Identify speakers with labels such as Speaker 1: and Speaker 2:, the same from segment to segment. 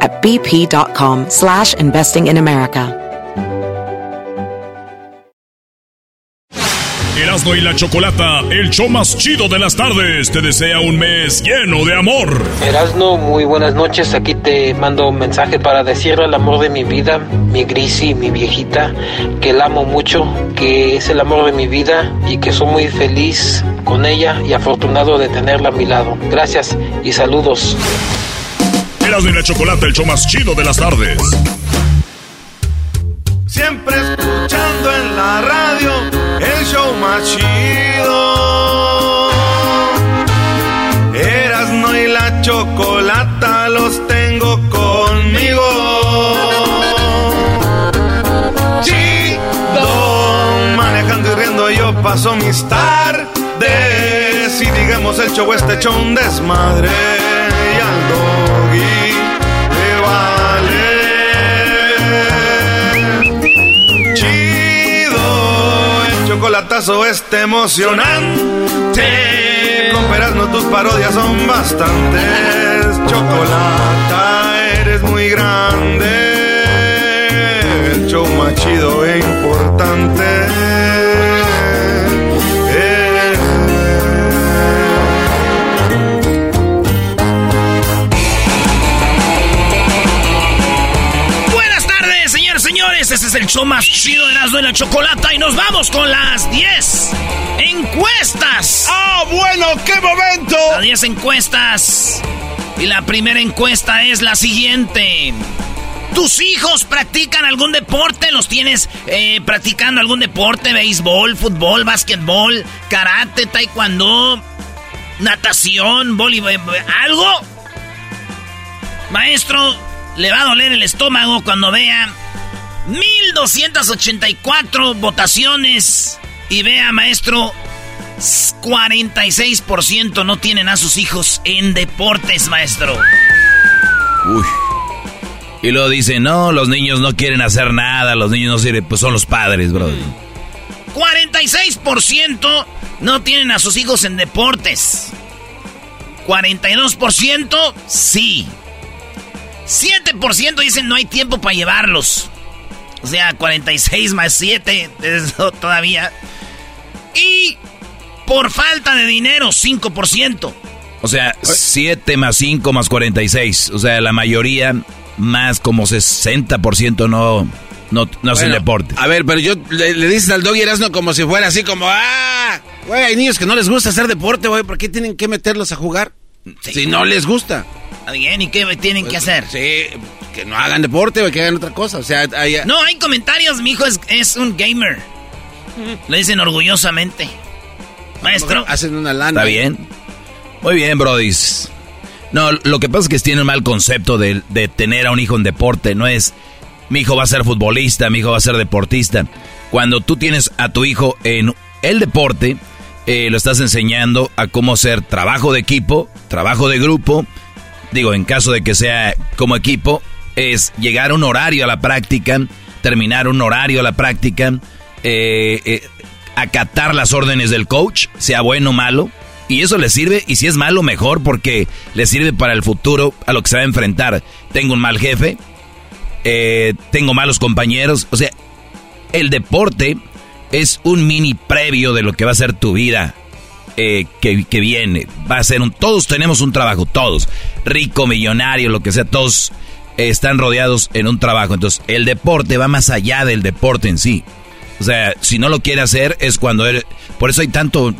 Speaker 1: at bp.com slash investing in America.
Speaker 2: Erasmo y la Chocolata, el show más chido de las tardes, te desea un mes lleno de amor.
Speaker 3: Erasno, muy buenas noches. Aquí te mando un mensaje para decirle al amor de mi vida, mi Grisi, mi viejita, que la amo mucho, que es el amor de mi vida y que soy muy feliz con ella y afortunado de tenerla a mi lado. Gracias y saludos.
Speaker 2: Erasmo y la Chocolata, el show más chido de las tardes.
Speaker 4: Siempre escuchando en la radio el show más chido. Erasno y la chocolata los tengo conmigo. Chido, manejando y riendo yo paso mis tardes. Y digamos el show este hecho un desmadre. Y le vale. Chido, el chocolatazo este emocionante. Con peras no tus parodias son bastantes. Chocolata, eres muy grande. El show más chido e importante.
Speaker 5: Señores. Este es el show más chido de Erasmo y la Chocolata. Y nos vamos con las 10 encuestas.
Speaker 4: ¡Ah, bueno! ¡Qué momento!
Speaker 5: Las 10 encuestas. Y la primera encuesta es la siguiente. ¿Tus hijos practican algún deporte? ¿Los tienes eh, practicando algún deporte? ¿Béisbol, fútbol, básquetbol, karate, taekwondo, natación, voleibol, algo? Maestro, le va a doler el estómago cuando vea 1284 votaciones y vea, maestro, 46% no tienen a sus hijos en deportes, maestro.
Speaker 6: Uy. Y luego dice, no, los niños no quieren hacer nada, los niños no sirven, pues son los padres, brother.
Speaker 5: 46% no tienen a sus hijos en deportes. 42% sí. 7% dicen no hay tiempo para llevarlos. O sea, 46 más 7, eso todavía. Y por falta de dinero, 5%.
Speaker 6: O sea, 7 más 5 más 46. O sea, la mayoría, más como 60% no, no, no hacen
Speaker 7: Bueno,
Speaker 6: deporte.
Speaker 7: A ver, pero yo le, le dices al dog Erasmo como si fuera así como, ah, güey, hay niños que no les gusta hacer deporte, güey, ¿por qué tienen que meterlos a jugar? Si no les gusta.
Speaker 5: Bien, ¿y qué tienen que hacer?
Speaker 7: Sí, que no hagan deporte, güey, que hagan otra cosa. O sea, hay-
Speaker 5: No, hay comentarios, mi hijo es, es un gamer. Le dicen orgullosamente. Maestro.
Speaker 7: Hacen una lana.
Speaker 6: Está bien. Muy bien, brodis. No, lo que pasa es que tiene un mal concepto de, de tener a un hijo en deporte. No es, mi hijo va a ser futbolista, mi hijo va a ser deportista. Cuando tú tienes a tu hijo en el deporte, eh, lo estás enseñando a cómo hacer trabajo de equipo, trabajo de grupo. Digo, en caso de que sea como equipo, es llegar a un horario a la práctica, terminar un horario a la práctica, eh, eh, acatar las órdenes del coach, sea bueno o malo. Y eso le sirve, y si es malo, mejor, porque le sirve para el futuro a lo que se va a enfrentar. Tengo un mal jefe, tengo malos compañeros. O sea, el deporte es un mini previo de lo que va a ser tu vida eh, que, que viene. Va a ser un. Todos tenemos un trabajo, todos. Rico, millonario, lo que sea, todos están rodeados en un trabajo. Entonces, el deporte va más allá del deporte en sí. O sea, si no lo quiere hacer es cuando él... Por eso hay tanto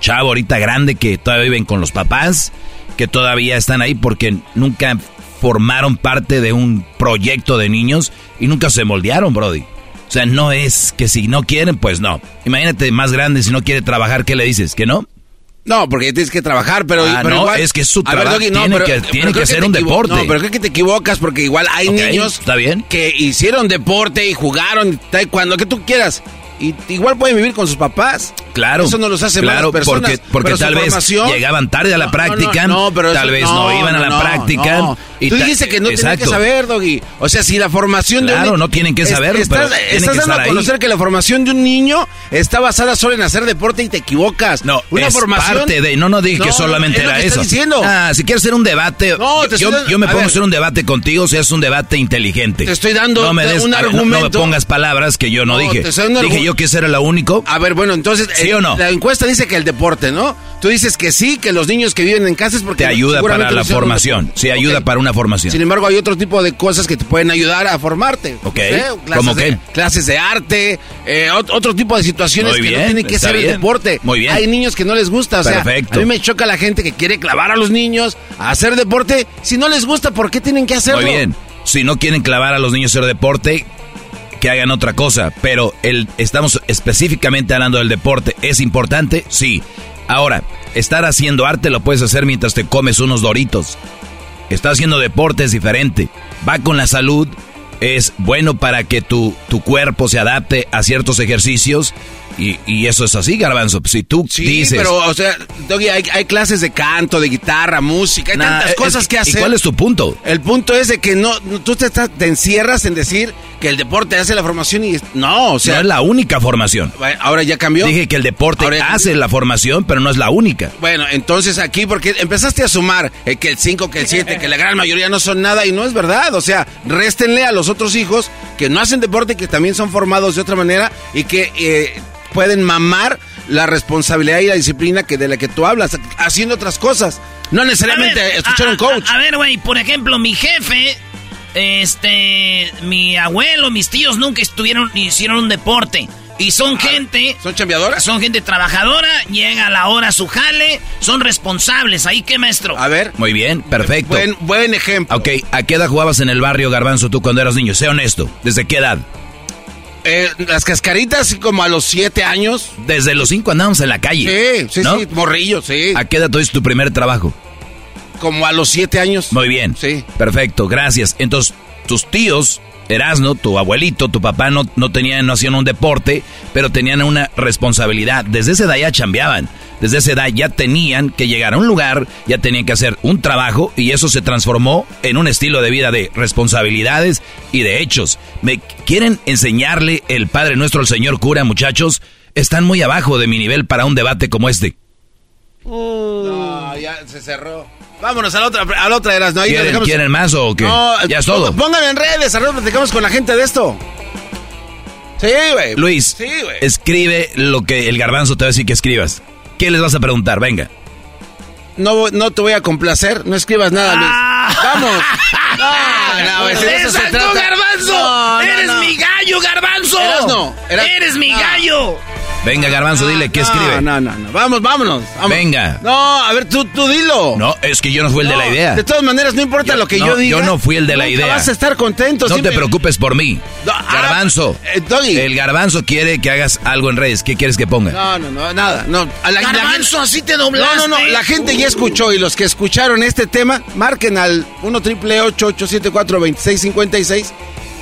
Speaker 6: chavo ahorita grande que todavía viven con los papás, que todavía están ahí porque nunca formaron parte de un proyecto de niños y nunca se moldearon, Brody. O sea, no es que si no quieren, pues no. Imagínate más grande, si no quiere trabajar, ¿qué le dices? ¿Que no?
Speaker 7: No, porque tienes que trabajar, pero,
Speaker 6: ah, no, es que es su trabajo, tiene que, tiene que ser un deporte. No,
Speaker 7: pero creo que te equivocas porque igual hay niños
Speaker 6: ¿está bien?
Speaker 7: que hicieron deporte y jugaron taekwondo, que tú quieras y igual pueden vivir con sus papás.
Speaker 6: Claro.
Speaker 7: Eso no los hace
Speaker 6: claro, personas. Porque, porque tal vez llegaban tarde a la práctica, no, pero tal vez no, iban a la práctica.
Speaker 7: Y Tú dijiste que no tienen que saber, Doggy. O sea, si la formación
Speaker 6: de Claro, no tienen que saber,
Speaker 7: estás, estás dando a conocer que la formación de un niño está basada solo en hacer deporte y te equivocas.
Speaker 6: No, una es formación parte de, no no dije que solamente era eso.
Speaker 7: Diciendo.
Speaker 6: Ah, si quieres hacer un debate, yo, yo, me pongo a hacer un debate contigo, si es un debate inteligente.
Speaker 7: Te estoy dando
Speaker 6: no me
Speaker 7: des, un argumento.
Speaker 6: No, me pongas palabras que yo no, dije. Dije yo que ese era lo único.
Speaker 7: A ver, bueno, entonces
Speaker 6: ¿Sí eh, o no?
Speaker 7: la encuesta dice que el deporte, ¿no? Tú dices que sí, que los niños que viven en casa es porque
Speaker 6: te ayuda para la formación. Sí, ayuda para una formación.
Speaker 7: Sin embargo, hay otro tipo de cosas que te pueden ayudar a formarte.
Speaker 6: Ok. ¿Cómo qué?
Speaker 7: clases de arte, eh, otro tipo de situaciones que no tienen que ser el deporte.
Speaker 6: Muy bien.
Speaker 7: Hay niños que no les gusta. O
Speaker 6: Perfecto.
Speaker 7: a mí me choca la gente que quiere clavar a los niños a hacer deporte. Si no les gusta, ¿por qué tienen que hacerlo?
Speaker 6: Muy bien. Si no quieren clavar a los niños a hacer deporte, que hagan otra cosa, pero el, estamos específicamente hablando del deporte. ¿Es importante? Sí. Ahora, estar haciendo arte lo puedes hacer mientras te comes unos doritos. Estar haciendo deporte es diferente. Va con la salud, es bueno para que tu, tu cuerpo se adapte a ciertos ejercicios y, eso es así, Garbanzo. Si tú
Speaker 7: sí,
Speaker 6: dices.
Speaker 7: pero, o sea, Doggy, hay, clases de canto, de guitarra, música, hay tantas cosas que hacer.
Speaker 6: ¿Y cuál es tu punto?
Speaker 7: El punto es de que no, tú te, estás, te encierras en decir que el deporte hace la formación y. No, o sea.
Speaker 6: No es la única formación.
Speaker 7: Ahora ya cambió.
Speaker 6: Dije que el deporte hace la formación, pero no es la única.
Speaker 7: Bueno, entonces aquí, porque empezaste a sumar eh, que el 5, que el 7, que la gran mayoría no son nada y no es verdad. O sea, réstenle a los otros hijos que no hacen deporte, que también son formados de otra manera y que. Eh, pueden mamar la responsabilidad y la disciplina que de la que tú hablas, haciendo otras cosas. No necesariamente escuchar un coach.
Speaker 5: A, ver, güey, por ejemplo, mi jefe, este, mi abuelo, mis tíos nunca estuvieron, hicieron un deporte. Y son ah, gente.
Speaker 7: ¿Son chambeadoras?
Speaker 5: Son gente trabajadora, llega a la hora a su jale, son responsables. ¿Ahí qué, maestro?
Speaker 7: A ver.
Speaker 6: Muy bien, perfecto.
Speaker 7: Buen, buen ejemplo.
Speaker 6: Ok, ¿a qué edad jugabas en el barrio Garbanzo tú cuando eras niño? Sé honesto. ¿Desde qué edad?
Speaker 7: Eh, las cascaritas como a los siete años.
Speaker 6: Desde los cinco andábamos en la calle.
Speaker 7: Sí, sí, sí, morrillo, sí.
Speaker 6: ¿A qué edad tuviste tu primer trabajo?
Speaker 7: Como a los siete años.
Speaker 6: Muy bien.
Speaker 7: Sí.
Speaker 6: Perfecto, gracias. Entonces, tus tíos, Erasno, tu abuelito, tu papá no, no tenían, no hacían un deporte, pero tenían una responsabilidad. Desde esa edad ya chambeaban desde esa edad ya tenían que llegar a un lugar, ya tenían que hacer un trabajo y eso se transformó en un estilo de vida de responsabilidades y de hechos. ¿Me quieren enseñarle el Padre Nuestro al señor cura, muchachos? Están muy abajo de mi nivel para un debate como este.
Speaker 7: no, ya se cerró. Vámonos a la otra, a la otra eras, ¿no?
Speaker 6: ¿Quieren, más o qué? ya es todo.
Speaker 7: Pónganme en redes, ahora platicamos con la gente de esto. Sí, güey.
Speaker 6: Luis, sí, escribe lo que el garbanzo te va a decir que escribas. ¿Qué les vas a preguntar? Venga.
Speaker 7: No, no te voy a complacer, no escribas nada, Luis. Ah. Vamos.
Speaker 5: No, no, eso se trata. garbanzo! ¡Eres mi gallo, garbanzo!
Speaker 7: Eres no.
Speaker 5: ¡Eres mi gallo!
Speaker 6: Venga, Garbanzo, dile, ¿qué escribe?
Speaker 7: No, no, no. Vamos, vámonos,
Speaker 6: Venga.
Speaker 7: No, a ver, tú, tú dilo.
Speaker 6: No, es que yo no fui el de la idea.
Speaker 7: De todas maneras, no importa lo que yo diga.
Speaker 6: Yo no fui el de la idea.
Speaker 7: vas a estar contento.
Speaker 6: No te preocupes por mí.
Speaker 7: Ah,
Speaker 6: garbanzo.
Speaker 7: Eh,
Speaker 6: el Garbanzo quiere que hagas algo en redes. ¿Qué quieres que ponga?
Speaker 7: No, no, no, nada. No.
Speaker 5: garbanzo, así te doblaste.
Speaker 7: No, no, no. La gente ya escuchó y los que escucharon este tema, marquen al 1 triple 874 2656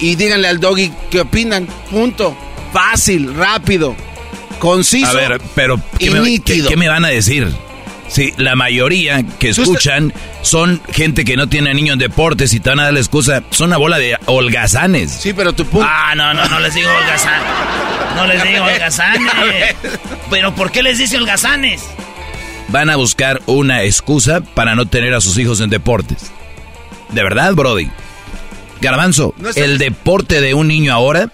Speaker 7: y díganle al Doggy qué opinan. Punto. Fácil, rápido conciso.
Speaker 6: A ver, pero ¿qué, me, ¿qué, me, van a decir? Sí, la mayoría que escuchan son gente que no tiene niños en deportes y te van a dar la excusa. Son una bola de holgazanes.
Speaker 7: Sí, pero tu punto.
Speaker 5: Ah, no, no, no les digo holgazanes. No les digo holgazanes. Pero ¿por qué les dice holgazanes?
Speaker 6: Van a buscar una excusa para no tener a sus hijos en deportes. ¿De verdad, Brody? Garbanzo, el deporte de un niño ahora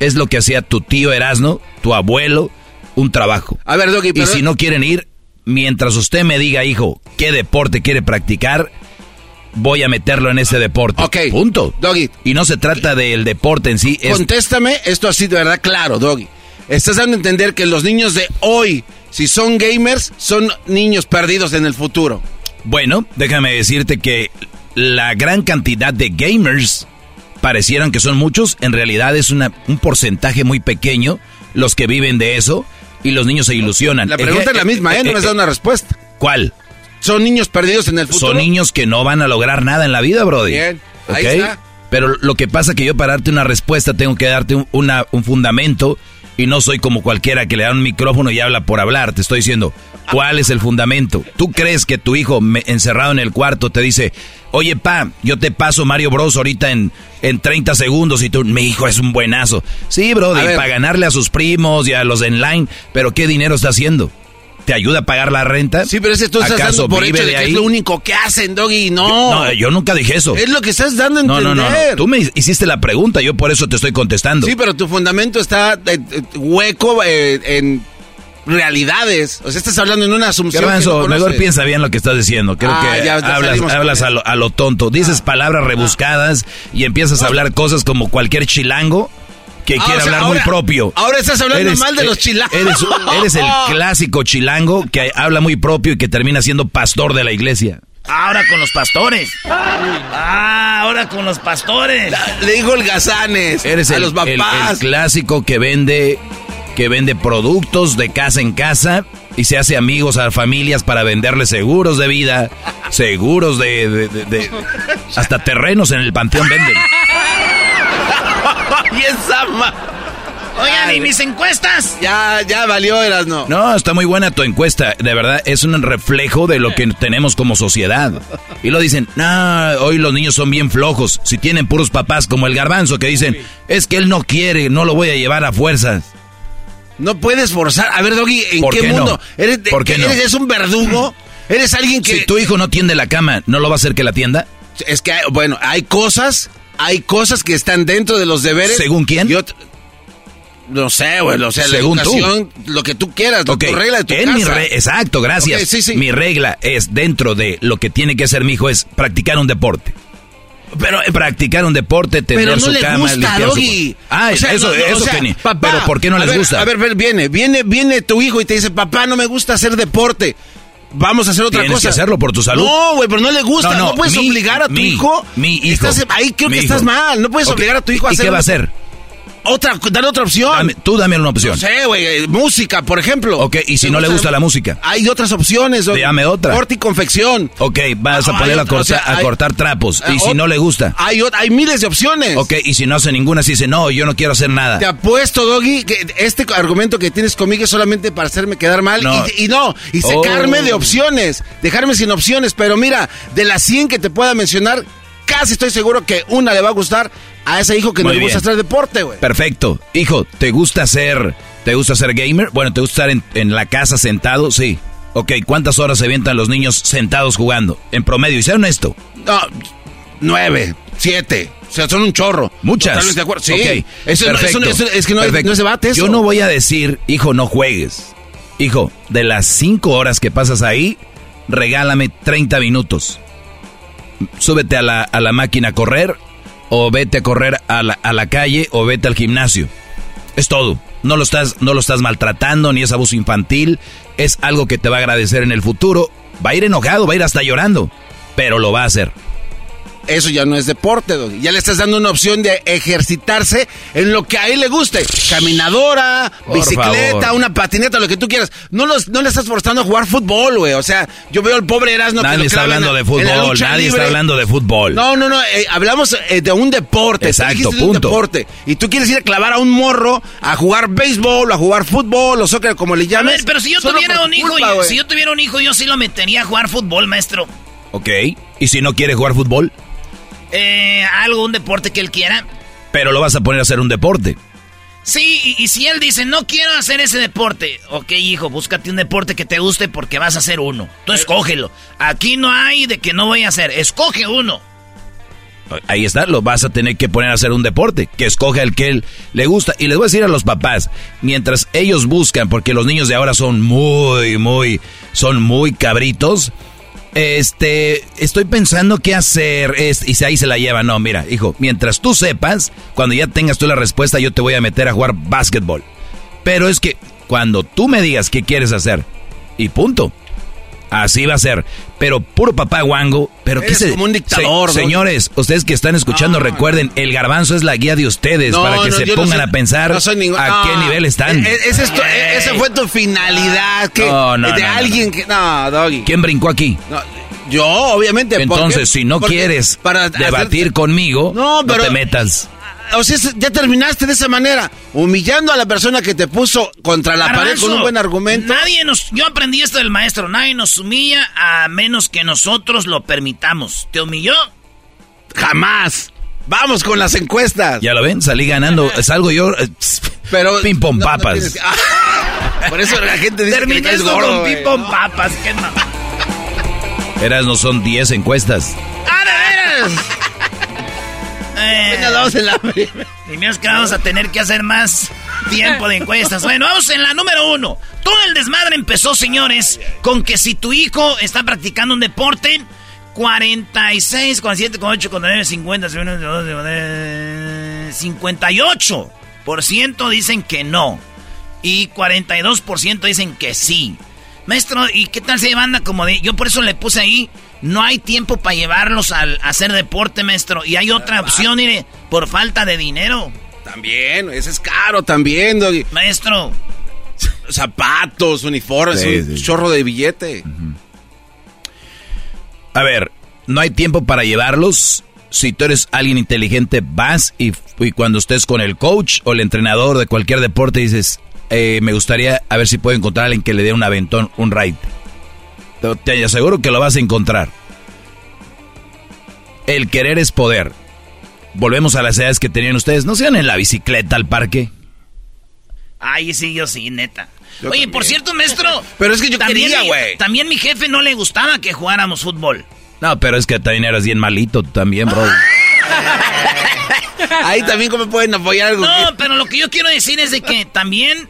Speaker 6: es lo que hacía tu tío Erasno, tu abuelo, un trabajo.
Speaker 7: A ver, Doggy,
Speaker 6: Y si no quieren ir, mientras usted me diga, hijo, qué deporte quiere practicar, voy a meterlo en ese deporte.
Speaker 7: Ok.
Speaker 6: Punto.
Speaker 7: Doggy.
Speaker 6: Y no se trata del deporte en sí. Es,
Speaker 7: Contéstame esto así de verdad claro, Doggy. Estás dando a entender que los niños de hoy, si son gamers, son niños perdidos en el futuro.
Speaker 6: bueno, déjame decirte que la gran cantidad de gamers parecieran que son muchos, en realidad es una, un porcentaje muy pequeño los que viven de eso y los niños se ilusionan.
Speaker 7: La pregunta es la misma, ¿eh? No me has dado una respuesta.
Speaker 6: ¿Cuál?
Speaker 7: ¿Son niños perdidos en el futuro?
Speaker 6: Son niños que no van a lograr nada en la vida, Brody.
Speaker 7: Bien, ahí
Speaker 6: ¿Ok?
Speaker 7: está.
Speaker 6: Pero lo que pasa que yo para darte una respuesta tengo que darte un, una- un fundamento y no soy como cualquiera que le da un micrófono y habla por hablar. Te estoy diciendo, ¿cuál es el fundamento? ¿Tú crees que tu hijo me- encerrado en el cuarto te dice, oye, pa, yo te paso Mario Bros ahorita en, en 30 segundos y tú, mi hijo es un buenazo? Sí,
Speaker 7: ver.
Speaker 6: para ganarle a sus primos y a los en line, pero ¿qué dinero está haciendo? ¿Te ayuda a pagar la renta?
Speaker 7: Sí, pero ese tú estás
Speaker 6: ¿Acaso
Speaker 7: dando por hecho de,
Speaker 6: de
Speaker 7: que
Speaker 6: ahí?
Speaker 7: es lo único que hacen, Doggy. No.
Speaker 6: No, yo nunca dije eso.
Speaker 7: Es lo que estás dando a
Speaker 6: No,
Speaker 7: entender.
Speaker 6: no, no, no. Tú me hiciste la pregunta, yo por eso te estoy contestando.
Speaker 7: Sí, pero tu fundamento está eh, eh, hueco eh, en realidades. O sea, estás hablando en una asunción.
Speaker 6: Garbanzo,
Speaker 7: no
Speaker 6: mejor piensa bien lo que estás diciendo. Creo
Speaker 7: Ah,
Speaker 6: que
Speaker 7: ya, ya
Speaker 6: hablas, a, lo, a lo tonto. Dices
Speaker 7: Ah.
Speaker 6: palabras rebuscadas y empiezas a hablar cosas como cualquier chilango que
Speaker 7: Ah,
Speaker 6: quiere
Speaker 7: o sea,
Speaker 6: hablar
Speaker 7: ahora-
Speaker 6: muy propio.
Speaker 7: ahora estás hablando mal de los chilangos.
Speaker 6: Eres, eres el clásico chilango que habla muy propio y que termina siendo pastor de la iglesia.
Speaker 5: Ahora con los pastores. Ah, ahora con los pastores.
Speaker 7: Le dijo el gazanes
Speaker 6: Eres
Speaker 7: a
Speaker 6: el,
Speaker 7: los
Speaker 6: el-
Speaker 7: papás.
Speaker 6: el clásico que vende que vende productos de casa en casa y se hace amigos a familias para venderles seguros de vida, seguros de, de- de- de- hasta terrenos en el panteón venden.
Speaker 7: y esa ma-
Speaker 5: Oigan, ¿y mis encuestas?
Speaker 7: Ya, ya valió, Erasno.
Speaker 6: No, está muy buena tu encuesta, de verdad es un reflejo de lo que tenemos como sociedad. Y lo dicen, no, hoy los niños son bien flojos, si tienen puros papás como el garbanzo que dicen, es que él no quiere, no lo voy a llevar a fuerzas.
Speaker 7: No puedes forzar. A ver, Doggy, ¿en
Speaker 6: ¿Por
Speaker 7: qué,
Speaker 6: qué no?
Speaker 7: mundo? ¿Eres, de-
Speaker 6: ¿Por qué no?
Speaker 7: eres, eres un verdugo? ¿Eres alguien que.?
Speaker 6: Si tu hijo no tiende la cama, ¿no lo va a hacer que la tienda?
Speaker 7: Es que, hay- bueno, hay cosas. Hay cosas que están dentro de los deberes.
Speaker 6: ¿Según quién?
Speaker 7: no sé, güey. O sea,
Speaker 6: Según
Speaker 7: la
Speaker 6: tú.
Speaker 7: lo que tú quieras, lo-
Speaker 6: Ok,
Speaker 7: tu regla de tu
Speaker 6: en
Speaker 7: casa.
Speaker 6: mi re- exacto, gracias.
Speaker 7: Sí, sí.
Speaker 6: Mi regla es dentro de lo que tiene que hacer mi hijo es practicar un deporte. Pero eh, practicar un deporte, tener
Speaker 7: Pero no
Speaker 6: su cama,
Speaker 7: gusta,
Speaker 6: limpiar su-
Speaker 7: Doggy.
Speaker 6: Ah,
Speaker 7: O sea,
Speaker 6: eso,
Speaker 7: no, no,
Speaker 6: eso
Speaker 7: o sea,
Speaker 6: que ni-
Speaker 7: papá,
Speaker 6: Pero ¿por qué no les
Speaker 7: ver,
Speaker 6: gusta?
Speaker 7: A ver, viene, viene, viene tu hijo y te dice, papá, no me gusta hacer deporte. Vamos a hacer otra
Speaker 6: Tienes
Speaker 7: cosa.
Speaker 6: que hacerlo por tu salud.
Speaker 7: No, güey, pero no le gusta. No, puedes
Speaker 6: mi-
Speaker 7: obligar a tu
Speaker 6: mi-
Speaker 7: hijo.
Speaker 6: Mi hijo.
Speaker 7: Estás- ahí creo que
Speaker 6: hijo.
Speaker 7: estás mal. No puedes obligar a tu hijo a
Speaker 6: ¿Y
Speaker 7: hacer
Speaker 6: qué va a hacer?
Speaker 7: Otra, dale otra opción.
Speaker 6: Dame- tú dame una opción.
Speaker 7: No sé, güey, eh, música, por ejemplo.
Speaker 6: Ok, y si
Speaker 7: ¿Te
Speaker 6: no le gusta la música?
Speaker 7: Hay otras opciones.
Speaker 6: Dame otra.
Speaker 7: Corte y confección.
Speaker 6: Ok, vas
Speaker 7: Ah,
Speaker 6: a poner
Speaker 7: hay
Speaker 6: a,
Speaker 7: o
Speaker 6: cortar,
Speaker 7: sea,
Speaker 6: a
Speaker 7: hay-
Speaker 6: cortar trapos.
Speaker 7: Ah,
Speaker 6: y si
Speaker 7: ot-
Speaker 6: no le gusta.
Speaker 7: Hay, hay miles de opciones.
Speaker 6: Ok, y si no hace ninguna, si dice, no, yo no quiero hacer nada.
Speaker 7: Te apuesto, Doggy, que este argumento que tienes conmigo es solamente para hacerme quedar mal
Speaker 6: No.
Speaker 7: Y, y no, y secarme
Speaker 6: Oh.
Speaker 7: de opciones, dejarme sin opciones. Pero mira, de las 100 que te pueda mencionar, casi estoy seguro que una le va a gustar a ese hijo que no le gusta hacer deporte, güey.
Speaker 6: Perfecto. Hijo, ¿te gusta ser, te gusta ser gamer? Bueno, ¿te gusta estar en, en la casa sentado? Sí. Ok, ¿cuántas horas se avientan los niños sentados jugando? En promedio, y sea honesto.
Speaker 7: No, nueve, siete. O sea, son un chorro.
Speaker 6: Muchas.
Speaker 7: Totalmente de acuerdo. Sí.
Speaker 6: Ok,
Speaker 7: Eso, no- eso no-
Speaker 6: perfecto,
Speaker 7: eso- es que no, no es debate eso.
Speaker 6: Yo no voy a decir, hijo, no juegues. Hijo, de las cinco horas que pasas ahí, regálame 30 minutos. Súbete a la, a la máquina a correr, o vete a correr a la, a la calle, o vete al gimnasio. Es todo. No lo, estás, no lo estás maltratando, ni es abuso infantil. Es algo que te va a agradecer en el futuro. Va a ir enojado, va a ir hasta llorando, pero lo va a hacer.
Speaker 7: Eso ya no es deporte, Doggy. Ya le estás dando una opción de ejercitarse en lo que a él le guste. Caminadora,
Speaker 6: Por
Speaker 7: bicicleta,
Speaker 6: favor.
Speaker 7: una patineta, lo que tú quieras. No, los, no le estás forzando a jugar fútbol, güey. O sea, yo veo al pobre Erasmo que
Speaker 6: Nadie
Speaker 7: lo
Speaker 6: está hablando de fútbol, nadie
Speaker 7: libre.
Speaker 6: está hablando de fútbol.
Speaker 7: No, no, no. eh, hablamos eh, de un deporte.
Speaker 6: Exacto,
Speaker 7: de un
Speaker 6: punto.
Speaker 7: deporte. Y tú quieres ir a clavar a un morro a jugar béisbol, a jugar fútbol o soccer, como le
Speaker 5: A
Speaker 7: llames.
Speaker 5: ver, pero si yo tuviera un hijo,
Speaker 7: culpa,
Speaker 5: yo- si yo tuviera un hijo, yo sí lo metería a jugar fútbol, maestro.
Speaker 6: Ok. ¿Y si no quiere jugar fútbol?
Speaker 5: Eh, algo, un deporte que él quiera.
Speaker 6: Pero lo vas a poner a hacer un deporte.
Speaker 5: Sí, y, y si él dice, no quiero hacer ese deporte, ok, hijo, búscate un deporte que te guste porque vas a hacer uno. Tú escógelo. Aquí no hay de que no voy a hacer, escoge uno.
Speaker 6: Ahí está, lo vas a tener que poner a hacer un deporte, que escoja el que él le gusta. Y les voy a decir a los papás, mientras ellos buscan, porque los niños de ahora son muy, muy, son muy cabritos, Este, estoy pensando qué hacer. Es, y ahí se la lleva. No, mira, hijo, mientras tú sepas, cuando ya tengas tú la respuesta, yo te voy a meter a jugar básquetbol. Pero es que cuando tú me digas qué quieres hacer, y punto. Así va a ser. Pero puro papá guango. Pero
Speaker 7: qué se, como un dictador.
Speaker 6: señores, ustedes que están escuchando, recuerden, el garbanzo es la guía de ustedes para que se pongan a pensar a qué nivel están.
Speaker 7: E, es, esa fue tu finalidad. Que, de alguien que. No, Doggy.
Speaker 6: ¿Quién brincó aquí?
Speaker 7: yo, obviamente.
Speaker 6: Entonces, si no quieres para debatir conmigo, no, te metas
Speaker 7: o sea, ya terminaste de esa manera, humillando a la persona que te puso contra la pared con un buen argumento.
Speaker 5: Nadie nos, yo aprendí esto del maestro, nadie nos humilla a menos que nosotros lo permitamos. ¿Te humilló?
Speaker 7: Jamás. Vamos con las encuestas.
Speaker 6: Ya lo ven, salí ganando, salgo yo, eh, pero pim pom papas.
Speaker 7: por eso la gente dice que es gordo.
Speaker 5: Con pim pom papas, qué
Speaker 6: Eras no son 10 encuestas.
Speaker 5: ¡Ah, eh, en la y me que vamos a tener que hacer más tiempo de encuestas. Bueno, vamos en la número uno. Todo el desmadre empezó, señores, con que si tu hijo está practicando un deporte, 46, 47, 8, 9, 50, 58% dicen que no. Y 42% dicen que sí. Maestro, ¿y qué tal se banda como de.? Yo por eso le puse ahí no hay tiempo para llevarlos a, hacer deporte, maestro. Y hay otra opción, mire, por falta de dinero.
Speaker 7: También, ese es caro también, Doggy.
Speaker 5: Maestro.
Speaker 7: Zapatos, uniformes, un chorro de billete.
Speaker 6: A ver, no hay tiempo para llevarlos. Si tú eres alguien inteligente, vas y, cuando estés con el coach o el entrenador de cualquier deporte dices, eh, me gustaría a ver si puedo encontrar a alguien que le dé un aventón, un ride. Te aseguro que lo vas a encontrar. El querer es poder. Volvemos a las edades que tenían ustedes. ¿No sean en la bicicleta al parque?
Speaker 5: Ay, sí, yo sí, neta. Oye, por cierto, maestro.
Speaker 7: Pero es que yo también quería, güey.
Speaker 5: También mi jefe no le gustaba que jugáramos fútbol.
Speaker 6: No, pero es que también eras bien malito, también, bro.
Speaker 7: Ahí también como pueden apoyar algo.
Speaker 5: No, pero lo que yo quiero decir es de que también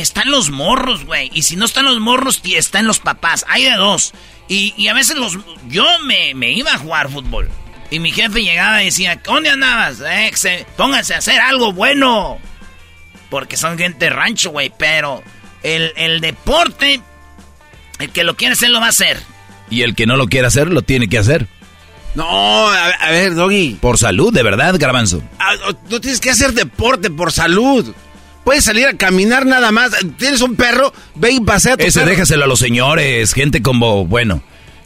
Speaker 5: están los morros, güey. Y si no están los morros, están los papás. Hay de dos. Y, a veces los... Yo me, me, iba a jugar fútbol. Y mi jefe llegaba y decía, ¿dónde andabas? Eh, pónganse a hacer algo bueno. Porque son gente rancho, güey. Pero el, el deporte, el que lo quiere hacer, lo va a hacer.
Speaker 6: Y el que no lo quiere hacer, lo tiene que hacer.
Speaker 7: No, a, ver, Doggy.
Speaker 6: Por salud, de verdad, Garbanzo.
Speaker 7: Ah, no tienes que hacer deporte por salud. Puedes salir a caminar nada más. Tienes un perro, ve y pasea tu
Speaker 6: Ese déjaselo a los señores, gente como, bueno,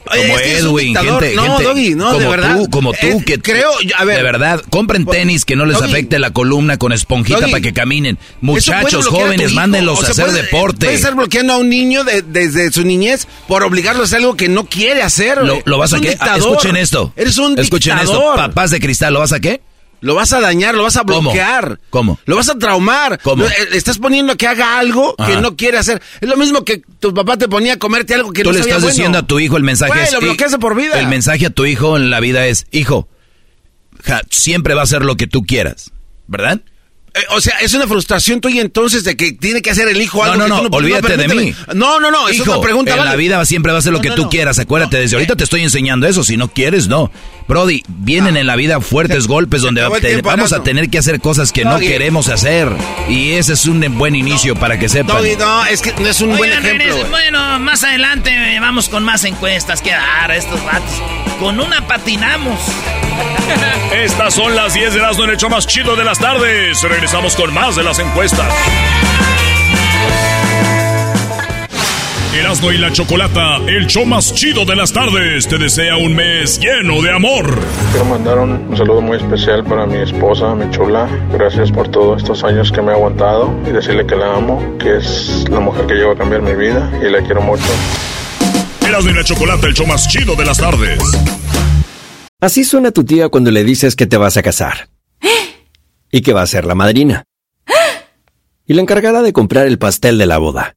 Speaker 6: como Edwin, gente, no, Doggy, no, como de verdad, tú, como tú, que creo, a ver, de verdad, compren tenis que no les afecte la columna con esponjita para que caminen. Muchachos jóvenes, mándenlos a hacer deporte.
Speaker 7: Puedes estar bloqueando a un niño desde su niñez por obligarlo a hacer algo que no quiere hacer.
Speaker 6: ¿Lo, vas a qué? Ah, escuchen esto.
Speaker 7: Eres un
Speaker 6: Escuchen esto, papás de cristal, ¿lo vas a qué?
Speaker 7: Lo vas a dañar, lo vas a bloquear.
Speaker 6: ¿Cómo?
Speaker 7: Lo vas a traumar.
Speaker 6: ¿Cómo?
Speaker 7: Le estás poniendo que haga algo que no quiere hacer. Es lo mismo que tu papá te ponía a comerte algo que
Speaker 6: Tú
Speaker 7: no
Speaker 6: le estás diciendo a tu hijo el mensaje
Speaker 7: es... lo bloqueas por vida.
Speaker 6: El mensaje a tu hijo en la vida es, hijo, siempre va a ser lo que tú quieras, ¿verdad?
Speaker 7: Eh, o sea, es una frustración tuya entonces de que tiene que hacer el hijo algo
Speaker 6: no, no,
Speaker 7: no,
Speaker 6: olvídate de mí.
Speaker 7: No, no, no, hijo, pregunta.
Speaker 6: En la vida siempre va a ser lo que tú quieras, acuérdate, desde ahorita te estoy enseñando eso, si no quieres, no. Brody, vienen ah. en la vida fuertes golpes donde vamos a tener que hacer cosas que no queremos hacer. Y ese es un buen inicio para que sepan.
Speaker 7: no, es que no es un buen ejemplo.
Speaker 5: bueno, más adelante vamos con más encuestas que dar a estos ratos. Con una patinamos.
Speaker 2: Estas son las 10 de las en el hecho más chido de las tardes. Regresamos con más de las encuestas. Erasmo y la Chocolata, el show más chido de las tardes, te desea un mes lleno de amor.
Speaker 8: Quiero mandar un, saludo muy especial para mi esposa, mi chula. Gracias por todos estos años que me ha aguantado y decirle que la amo, que es la mujer que llegó a cambiar mi vida y la quiero mucho.
Speaker 2: Erasmo y la Chocolata, el show más chido de las tardes.
Speaker 9: Así suena tu tía cuando le dices que te vas a casar. Y que va a ser la madrina. Y la encargada de comprar el pastel de la boda.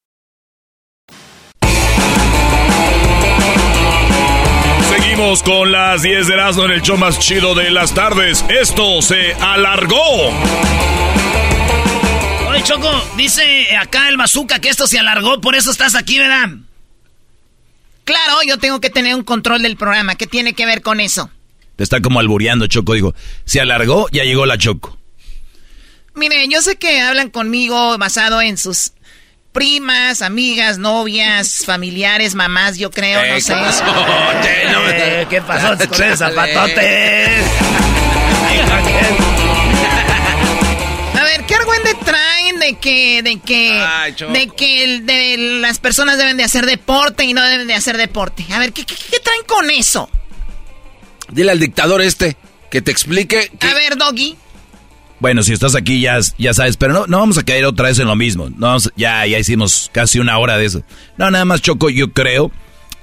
Speaker 2: Con las 10 de Erasmo en el show más chido de las tardes. Esto se alargó.
Speaker 5: Oye, Choco, dice acá el bazooka que esto se alargó, por eso estás aquí, ¿verdad?
Speaker 10: Claro, yo tengo que tener un control del programa. ¿Qué tiene que ver con eso?
Speaker 6: Te está como albureando, Choco. Digo, se alargó, ya llegó la Choco.
Speaker 10: Mire, yo sé que hablan conmigo basado en sus primas, amigas, novias, familiares, mamás, yo creo, no sé.
Speaker 5: Eh, ¿Qué pasó con esos zapatotes?
Speaker 10: A ver, ¿qué argüende traen de que, de que, de que el- de las personas deben de hacer deporte y no deben de hacer deporte? A ver, ¿qué, qué, qué traen con eso?
Speaker 7: Dile al dictador este que te explique.
Speaker 10: A ver, Doggy.
Speaker 6: Bueno, si estás aquí ya, ya sabes, pero no, no vamos a caer otra vez en lo mismo. No ya, ya hicimos casi una hora de eso. No, nada más Choco, yo creo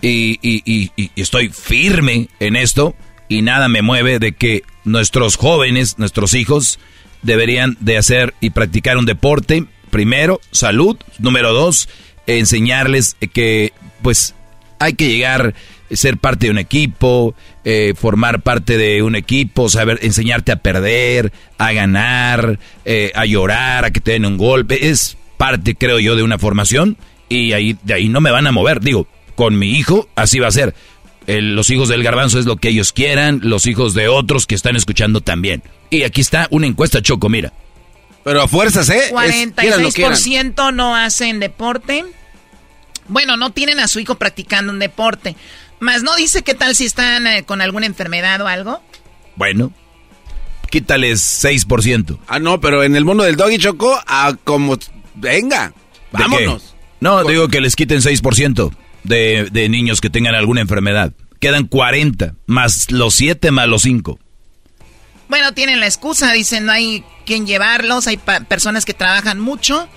Speaker 6: y, y- y- y estoy firme en esto y nada me mueve de que nuestros jóvenes, nuestros hijos, deberían de hacer y practicar un deporte. Primero, salud. Número dos, enseñarles que pues hay que llegar ser parte de un equipo, eh, formar parte de un equipo, saber enseñarte a perder, a ganar, eh, a llorar, a que te den un golpe. Es parte, creo yo, de una formación y ahí de ahí no me van a mover. Digo, con mi hijo así va a ser. El- los hijos del garbanzo es lo que ellos quieran, los hijos de otros que están escuchando también. Y aquí está una encuesta, Choco, mira.
Speaker 7: Pero a fuerzas, ¿eh? Es- quieran lo quieran.
Speaker 10: 46% no hacen deporte. Bueno, no tienen a su hijo practicando un deporte. Más no dice qué tal si están eh, con alguna enfermedad o algo.
Speaker 6: Bueno, quítales 6%.
Speaker 7: Ah, no, pero en el mundo del doggy choco, a como. Venga,
Speaker 6: ¿De
Speaker 7: vámonos.
Speaker 6: No, digo que les quiten 6% de, de niños que tengan alguna enfermedad. Quedan 40, más los 7 más los 5.
Speaker 10: Bueno, tienen la excusa, dicen no hay quien llevarlos, hay pa- personas que trabajan mucho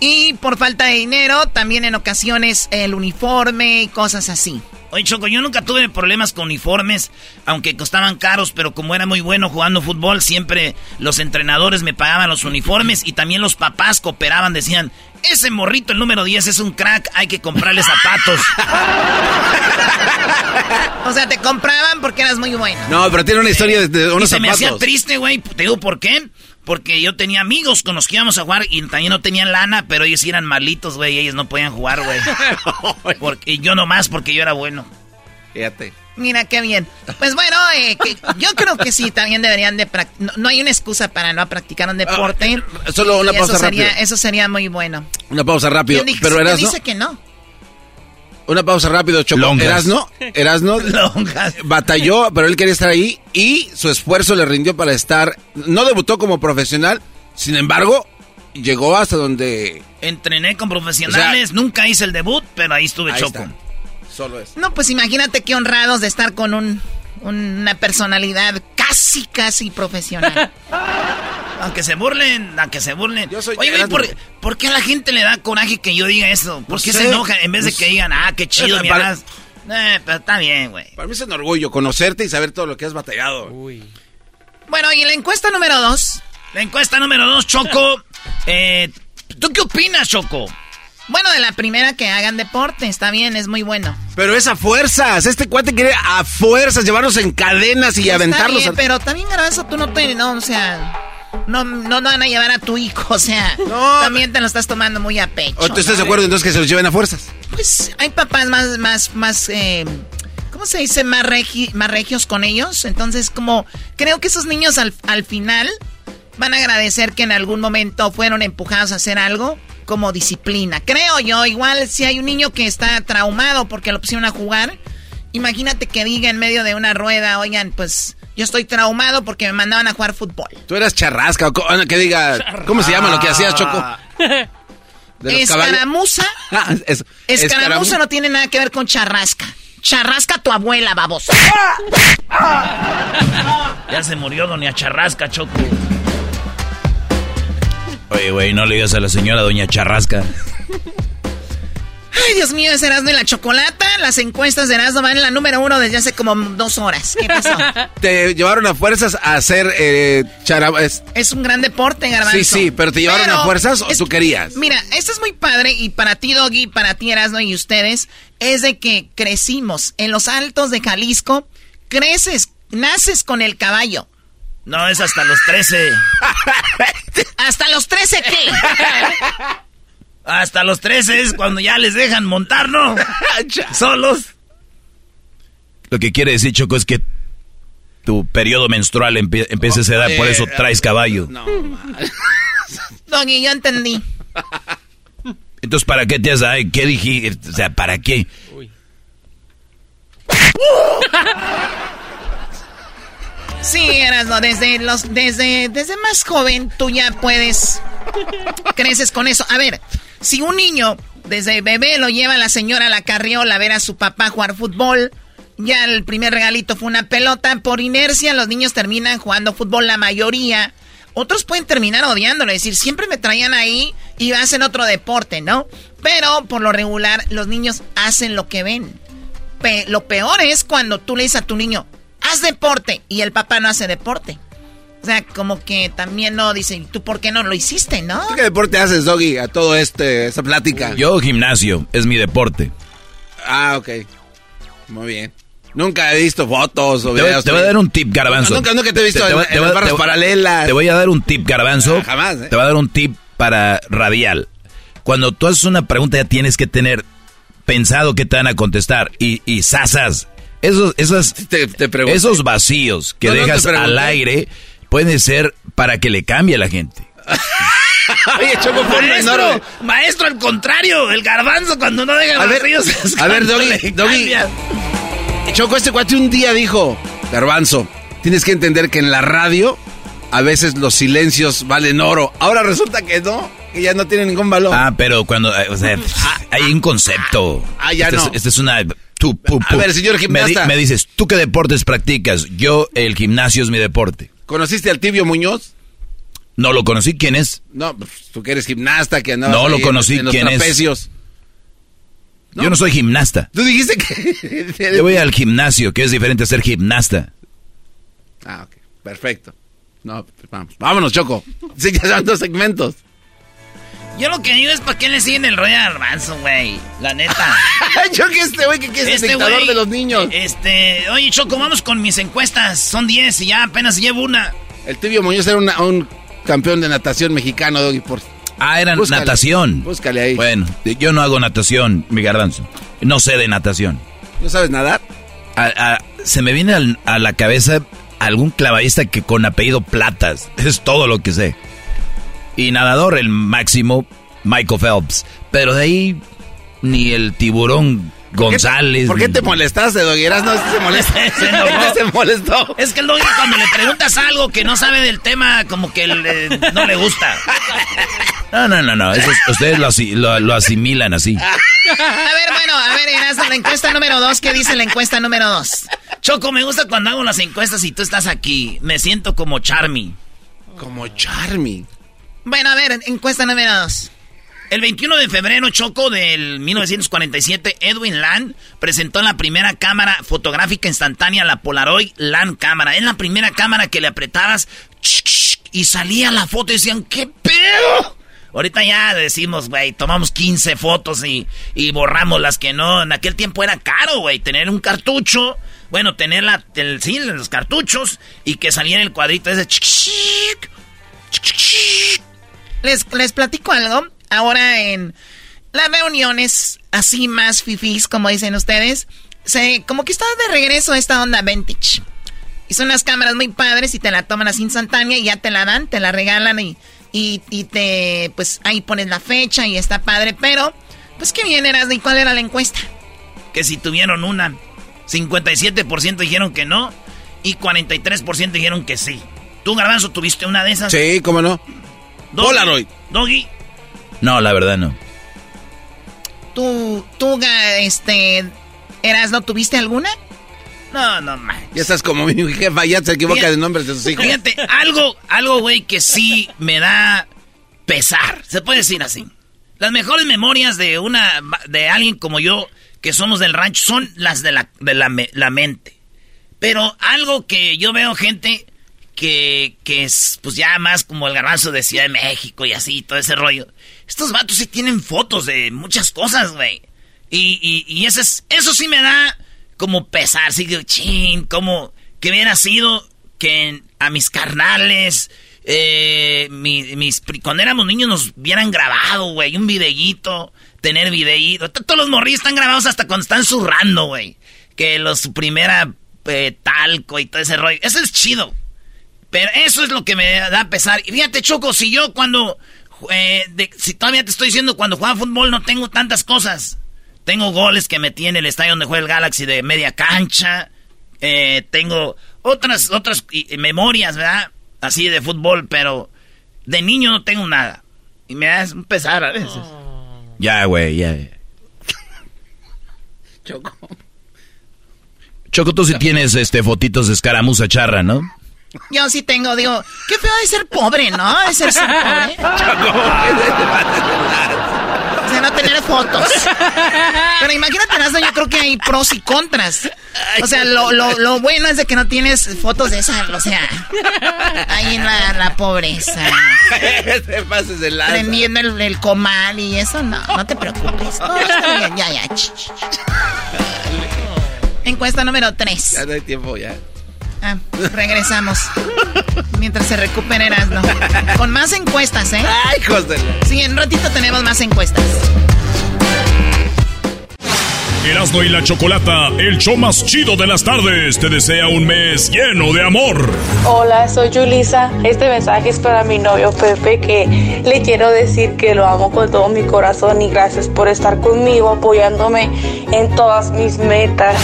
Speaker 10: y por falta de dinero también en ocasiones el uniforme y cosas así.
Speaker 5: Oye, Choco, yo nunca tuve problemas con uniformes, aunque costaban caros, pero como era muy bueno jugando fútbol, siempre los entrenadores me pagaban los uniformes y también los papás cooperaban, decían, ese morrito, el número 10, es un crack, hay que comprarle zapatos.
Speaker 10: O sea, te compraban porque eras muy bueno.
Speaker 7: No, pero tiene una historia de, de
Speaker 5: y
Speaker 7: unos
Speaker 5: se me hacía triste, güey. Te digo por qué. Porque yo tenía amigos con los que íbamos a jugar y también no tenían lana, pero ellos eran malitos, güey. Ellos no podían jugar, güey. Porque yo nomás, porque yo era bueno.
Speaker 7: Fíjate.
Speaker 10: Mira qué bien. Pues bueno, eh, que yo creo que sí, también deberían de prac- no, no hay una excusa para no practicar un deporte.
Speaker 7: Ah, solo una
Speaker 10: Y eso
Speaker 7: pausa
Speaker 10: sería,
Speaker 7: rápido.
Speaker 10: Eso sería muy bueno.
Speaker 7: Una pausa rápido.
Speaker 10: ¿Quién dice,
Speaker 7: Pero
Speaker 10: quién
Speaker 7: Erasno,
Speaker 10: dice que no?
Speaker 7: Una pausa rápido, Choco.
Speaker 6: Longas.
Speaker 7: Erasno, Erasno batalló, pero él quería estar ahí y su esfuerzo le rindió para estar. No debutó como profesional, sin embargo, llegó hasta donde.
Speaker 5: Entrené con profesionales, nunca hice el debut, pero ahí estuve
Speaker 7: Ahí
Speaker 5: choco.
Speaker 7: está. Solo es.
Speaker 10: No, pues imagínate qué honrados de estar con un, una personalidad casi, casi profesional.
Speaker 5: Aunque se burlen, aunque se burlen. Oye, güey, ¿por, qué a la gente le da coraje que yo diga eso? ¿Por qué se enojan en vez de que digan, ah, qué chido, mi Eh, pero está bien, güey.
Speaker 7: Para mí es un orgullo conocerte y saber todo lo que has batallado. Uy.
Speaker 10: Bueno, y la encuesta número dos.
Speaker 5: La encuesta número dos, Choco. Eh, ¿Tú qué opinas, Choco?
Speaker 10: Bueno, de la primera que hagan deporte, está bien, es muy bueno.
Speaker 7: Pero es a fuerzas, este cuate quiere a fuerzas llevarnos en cadenas y aventarlos.
Speaker 10: Bien, Pero también, Garbanzo, tú no te, no, o sea... No, no, van a llevar a tu hijo, o sea, también te lo estás tomando muy a pecho.
Speaker 7: ¿O tú estás de acuerdo entonces que se los lleven a fuerzas?
Speaker 10: Pues hay papás más, más, más, eh, ¿cómo se dice? Más, más regios con ellos. Entonces, como, creo que esos niños al, al final van a agradecer que en algún momento fueron empujados a hacer algo como disciplina. Creo yo, igual si hay un niño que está traumado porque lo pusieron a jugar, imagínate que diga en medio de una rueda, oigan, pues yo estoy traumado porque me mandaban a jugar fútbol.
Speaker 7: Tú eras charrasca, o que diga, ¿cómo se llama lo que hacías, Choco?
Speaker 10: Escaramuza. Ah, escaramuza no tiene nada que ver con charrasca. Charrasca tu abuela, babosa.
Speaker 5: ya se murió doña Charrasca, Choco.
Speaker 6: Oye, güey, no le digas a la señora doña Charrasca.
Speaker 10: Ay, Dios mío, es Erasmo y la Chocolata. Las encuestas de Erasmo van en la número uno desde hace como dos horas. ¿Qué pasó?
Speaker 7: te llevaron a fuerzas a hacer eh,
Speaker 10: Es un gran deporte, Garbanzo.
Speaker 7: Sí, sí, pero ¿te llevaron a fuerzas o tú querías?
Speaker 10: Mira, esto es muy padre y para ti, Doggy, para ti, Erasmo y ustedes, es de que crecimos en los altos de Jalisco. Creces, naces con el caballo.
Speaker 5: No, es hasta los 13.
Speaker 10: ¿Hasta los 13 qué?
Speaker 5: Hasta los 13 es cuando ya les dejan montar, ¿no? Solos.
Speaker 6: Lo que quiere decir, Choco, es que tu periodo menstrual empieza a esa edad, por eso traes caballo. No,
Speaker 10: Doggy, yo entendí.
Speaker 6: Entonces, ¿para qué te has dado? ¿Qué dije? O sea, ¿para qué? Uy.
Speaker 10: Sí, Erasmo, desde los, desde, desde más joven tú ya puedes, creces con eso. A ver, si un niño desde bebé lo lleva la señora a la carriola a ver a su papá jugar fútbol, ya el primer regalito fue una pelota, por inercia los niños terminan jugando fútbol la mayoría. Otros pueden terminar odiándolo, es decir, siempre me traían ahí y hacen otro deporte, ¿no? Pero por lo regular los niños hacen lo que ven. lo peor es cuando tú le dices a tu niño, haz deporte. Y el papá no hace deporte. O sea, como que también no dice, ¿tú por qué no lo hiciste, no?
Speaker 7: ¿Tú qué deporte haces, Doggy, a todo este, esta plática?
Speaker 6: Yo gimnasio, es mi deporte.
Speaker 7: Ah, ok. Muy bien. Nunca he visto fotos o
Speaker 6: videos. Te voy a dar un tip, Garbanzo.
Speaker 7: nunca, nunca te he visto en, barras paralelas.
Speaker 6: Te voy a dar un tip, Garbanzo. Ah, jamás, ¿eh? Te voy a dar un tip para radial. Cuando tú haces una pregunta ya tienes que tener pensado qué te van a contestar. Y, y sasas, esos, esos, esos vacíos que dejas al aire pueden ser para que le cambie a la gente.
Speaker 5: Oye, Choco, maestro, maestro, al contrario, el garbanzo cuando no deja a ver,
Speaker 7: A ver, Doggy, Doggy. Choco, este cuate un día dijo, garbanzo, tienes que entender que en la radio a veces los silencios valen oro. Ahora resulta que no, que ya no tienen ningún valor.
Speaker 6: Ah, pero cuando, o sea, ah, hay un concepto.
Speaker 7: Ah, ya
Speaker 6: este
Speaker 7: no.
Speaker 6: Es, es una
Speaker 7: a ver, señor gimnasta.
Speaker 6: Me, dices, ¿tú qué deportes practicas? Yo, el gimnasio es mi deporte.
Speaker 7: ¿Conociste al Tibio Muñoz?
Speaker 6: No lo conocí, ¿quién es?
Speaker 7: No, pues, tú que eres gimnasta, que andabas
Speaker 6: No lo conocí,
Speaker 7: en,
Speaker 6: ¿quién
Speaker 7: es?
Speaker 6: Yo no soy gimnasta.
Speaker 7: Tú dijiste que...
Speaker 6: Yo voy al gimnasio, que es diferente a ser gimnasta.
Speaker 7: Ah, ok, perfecto. No, pues, vamos. Vámonos, Choco. Sí, ya son dos segmentos.
Speaker 5: Yo lo que digo es para qué le siguen el rollo al manso, güey. La neta.
Speaker 7: Yo que este güey que, es el este dictador de los niños.
Speaker 5: Este, oye, Choco, vamos con mis encuestas. Son 10 y ya apenas llevo una.
Speaker 7: El tibio Muñoz era un campeón de natación mexicano, Doggy, por...
Speaker 6: Ah, era natación.
Speaker 7: Búscale ahí.
Speaker 6: Bueno, yo no hago natación, mi garbanzo. No sé de natación.
Speaker 7: ¿No sabes nadar?
Speaker 6: se me viene a la cabeza algún clavadista que con apellido Platas. Es todo lo que sé y nadador el máximo Michael Phelps. Pero de ahí ni el tiburón González.
Speaker 7: ¿Por qué te molestaste, Dogueras? No, se molesta. se, molestó.
Speaker 5: Es que el Doggy cuando le preguntas algo que no sabe del tema, como que no le gusta.
Speaker 6: No, no, no, no. ustedes lo, asimilan así. A
Speaker 10: ver, bueno, a ver, Eras, la encuesta número dos. ¿Qué dice la encuesta número dos?
Speaker 5: Choco, me gusta cuando hago las encuestas y tú estás aquí. Me siento como Charmy.
Speaker 7: Como Charmy.
Speaker 10: Bueno, a ver, encuesta número dos.
Speaker 5: El 21 de febrero, Choco, del 1947, Edwin Land presentó la primera cámara fotográfica instantánea, la Polaroid Land cámara. Es la primera cámara que le apretabas y salía la foto y decían, ¿qué pedo? Ahorita ya decimos, güey, tomamos 15 fotos y, y, borramos las que no. En aquel tiempo era caro, güey, tener un cartucho. Bueno, tener la, sí, los cartuchos y que saliera el cuadrito ese.
Speaker 10: Les, les platico algo ahora en las reuniones así más fifís, como dicen ustedes, se, como que está de regreso esta onda vintage. Y son unas cámaras muy padres y te la toman así instantánea y ya te la dan, te la regalan y, y, te, pues ahí pones la fecha y está padre. Pero, pues qué bien eras, ¿y cuál era la encuesta?
Speaker 5: Que si tuvieron una, 57% dijeron que no y 43% dijeron que sí. ¿Tú, Garbanzo, tuviste una de esas?
Speaker 7: Sí, cómo no. Polaroid.
Speaker 5: Doggy.
Speaker 6: No, la verdad no.
Speaker 10: ¿Tú, tú, este, eras, no tuviste alguna?
Speaker 5: No, no man.
Speaker 7: Ya estás como mi jefa, ya se equivoca de nombres de sus hijos.
Speaker 5: Fíjate, algo, algo, güey, que sí me da pesar. Se puede decir así. Las mejores memorias de una, de alguien como yo, que somos del rancho, son las de la, de la, la mente. Pero algo que yo veo gente que, que es, pues ya más como el garbanzo de Ciudad de México y así, todo ese rollo. Estos vatos sí tienen fotos de muchas cosas, güey. Y, y, eso, es, eso sí me da como pesar, así que, chin, como que hubiera sido que a mis carnales, eh, mis, cuando éramos niños nos hubieran grabado, güey, un videíto, tener videíto. Todos los morrillos están grabados hasta cuando están zurrando, güey. Que los su primera eh, talco y todo ese rollo. Eso es chido. Pero eso es lo que me da pesar. Y fíjate, Choco, si yo cuando eh, si todavía te estoy diciendo, cuando jugaba fútbol no tengo tantas cosas. Tengo goles que metí en el estadio donde juega el Galaxy de media cancha. Eh, tengo otras, otras memorias, ¿verdad? Así de fútbol, pero de niño no tengo nada. Y me da un pesar a veces.
Speaker 6: Ya, güey, ya.
Speaker 7: Choco.
Speaker 6: Choco, tú sí tienes este fotitos de escaramuza charra, ¿no?
Speaker 10: Yo sí tengo, digo, qué feo de ser pobre, ¿no? De ser, ser pobre. o sea, no tener fotos. Pero imagínate, yo creo que hay pros y contras. O sea, lo, lo, lo bueno es de que no tienes fotos de esa, o sea, ahí en la, la pobreza.
Speaker 7: Te pases lado.
Speaker 10: Prendiendo el, el, comal y eso, no, no te preocupes. Ya, ya. Encuesta número 3.
Speaker 7: Ya no hay tiempo, ya.
Speaker 10: Ah, regresamos. Mientras se recuperen ¿no? Con más encuestas, ¿eh?
Speaker 7: Ay, hijos
Speaker 10: Sí, en un ratito tenemos más encuestas.
Speaker 2: Erasmo y la Chocolata, el show más chido de las tardes, te desea un mes lleno de amor.
Speaker 11: Hola, soy Julisa. Este mensaje es para mi novio Pepe, que le quiero decir que lo amo con todo mi corazón y gracias por estar conmigo, apoyándome en todas mis metas.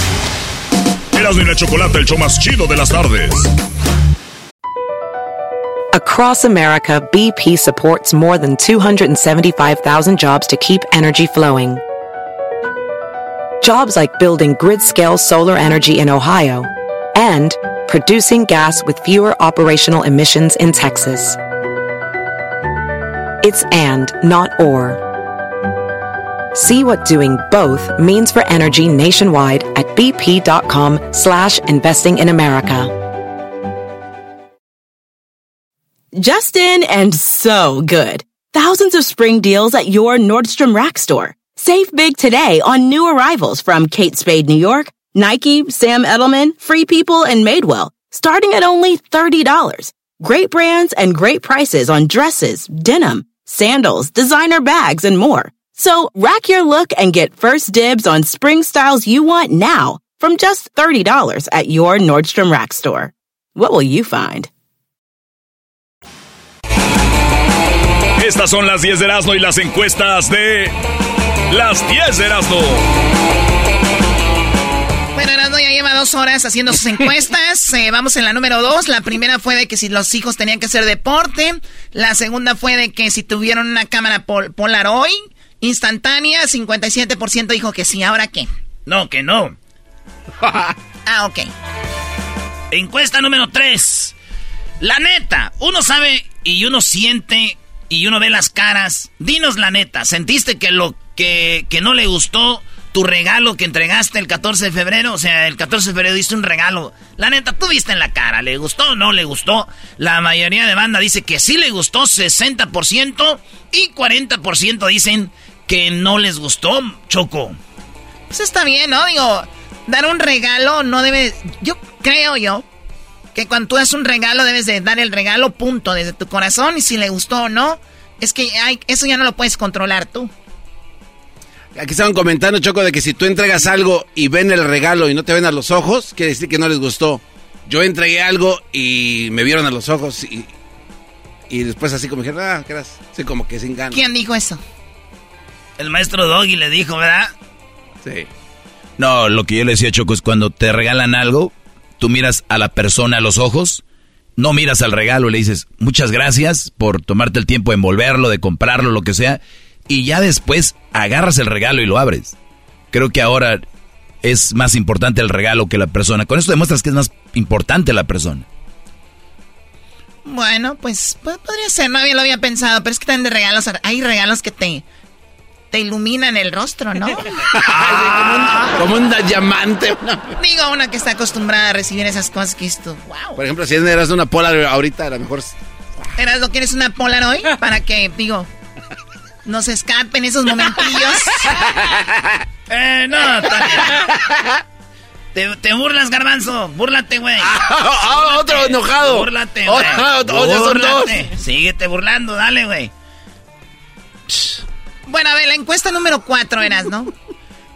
Speaker 2: Erasmo y la Chocolata, el show más chido de las tardes.
Speaker 1: Across America, BP supports more than 275,000 jobs to keep energy flowing. Jobs like building grid-scale solar energy in Ohio and producing gas with fewer operational emissions in Texas. It's and, not or. See what doing both means for energy nationwide at bp.com slash investing in America.
Speaker 12: Justin and so good. Thousands of spring deals at your Nordstrom Rack store. Save big today on new arrivals from Kate Spade New York, Nike, Sam Edelman, Free People, and Madewell, starting at only $30. Great brands and great prices on dresses, denim, sandals, designer bags, and more. So rack your look and get first dibs on spring styles you want now from just $30 at your Nordstrom Rack store. What will you find?
Speaker 2: Estas son las 10 de Erasmo y las encuestas de las 10 de Erasmo.
Speaker 10: Bueno, Erasmo ya lleva dos horas haciendo sus encuestas. Eh, vamos en la número dos. La primera fue de que si los hijos tenían que hacer deporte. La segunda fue de que si tuvieron una cámara pol Polaroid instantánea, 57% dijo que sí. ¿Ahora qué?
Speaker 5: No, que no.
Speaker 10: ah, ok.
Speaker 5: Encuesta número 3. La neta, uno sabe y uno siente y uno ve las caras. Dinos la neta, ¿sentiste que lo que, que no le gustó tu regalo que entregaste el 14 de febrero? O sea, el 14 de febrero diste un regalo. La neta, tú viste en la cara, ¿le gustó o no le gustó? La mayoría de banda dice que sí le gustó, 60%, y 40% dicen que no les gustó, Choco.
Speaker 10: Pues está bien, ¿no? Digo, dar un regalo no debe... Yo creo yo que cuando tú das un regalo debes de dar el regalo punto desde tu corazón y si le gustó o no, es que hay, eso ya no lo puedes controlar tú.
Speaker 7: Aquí estaban comentando, Choco, de que si tú entregas algo y ven el regalo y no te ven a los ojos, quiere decir que no les gustó. Yo entregué algo y me vieron a los ojos y, y después así como dijeron, ah, ¿qué Así como que sin ganas.
Speaker 10: ¿Quién dijo eso?
Speaker 5: El maestro Doggy le dijo, ¿verdad?
Speaker 7: Sí.
Speaker 6: No, lo que yo le decía, Choco, es cuando te regalan algo, tú miras a la persona a los ojos, no miras al regalo, le dices, muchas gracias por tomarte el tiempo de envolverlo, de comprarlo, lo que sea, y ya después agarras el regalo y lo abres. Creo que ahora es más importante el regalo que la persona. Con esto demuestras que es más importante la persona.
Speaker 10: Bueno, pues, pues podría ser, no había, lo había pensado, pero es que también de regalos, hay regalos que te, te iluminan el rostro, ¿no?
Speaker 7: como, un, diamante.
Speaker 10: Digo, una que está acostumbrada a recibir esas cosas que esto, wow.
Speaker 7: Por ejemplo, si eras una polar ahorita, a lo mejor...
Speaker 10: ¿Eras lo quieres una polar hoy? Para que, digo, no se escapen esos momentillos.
Speaker 5: eh, no, te, te, burlas, garbanzo. Búrlate, güey.
Speaker 7: Ah, otro enojado.
Speaker 5: Búrlate, güey. Síguete burlando, dale, güey.
Speaker 10: Bueno, a ver, la encuesta número 4 eras, ¿no?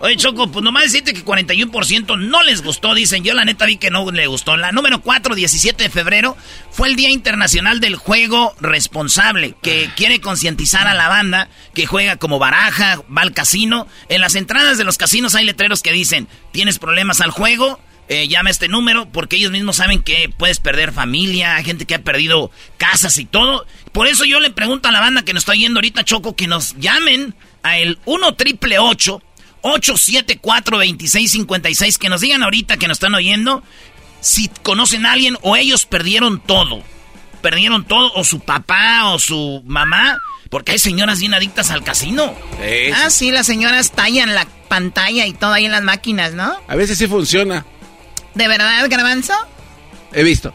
Speaker 5: Oye, Choco, pues nomás decirte que 41% no les gustó, dicen. Yo la neta vi que no le gustó. La número 4, 17 de febrero, fue el Día Internacional del Juego Responsable, que quiere concientizar a la banda que juega como baraja, va al casino. En las entradas de los casinos hay letreros que dicen, ¿tienes problemas al juego? Eh, llama este número porque ellos mismos saben que puedes perder familia, hay gente que ha perdido casas y todo. Por eso yo le pregunto a la banda que nos está yendo ahorita, Choco, que nos llamen a el 1 triple 874-2656. Que nos digan ahorita que nos están oyendo si conocen a alguien o ellos perdieron todo. Perdieron todo, o su papá o su mamá. Porque hay señoras bien adictas al casino.
Speaker 10: Ah, sí, las señoras tallan la pantalla y todo ahí en las máquinas, ¿no?
Speaker 7: A veces sí funciona.
Speaker 10: ¿De verdad, Garbanzo?
Speaker 7: He visto.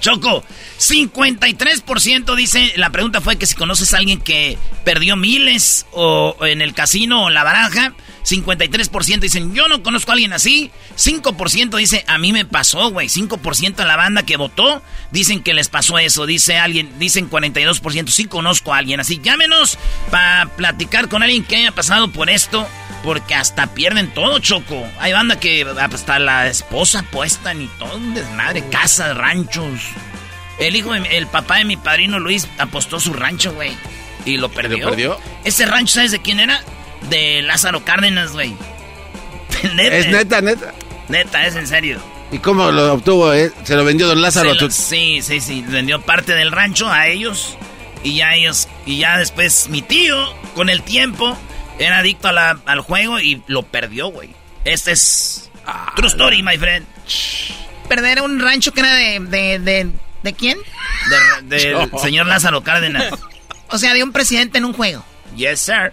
Speaker 5: Choco, 53% dice, la pregunta fue que si conoces a alguien que perdió miles o en el casino o en la baraja. 53% dicen, yo no conozco a alguien así. 5% dice, a mí me pasó, güey. 5% de la banda que votó dicen que les pasó eso. Dice alguien, dicen 42%, sí conozco a alguien así. Llámenos para platicar con alguien que haya pasado por esto. Porque hasta pierden todo, Choco. Hay banda que hasta la esposa puesta ni todo un desmadre. Casas, ranchos. El hijo, el papá de mi padrino Luis apostó su rancho, güey. Y lo perdió. ¿Lo perdió? Ese rancho, ¿sabes de quién era? De Lázaro Cárdenas, güey.
Speaker 7: Es neta, neta.
Speaker 5: Neta, es en serio.
Speaker 7: ¿Y cómo lo obtuvo? Eh? ¿Se lo vendió don Lázaro?
Speaker 5: sí, sí, sí. Vendió parte del rancho a ellos. Y ya ellos. Y ya después mi tío, con el tiempo, era adicto al juego y lo perdió, güey. Este es. true story, my friend.
Speaker 10: Perder un rancho que era de ¿De quién?
Speaker 5: Del señor Lázaro Cárdenas.
Speaker 10: O sea, de un presidente en un juego.
Speaker 5: Yes, sir.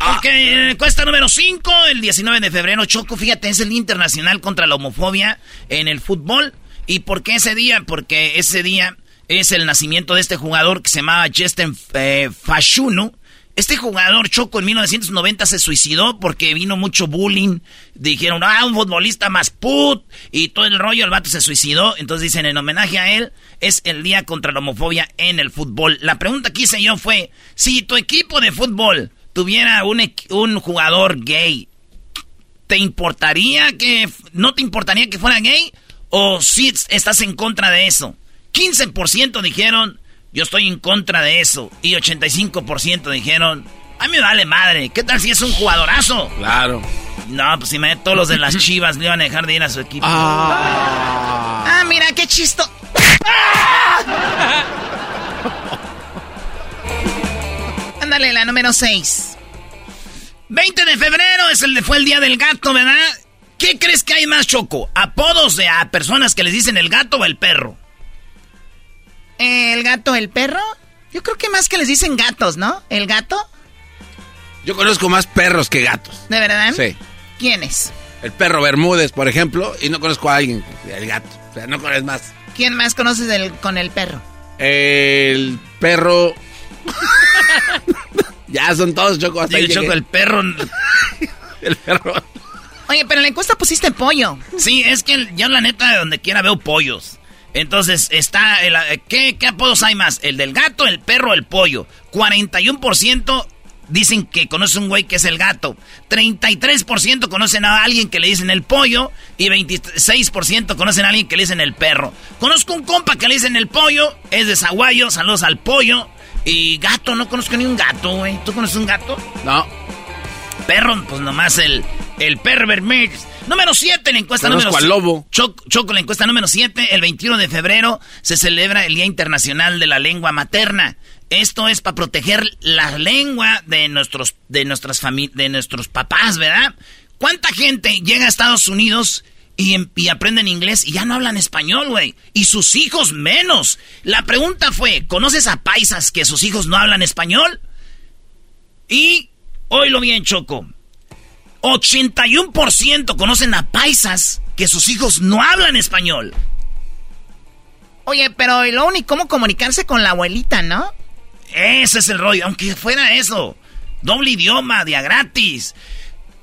Speaker 5: Ah. Ok, cuesta número 5, el 19 de febrero. Choco, fíjate, es el Día Internacional contra la Homofobia en el fútbol. ¿Y por qué ese día? Porque ese día es el nacimiento de este jugador que se llamaba Justin eh, Fashuno este jugador Choco en 1990 se suicidó porque vino mucho bullying. Dijeron, ah, un futbolista más put. Y todo el rollo, el vato se suicidó. Entonces dicen, en homenaje a él, es el día contra la homofobia en el fútbol. La pregunta que hice yo fue, si tu equipo de fútbol tuviera un, un jugador gay, ¿te importaría que, no te importaría que fuera gay? ¿O si estás en contra de eso? 15% dijeron, yo estoy en contra de eso. Y 85% dijeron, a mí me vale madre. ¿Qué tal si es un jugadorazo?
Speaker 7: Claro.
Speaker 5: No, pues si me todos los de las chivas le iban a dejar de ir a su equipo.
Speaker 10: Ah, ah mira, qué chisto. Ándale, la número 6.
Speaker 5: 20 de febrero es el de fue el día del gato, ¿verdad? ¿Qué crees que hay más choco? ¿Apodos de a personas que les dicen el gato o el perro?
Speaker 10: ¿El gato, el perro? Yo creo que más que les dicen gatos, ¿no? ¿El gato?
Speaker 7: Yo conozco más perros que gatos.
Speaker 10: ¿De verdad?
Speaker 7: Sí.
Speaker 10: ¿Quiénes?
Speaker 7: El perro Bermúdez, por ejemplo, y no conozco a alguien, el gato. O sea, no conoces más.
Speaker 10: ¿Quién más conoces del, con el perro?
Speaker 7: El perro. ya son todos Choco. Hasta
Speaker 5: el Choco, el perro.
Speaker 7: el perro.
Speaker 10: Oye, pero en la encuesta pusiste pollo.
Speaker 5: Sí, es que yo la neta de donde quiera veo pollos. Entonces, está. El, ¿qué, ¿Qué apodos hay más? El del gato, el perro, el pollo. 41% dicen que conoce un güey que es el gato. 33% conocen a alguien que le dicen el pollo. Y 26% conocen a alguien que le dicen el perro. Conozco un compa que le dicen el pollo. Es de Zaguayo. Saludos al pollo. Y gato, no conozco ni un gato, güey. ¿Tú conoces un gato?
Speaker 7: No.
Speaker 5: Perro, pues nomás el, el perro Número 7, la encuesta
Speaker 7: Conozco
Speaker 5: número
Speaker 7: al lobo.
Speaker 5: Choco, Choco, la encuesta número 7. El 21 de febrero se celebra el Día Internacional de la Lengua Materna. Esto es para proteger la lengua de nuestros, de nuestras de nuestros papás, ¿verdad? ¿Cuánta gente llega a Estados Unidos y, y aprenden inglés y ya no hablan español, güey? Y sus hijos menos. La pregunta fue, ¿conoces a paisas que sus hijos no hablan español? Y, oílo bien, Choco, 81% conocen a paisas que sus hijos no hablan español.
Speaker 10: Oye, pero lo único, ¿cómo comunicarse con la abuelita, no?
Speaker 5: Ese es el rollo, aunque fuera eso. Doble idioma, día gratis.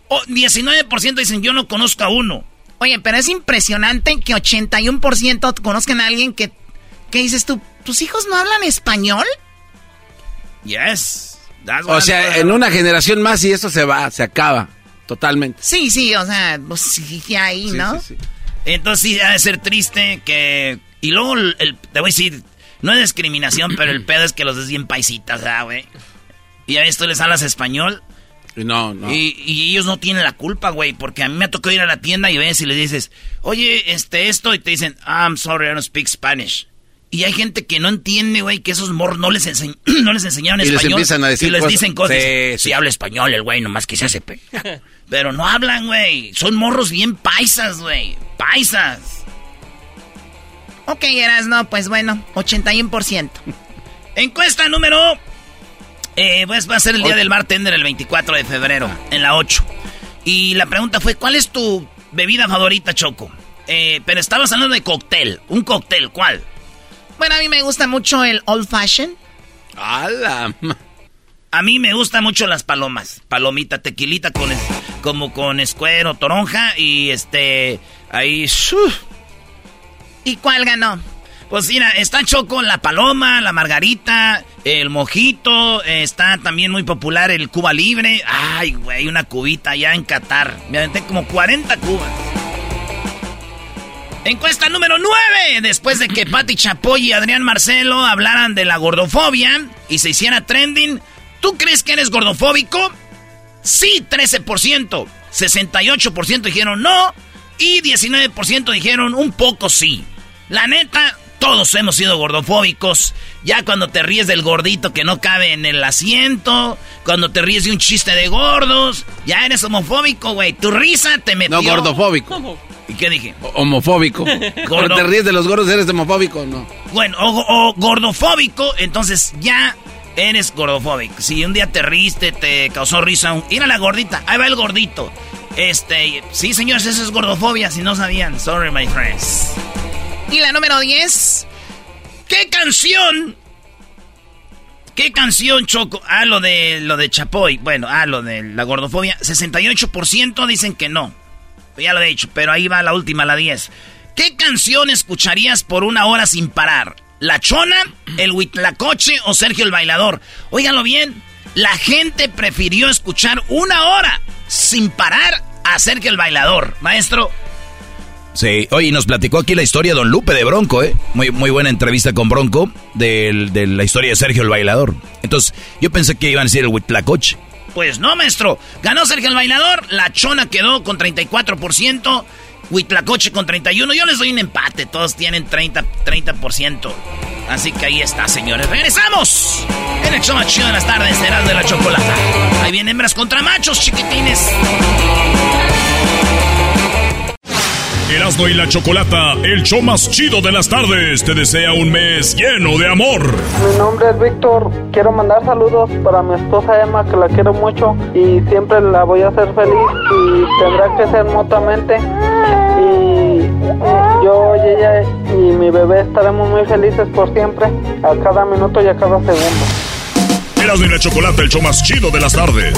Speaker 5: 19% dicen yo no conozco a uno.
Speaker 10: Oye, pero es impresionante que 81% conozcan a alguien que... ¿Qué dices tú? ¿Tus hijos no hablan español?
Speaker 5: Yes.
Speaker 7: o sea, en una generación más y esto se va, se acaba. Totalmente.
Speaker 10: Sí, sí, o sea, pues sí, ahí, ¿no? Sí, sí,
Speaker 5: Entonces sí, ha de ser triste que... Y luego, el, te voy a decir, no es discriminación, pero el pedo es que los des bien paisitas, güey? Y a esto les hablas español.
Speaker 7: No, no.
Speaker 5: Y, ellos no tienen la culpa, güey, porque a mí me ha tocado ir a la tienda y ves y les dices, oye, este, esto, y te dicen, I'm sorry, I don't speak Spanish. Y hay gente que no entiende, güey, que esos morros no les, no les enseñaron
Speaker 7: y
Speaker 5: español.
Speaker 7: Les empiezan a decir
Speaker 5: y les dicen cosas. Sí, habla español el güey, nomás que se hace. Pero no hablan, güey. Son morros bien paisas, güey. Paisas.
Speaker 10: Ok, eras, no, pues bueno, 81%.
Speaker 5: Encuesta número. Eh, pues va a ser el día del bartender el 24 de febrero, en la 8. Y la pregunta fue: ¿Cuál es tu bebida favorita, Choco? Eh, pero estabas hablando de cóctel. ¿Un cóctel? ¿Cuál?
Speaker 10: Bueno, a mí me gusta mucho el old fashion.
Speaker 7: ¡Hala!
Speaker 5: A mí me gustan mucho las palomas. Palomita, tequilita con como con escuero, toronja y este ahí.
Speaker 10: ¿Y cuál ganó?
Speaker 5: Pues mira, está Choco, la paloma, la margarita, el mojito, está también muy popular el Cuba Libre. Ay, güey, una cubita allá en Qatar. Me aventé como 40 cubas. Encuesta número 9. Después de que Patti Chapoy y Adrián Marcelo hablaran de la gordofobia y se hiciera trending, ¿tú crees que eres gordofóbico? Sí, 13%. 68% dijeron no. Y 19% dijeron un poco sí. La neta, todos hemos sido gordofóbicos. Ya cuando te ríes del gordito que no cabe en el asiento, cuando te ríes de un chiste de gordos, ya eres homofóbico, güey. Tu risa te metió.
Speaker 7: No, gordofóbico.
Speaker 5: ¿Y qué dije?
Speaker 7: homofóbico. Cuando te ríes de los gordos, eres homofóbico, ¿no?
Speaker 5: Bueno, o, gordofóbico, entonces ya eres gordofóbico. Si un día te riste, te causó risa, un... ir a la gordita, ahí va el gordito. Este, sí, señores, eso es gordofobia, si no sabían. Sorry, my friends.
Speaker 10: Y la número 10.
Speaker 5: ¿Qué canción? ¿Qué canción, Choco? Ah, lo de, lo de Chapoy. Bueno, ah, lo de la gordofobia. 68% dicen que no. Ya lo he dicho, pero ahí va la última, la 10. ¿Qué canción escucharías por una hora sin parar? ¿La Chona, el Huitlacoche o Sergio el Bailador? Óiganlo bien, la gente prefirió escuchar una hora sin parar a Sergio el Bailador. Maestro,
Speaker 6: Sí, oye, nos platicó aquí la historia de Don Lupe de Bronco, ¿eh? Muy, muy buena entrevista con Bronco de, de la historia de Sergio el Bailador. Entonces, yo pensé que iban a decir el Huitlacoche.
Speaker 5: Pues no, maestro. Ganó Sergio el Bailador, la Chona quedó con 34%, Huitlacoche con 31%. Yo les doy un empate, todos tienen 30%. 30%. Así que ahí está, señores. ¡Regresamos! En el show más chido de las tardes, serás de la chocolata. Ahí vienen hembras contra machos, chiquitines.
Speaker 2: Erasmo y la Chocolata, el show más chido de las tardes, te desea un mes lleno de amor.
Speaker 13: Mi nombre es Víctor. Quiero mandar saludos para mi esposa Emma, que la quiero mucho y siempre la voy a hacer feliz y tendrá que ser mutuamente. Y yo y ella y mi bebé estaremos muy felices por siempre, a cada minuto y a cada segundo.
Speaker 2: Erasmo y la Chocolata, el show más chido de las tardes.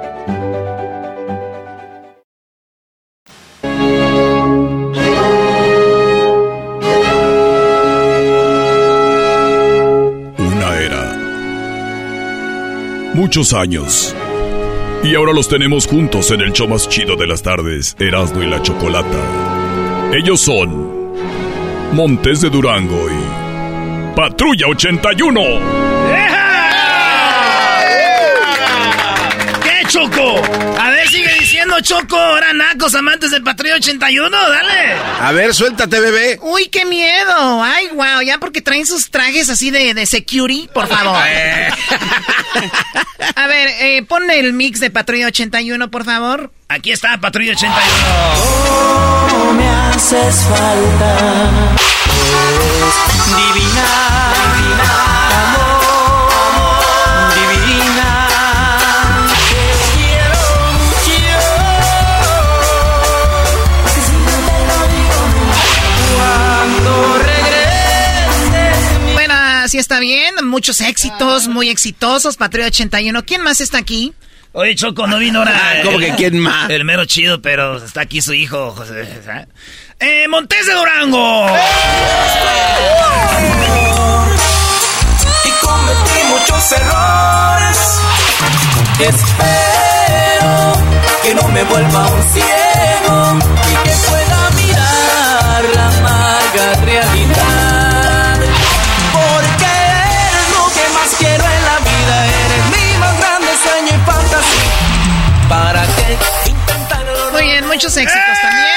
Speaker 2: Muchos años. Y ahora los tenemos juntos en el show más chido de las tardes, Erasmo y la Chocolata. Ellos son Montes de Durango y Patrulla 81.
Speaker 5: Choco? A ver, sigue diciendo, Choco. Ahora nacos, amantes del Patrulla 81, dale.
Speaker 7: A ver, suéltate, bebé.
Speaker 10: Uy, qué miedo. Ay, wow, ya porque traen sus trajes así de, de security, por favor. A ver, eh, pon el mix de Patrulla 81, por favor.
Speaker 5: Aquí está Patrulla 81.
Speaker 14: No me haces falta. Divina,
Speaker 10: así está bien. Muchos éxitos, muy exitosos. Patrulla 81. ¿Quién más está aquí?
Speaker 5: Oye, Choco, no vino ahora.
Speaker 7: Ah, ¿Cómo que quién más?
Speaker 5: El mero chido, pero está aquí su hijo, José. ¿sabes? Eh, Montes de Durango.
Speaker 14: y cometí muchos errores. Espero que no me vuelva un ciego y que pueda mirar la amarga realidad.
Speaker 10: Muchos éxitos también.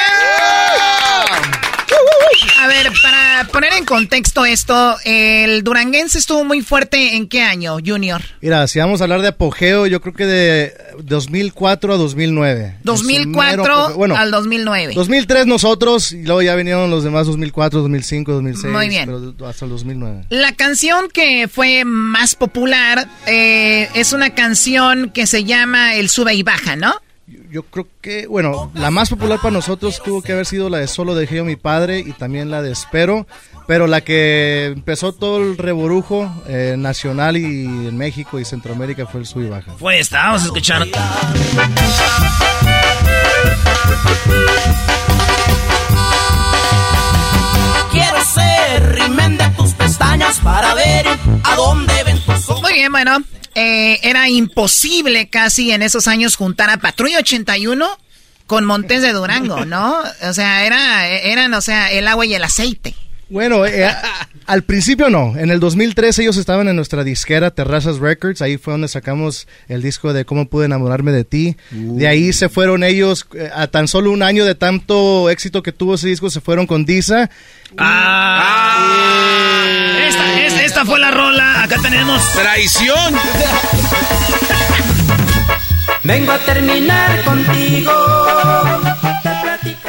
Speaker 10: A ver, para poner en contexto esto, el duranguense estuvo muy fuerte en qué año, Junior?
Speaker 15: Mira, si vamos a hablar de apogeo, yo creo que de 2004 a 2009.
Speaker 10: 2004
Speaker 15: Su mero apogeo. Bueno,
Speaker 10: al 2009.
Speaker 15: 2003 nosotros, y luego ya vinieron los demás 2004, 2005, 2006.
Speaker 10: Muy bien.
Speaker 15: Pero hasta el 2009.
Speaker 10: La canción que fue más popular eh, es una canción que se llama El sube y baja, ¿no?
Speaker 15: Yo creo que, bueno, la más popular para nosotros tuvo que haber sido la de Solo dejé a mi padre y también la de Espero, pero la que empezó todo el reburujo eh, nacional y en México y Centroamérica fue el sub y baja.
Speaker 5: Pues estábamos escuchando.
Speaker 14: Quiero ser rimen pestañas para ver a dónde ven tus ojos.
Speaker 10: Muy bien, bueno, eh, era imposible casi en esos años juntar a Patrulla 81 con Montes de Durango, ¿no? O sea, era, eran, o sea, el agua y el aceite.
Speaker 15: Bueno, eh, al principio no. En el 2013 ellos estaban en nuestra disquera Terrazas Records. Ahí fue donde sacamos el disco de Cómo pude enamorarme de ti. De ahí se fueron ellos eh, a tan solo un año de tanto éxito que tuvo ese disco. Se fueron con Disa.
Speaker 5: Ah. Esta, esta, esta fue la rola. Acá tenemos.
Speaker 7: ¡Traición!
Speaker 14: Vengo a terminar contigo.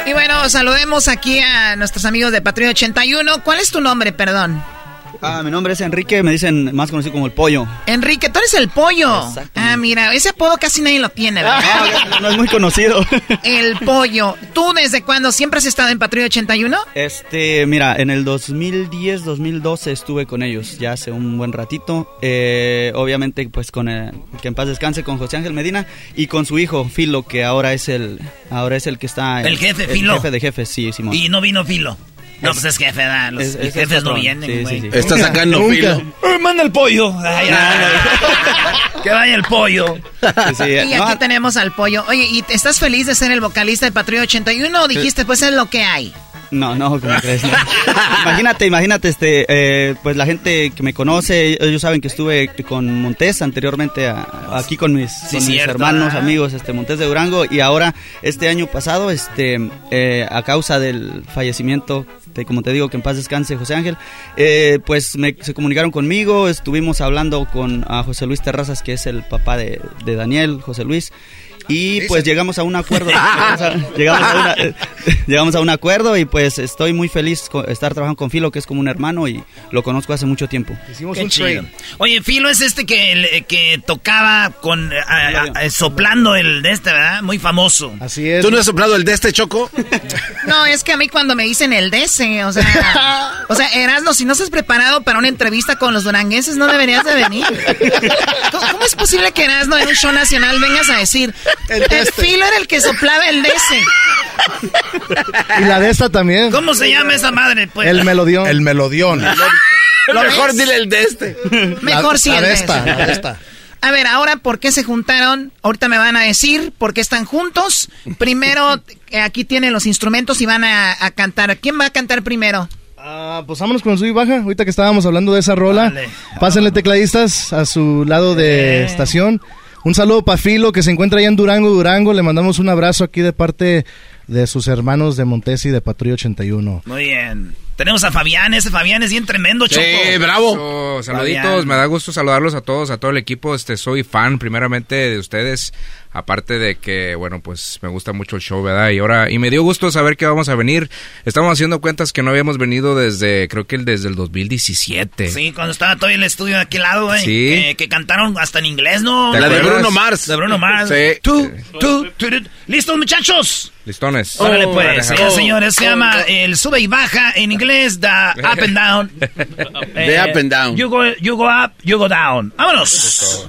Speaker 10: Y bueno, saludemos aquí a nuestros amigos de Patrulla 81. ¿Cuál es tu nombre, perdón?
Speaker 16: Ah, mi nombre es Enrique, me dicen más conocido como el pollo.
Speaker 10: Enrique, tú eres el pollo. Ah, mira, ese apodo casi nadie lo tiene, ¿verdad?
Speaker 16: No, no es muy conocido.
Speaker 10: El pollo. ¿Tú desde cuándo siempre has estado en Patrulla 81?
Speaker 16: Este, mira, en el 2010, 2012 estuve con ellos, ya hace un buen ratito. Eh, obviamente, pues con eh, que en paz descanse con José Ángel Medina y con su hijo Filo, que ahora es el, ahora es el que está.
Speaker 5: El jefe, Filo.
Speaker 16: El jefe de jefes, sí, Simón.
Speaker 5: Y no vino Filo. No, pues es jefe, ¿verdad? Los
Speaker 16: Es- es el
Speaker 5: jefes no vienen, güey.
Speaker 16: sí, sí. Está sacando
Speaker 5: Nunca.
Speaker 16: filo.
Speaker 5: Eh, manda el pollo. Ay, ay, que vaya el pollo.
Speaker 10: Y aquí tenemos al pollo. Oye, ¿y estás feliz de ser el vocalista de Patrulla 81 o dijiste, pues es lo que hay?
Speaker 16: No, no, ¿cómo crees? No. imagínate, imagínate, este, eh, pues la gente que me conoce, ellos saben que estuve con Montés anteriormente a- aquí con mis,
Speaker 5: Sí,
Speaker 16: con mis
Speaker 5: cierto,
Speaker 16: hermanos,
Speaker 5: ah.
Speaker 16: amigos, este, Montés de Durango, y ahora este año pasado, este, eh, a causa del fallecimiento, de, como te digo, que en paz descanse José Ángel, eh, pues me, se comunicaron conmigo, estuvimos hablando con a José Luis Terrazas, que es el papá de Daniel, José Luis. Y pues llegamos a un acuerdo. llegamos, a, llegamos a una- eh, llegamos a un acuerdo y pues estoy muy feliz con estar trabajando con Filo, que es como un hermano y lo conozco hace mucho tiempo.
Speaker 15: Hicimos
Speaker 5: Qué
Speaker 15: un
Speaker 5: chido.
Speaker 15: trade.
Speaker 5: Oye, Filo es este que, que tocaba con a- a- a- soplando el de este, ¿verdad? Muy famoso.
Speaker 15: Así es.
Speaker 7: ¿Tú no has soplado el de este choco?
Speaker 10: No, es que a mí cuando me dicen el DC, o sea, o sea, Erasno, si no estás preparado para una entrevista con los duranguenses, no deberías de venir. ¿Cómo, cómo es posible que Erasno en un show nacional vengas a decir, el, filo era el que soplaba el DC?
Speaker 15: Y la de esta también.
Speaker 5: ¿Cómo se llama esa madre? Pues?
Speaker 15: El melodión.
Speaker 4: El melodión.
Speaker 10: ¿Lo
Speaker 7: Mejor
Speaker 10: ves?
Speaker 7: dile el de este.
Speaker 10: Mejor
Speaker 15: La-
Speaker 10: sí
Speaker 15: la
Speaker 10: el
Speaker 15: de
Speaker 10: de
Speaker 15: esta,
Speaker 10: ese.
Speaker 15: la de esta.
Speaker 10: A ver, ahora, ¿por qué se juntaron? Ahorita me van a decir por qué están juntos. Primero, eh, aquí tienen los instrumentos y van a, a cantar. ¿Quién va a cantar primero?
Speaker 15: Ah, pues vámonos con sub y baja. Ahorita que estábamos hablando de esa rola. Pásenle tecladistas a su lado de estación. Un saludo para Filo que se encuentra allá en Durango, Durango. Le mandamos un abrazo aquí de parte de sus hermanos de Montes y de Patrulla 81.
Speaker 5: Muy bien. Tenemos a Fabián, ese Fabián es bien tremendo, Choco.
Speaker 17: Eso, saluditos,
Speaker 5: Fabián.
Speaker 17: me da gusto saludarlos a todos, a todo el equipo. Este, soy fan primeramente de ustedes, aparte de que, bueno, pues me gusta mucho el show, ¿verdad? Y ahora, y me dio gusto saber que vamos a venir. Estamos haciendo cuentas que no habíamos venido desde, creo que el- desde el 2017.
Speaker 5: Sí, cuando estaba todavía en el estudio de aquel lado, güey.
Speaker 17: Sí.
Speaker 5: Que, que cantaron hasta en inglés, ¿no?
Speaker 17: ¿Te
Speaker 7: La de? Bruno Mars.
Speaker 5: De Bruno Mars.
Speaker 17: Sí.
Speaker 5: Tú, tú, tú, tú. ¿Listos, muchachos?
Speaker 17: Listones.
Speaker 5: Órale, pues,
Speaker 17: Oh,
Speaker 5: sí, señores, se llama el sube y baja en inglés, the up and down.
Speaker 7: The up and down.
Speaker 5: You go, you go up, you go down. ¡Vámonos!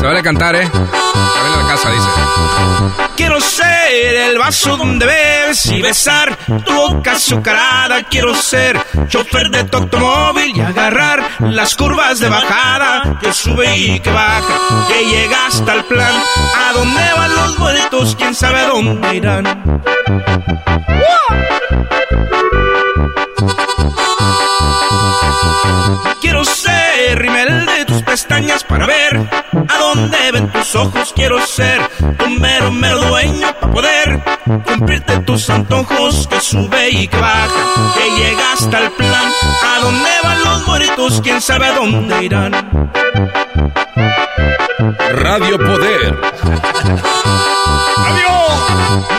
Speaker 17: Se vale cantar, ¿eh? Se vale la casa, dice.
Speaker 14: Quiero ser el vaso donde bebes y besar tu boca azucarada. Quiero ser chofer de tu automóvil y agarrar las curvas de bajada. Que sube y que baja, que llega hasta el plan. ¿A dónde van los muertos? ¿Quién sabe dónde irán? Quiero ser rimel de tus pestañas para ver a dónde ven tus ojos. Quiero ser tu mero, mero dueño para poder cumplirte tus antojos. Que sube y que baja, que llega hasta el plan. A dónde van los muertos, quién sabe a dónde irán.
Speaker 2: Radio Poder.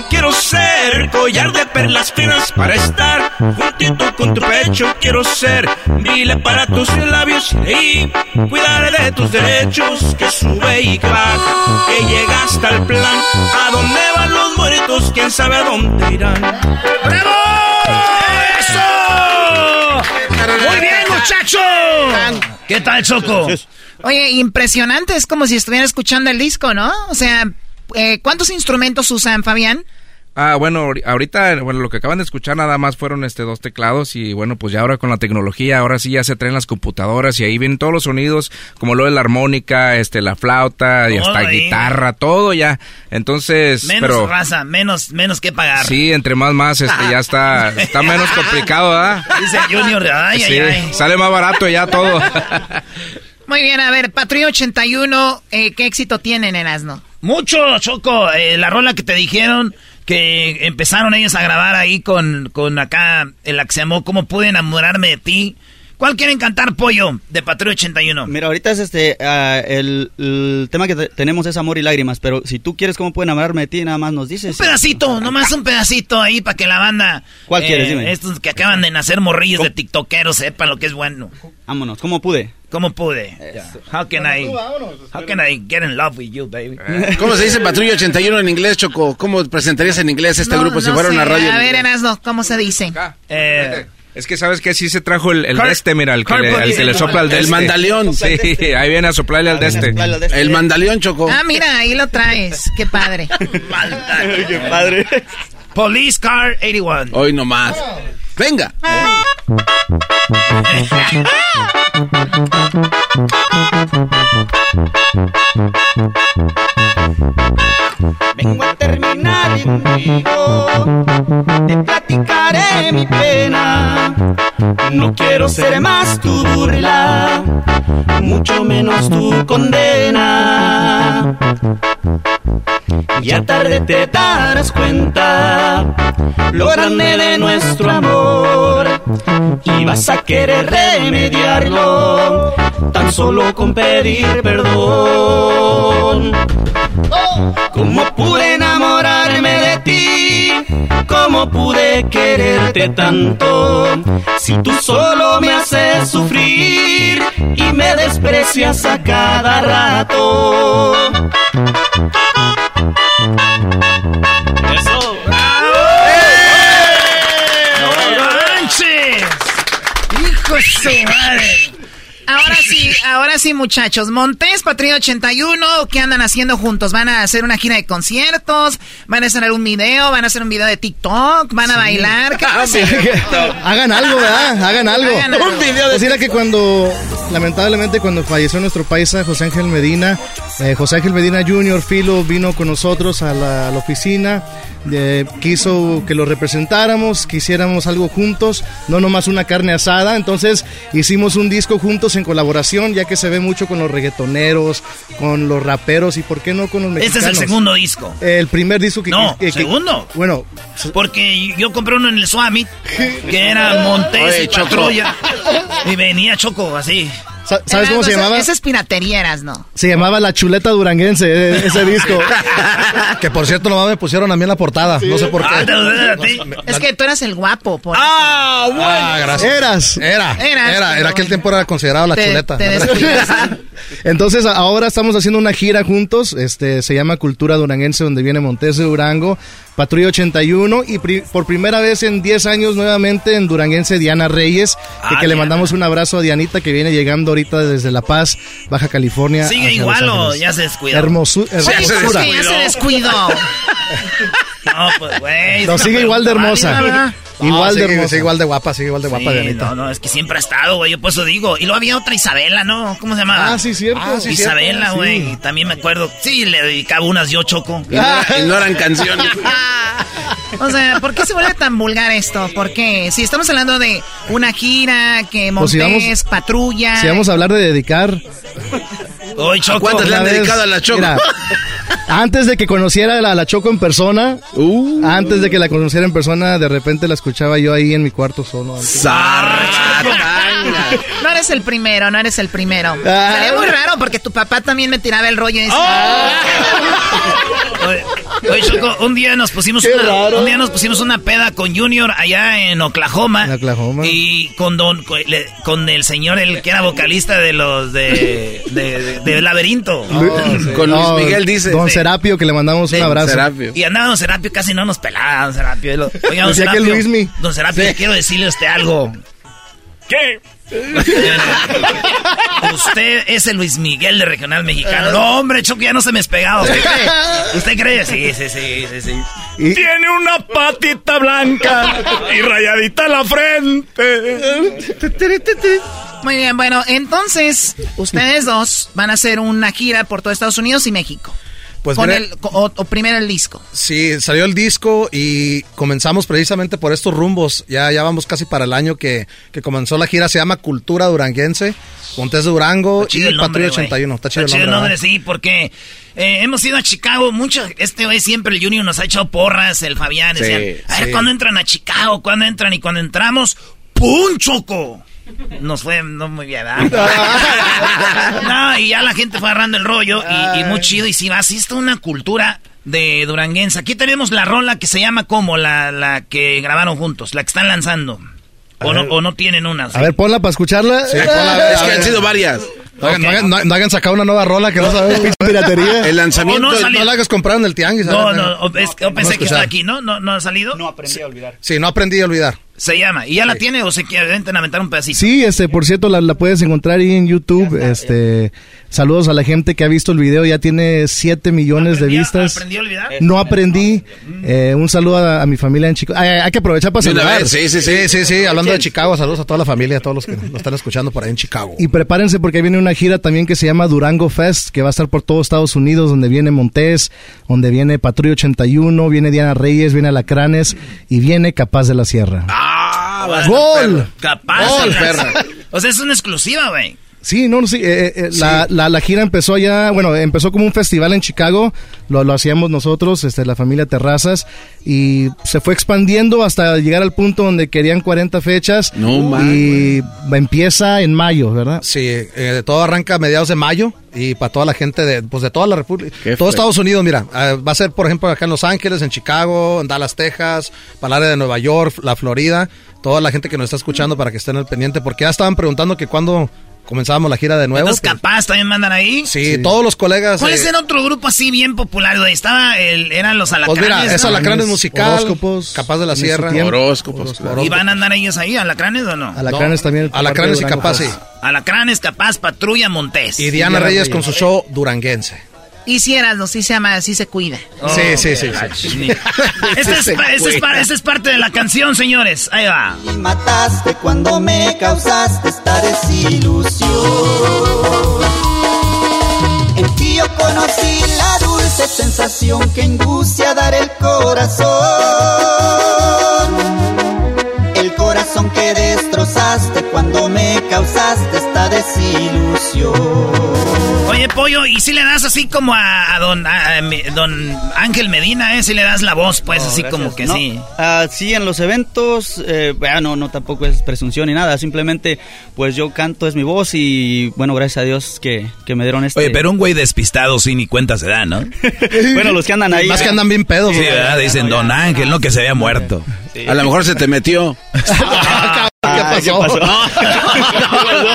Speaker 14: Quiero ser collar de perlas finas para estar juntito con tu pecho. Quiero ser vile para tus labios y cuidar de tus derechos. Que sube y que baja, que llega hasta el plan. ¿A dónde van los muertos? ¿Quién sabe a dónde irán?
Speaker 5: ¡Bravo! ¡Eso! ¡Muy bien, muchachos! ¿Qué tal, Choco?
Speaker 10: Oye, impresionante, es como si estuviera escuchando el disco, ¿no? O sea, eh, ¿cuántos instrumentos usan, Fabián?
Speaker 17: Ah, bueno, ahori- ahorita, bueno, lo que acaban de escuchar nada más fueron este dos teclados y bueno, pues ya ahora con la tecnología, ahora sí ya se traen las computadoras y ahí vienen todos los sonidos, como lo de la armónica, este, la flauta y hasta
Speaker 5: ahí.
Speaker 17: guitarra, todo ya. Entonces,
Speaker 5: Menos
Speaker 17: pero
Speaker 5: raza, menos, menos que pagar.
Speaker 17: sí, entre más más, este, ya está, está menos complicado, ¿verdad?
Speaker 5: Dice Junior, ay,
Speaker 17: Sí,
Speaker 5: ay, ay.
Speaker 17: sale más barato ya todo.
Speaker 10: Muy bien, a ver, Patrulla 81, eh, ¿qué éxito tienen en Asno?
Speaker 5: Mucho, Choco. Eh, la rola que te dijeron que empezaron ellos a grabar ahí con, con acá el llamó ¿Cómo pude enamorarme de ti? ¿Cuál quieren cantar, Pollo, de Patrulla 81?
Speaker 16: Mira, ahorita es este, ah, el, el tema que te- tenemos es amor y lágrimas, pero si tú quieres cómo pueden enamorarme de ti, nada más nos dices.
Speaker 5: Un pedacito, nomás un pedacito ahí para que la banda...
Speaker 16: ¿Cuál
Speaker 5: eh,
Speaker 16: quieres? Dime.
Speaker 5: Estos que acaban de nacer morrillos de tiktokeros sepan lo que es bueno.
Speaker 16: Vámonos, ¿cómo pude?
Speaker 5: ¿Cómo pude? How can I... How can I get in love with you, baby?
Speaker 7: ¿Cómo se dice Patrulla 81 en inglés, Choco? ¿Cómo presentarías en inglés este
Speaker 10: No,
Speaker 7: grupo si fuera
Speaker 10: sé.
Speaker 7: una radio?
Speaker 10: A ver, Erasno, ¿cómo se dice?
Speaker 5: Eh,
Speaker 17: Es que sabes que sí se trajo el, el
Speaker 5: Car-
Speaker 17: de este, mira, el que, le,
Speaker 5: Carpal-
Speaker 17: el que le sopla al de
Speaker 7: El
Speaker 17: este.
Speaker 7: mandaleón.
Speaker 17: Sí, ahí viene a soplarle al de este.
Speaker 7: El mandaleón, Choco.
Speaker 10: Ah, mira, ahí lo traes. Qué padre.
Speaker 16: Qué padre.
Speaker 5: Police Car 81.
Speaker 7: Hoy nomás. Venga.
Speaker 18: Vengo a terminar contigo, te platicaré mi pena. No quiero ser más tu burla, mucho menos tu condena. Ya tarde te darás cuenta lo grande de nuestro amor y vas a querer remediarlo tan solo con pedir perdón. ¿Cómo pude enamorarme de ti? ¿Cómo pude quererte tanto? Si tú solo me haces sufrir y me desprecias a cada rato.
Speaker 5: Su madre! Ahora sí, ahora sí, muchachos. Montés, Patria 81, ¿qué andan haciendo juntos? ¿Van a hacer una gira de conciertos? ¿Van a hacer un video? ¿Van a hacer un video de TikTok? ¿Van a bailar? ¿Qué van a hacer?
Speaker 15: Hagan algo, ¿verdad? Hagan algo.
Speaker 5: Hagan algo. Un video
Speaker 15: Pues era que cuando, lamentablemente, cuando falleció nuestro paisa José Ángel Medina, eh, José Ángel Medina Jr., Filo, vino con nosotros a la, a la oficina, eh, quiso que lo representáramos, que hiciéramos algo juntos, no nomás una carne asada, entonces hicimos un disco juntos en colaboración, ya que se ve mucho con los reggaetoneros, con los raperos y por qué no con los
Speaker 5: Este
Speaker 15: mexicanos.
Speaker 5: es el segundo disco.
Speaker 15: El primer disco que...
Speaker 5: No,
Speaker 15: que- que-
Speaker 5: segundo.
Speaker 15: bueno,
Speaker 5: Porque yo compré uno en el Swami, que era Montés
Speaker 15: Oye,
Speaker 5: y
Speaker 15: Choco.
Speaker 5: Patrulla. Y venía Choco así.
Speaker 15: Sa- ¿Sabes cómo se llamaba?
Speaker 10: Esas piraterías, ¿no?
Speaker 15: Se llamaba La Chuleta Duranguense, eh, ese disco.
Speaker 19: que por cierto, nomás me pusieron a mí en la portada. No sé por
Speaker 5: Ah,
Speaker 19: qué.
Speaker 10: Es que tú eras el guapo. Por
Speaker 5: ¡Ah,
Speaker 19: Ah, gracias.
Speaker 15: Eras.
Speaker 19: Era.
Speaker 10: Eras,
Speaker 19: Era.
Speaker 10: pero
Speaker 19: Era aquel tiempo era considerado la
Speaker 10: Te-
Speaker 19: chuleta.
Speaker 10: te.
Speaker 15: Entonces ahora estamos haciendo una gira juntos, este se llama Cultura Duranguense donde viene Montes de Durango, Patrulla 81 y pri- por primera vez en 10 años nuevamente en Duranguense Diana Reyes, que,
Speaker 5: Ah,
Speaker 15: que le mandamos un abrazo a Dianita que viene llegando ahorita desde La Paz, Baja California.
Speaker 5: ¿Sigue igual o ya se descuidó?
Speaker 15: Hermosu-
Speaker 5: se
Speaker 15: hermosura.
Speaker 10: Ya se descuidó.
Speaker 5: No, pues, güey.
Speaker 15: No, sigue igual de hermosa. Igual de
Speaker 19: sigue,
Speaker 15: hermosa.
Speaker 19: sigue igual de guapa, sigue igual de guapa,
Speaker 5: Sí,
Speaker 19: Dianita.
Speaker 5: no, no, es que siempre ha estado, güey, yo por eso digo. Y luego había otra Isabela, ¿no? ¿Cómo se llamaba?
Speaker 15: Ah, sí, cierto.
Speaker 5: Ah,
Speaker 15: sí,
Speaker 5: Isabela, güey,
Speaker 15: sí.
Speaker 5: también me acuerdo. Sí, le dedicaba unas yo, Choco.
Speaker 7: Y no, eran canciones.
Speaker 10: O sea, ¿por qué se vuelve tan vulgar esto? ¿Por qué? Si estamos hablando de una gira, que
Speaker 15: Pues si
Speaker 10: Montés,
Speaker 15: vamos-
Speaker 10: patrulla.
Speaker 15: Si vamos a hablar de dedicar,
Speaker 5: Hoy, Choco.
Speaker 7: ¿Cuántas le han dedicado a la Choco?
Speaker 15: mira, antes de que conociera a la, Choco en persona,
Speaker 7: Uh.
Speaker 15: antes de que la conociera en persona, de repente la escuchaba yo ahí en mi cuarto solo.
Speaker 10: No eres el primero, no eres el primero.
Speaker 15: Ah.
Speaker 10: Sería muy raro porque tu papá también me tiraba el rollo y decía,
Speaker 5: Oye, oye, Choco, un día nos pusimos
Speaker 15: Qué
Speaker 5: una,
Speaker 15: raro.
Speaker 5: un día nos pusimos una peda con Junior allá en Oklahoma.
Speaker 15: En Oklahoma.
Speaker 5: Y con don con, le- con el señor el que era vocalista de los de de, de- de Laberinto.
Speaker 7: Con Luis Miguel dice.
Speaker 15: Don Serapio, que le mandamos un abrazo.
Speaker 7: Serapio.
Speaker 5: Y andaba don Serapio, casi no nos pelaba don Serapio. Oiga, don
Speaker 15: Decía que
Speaker 5: Serapio,
Speaker 15: Luismi.
Speaker 5: don Serapio, le quiero decirle a usted algo. ¿Qué? Usted es el Luis Miguel de Regional Mexicano. No, hombre, Choco, ya no se me. ¿Usted cree? ¿Usted cree? Sí, sí, sí, sí, sí.
Speaker 15: Y-
Speaker 2: Tiene una patita blanca y rayadita en la frente.
Speaker 10: muy bien, bueno, entonces ustedes dos van a hacer una gira por todo Estados Unidos y México.
Speaker 19: Pues
Speaker 10: con
Speaker 19: mira-
Speaker 10: el, o, o primero el disco.
Speaker 19: Sí, salió el disco y comenzamos precisamente por estos rumbos. Ya, ya vamos casi para el año que, que comenzó la gira. Se llama Cultura Duranguense, Montes de Durango
Speaker 5: Está chido
Speaker 19: y
Speaker 5: el nombre,
Speaker 19: Patrulla
Speaker 5: güey.
Speaker 19: 81. Está chido
Speaker 5: Está
Speaker 19: el
Speaker 5: chido
Speaker 19: nombre.
Speaker 5: sí, porque eh, hemos ido a Chicago. Mucho, este güey siempre, el Junior, nos ha echado porras, el Fabián.
Speaker 7: Sí,
Speaker 5: Decían, a ver,
Speaker 19: sí.
Speaker 5: ¿cuándo entran a Chicago? ¿Cuándo entran? Y cuando entramos, ¡pum, choco! Nos fue no muy bien, ¿verdad? no, y ya la gente fue agarrando el rollo y, y muy chido. Y si vas, sí está una cultura de duranguense. Aquí tenemos la rola que se llama como la, la que grabaron juntos, la que están lanzando. O no, o no tienen una.
Speaker 15: A ver, ponla para escucharla.
Speaker 19: Sí, ponla,
Speaker 7: Es
Speaker 19: a
Speaker 7: que han sido varias.
Speaker 19: No hagan,
Speaker 5: Ok.
Speaker 19: no hagan- no- no hagan sacado una nueva rola que no sabemos, pinche piratería.
Speaker 7: El lanzamiento.
Speaker 5: O no
Speaker 19: la hagas comprar en el tianguis.
Speaker 5: No, no, es- yo pensé que estaba aquí, ¿no? ¿No, no ha salido?
Speaker 20: No aprendí a olvidar.
Speaker 19: Sí, no aprendí a olvidar.
Speaker 5: Se llama. ¿Y ya la tiene o se quieren aventar un pedacito?
Speaker 15: Sí, este, por cierto, la, la puedes encontrar ahí en YouTube. Este, saludos a la gente que ha visto el video, ya tiene 7 millones de vistas.
Speaker 5: ¿Aprendió a olvidar?
Speaker 15: No aprendí. Eh, un saludo a, a mi familia en Chicago. Ay, hay que aprovechar para saludar.
Speaker 19: Sí, sí, sí, sí, sí. Hablando de Chicago, saludos a toda la familia, a todos los que nos están escuchando por ahí en Chicago.
Speaker 15: Y prepárense porque ahí viene una gira también que se llama Durango Fest, que va a estar por todo Estados Unidos, donde viene Montés, donde viene Patrulla 81, viene Diana Reyes, viene Alacranes y viene Capaz de la Sierra.
Speaker 5: Ah,
Speaker 15: ¡Gol!
Speaker 5: Capaz.
Speaker 15: ¡Gol, perra!
Speaker 5: O sea, es una exclusiva, güey.
Speaker 15: Sí, no, no, sí. eh, eh, La, la, la gira empezó allá, bueno, empezó como un festival en Chicago, lo, lo hacíamos nosotros, este, la familia Terrazas, y se fue expandiendo hasta llegar al punto donde querían 40 fechas.
Speaker 7: No,
Speaker 15: Y empieza en mayo, ¿verdad?
Speaker 19: Sí, eh, todo arranca a mediados de mayo y para toda la gente de, pues de toda la República,
Speaker 7: Qué
Speaker 19: todo. Estados Unidos, mira, eh, va a ser por ejemplo acá en Los Ángeles, en Chicago, en Dallas, Texas, para el área de Nueva York, la Florida, toda la gente que nos está escuchando para que estén al pendiente, porque ya estaban preguntando que cuando comenzábamos la gira de nuevo.
Speaker 5: Entonces, capaz también mandan ahí.
Speaker 19: Sí, todos los colegas.
Speaker 5: ¿Cuál
Speaker 19: eh,
Speaker 5: es el otro grupo así bien popular, güey? Estaba el, eran los
Speaker 19: Pues
Speaker 5: alacranes.
Speaker 19: mira, es
Speaker 5: ¿no?
Speaker 19: Alacranes musical,
Speaker 15: Horóscopos,
Speaker 19: Capaz de la Sierra,
Speaker 15: tiempo.
Speaker 7: Horóscopos.
Speaker 5: ¿Y van a andar ellos ahí, alacranes o no?
Speaker 15: Alacranes también.
Speaker 19: Alacranes y Capaz, sí.
Speaker 5: Alacranes, capaz, patrulla, Montés.
Speaker 19: Y Diana Reyes con su show duranguense.
Speaker 10: Y si eras, no, sí se llama, sí se cuida.
Speaker 19: Sí, sí, sí, sí.
Speaker 5: Esta es, esta es pa- esta es parte de la canción, señores. Ahí va.
Speaker 14: Y mataste cuando me causaste esta desilusión. En ti yo conocí la dulce sensación que induce a dar el corazón. El corazón que destrozaste cuando me causaste esta desilusión.
Speaker 5: Oye, pollo, ¿y si le das así como a, a don, a- don Ángel Medina, eh? Si le das la voz, pues, así como que
Speaker 16: No,
Speaker 5: sí.
Speaker 16: ah, sí, en los eventos, eh, bueno, no tampoco es presunción ni nada, simplemente pues yo canto, es mi voz y bueno, gracias a Dios que, que me dieron este...
Speaker 6: Oye, pero un güey despistado sí ni cuenta se da, ¿no?
Speaker 16: bueno, los que andan ahí...
Speaker 19: Más que andan bien pedos.
Speaker 6: Sí, ¿verdad? Dicen Don Ángel, no que se había muerto.
Speaker 7: A lo mejor se te metió.
Speaker 19: ¿Qué pasó?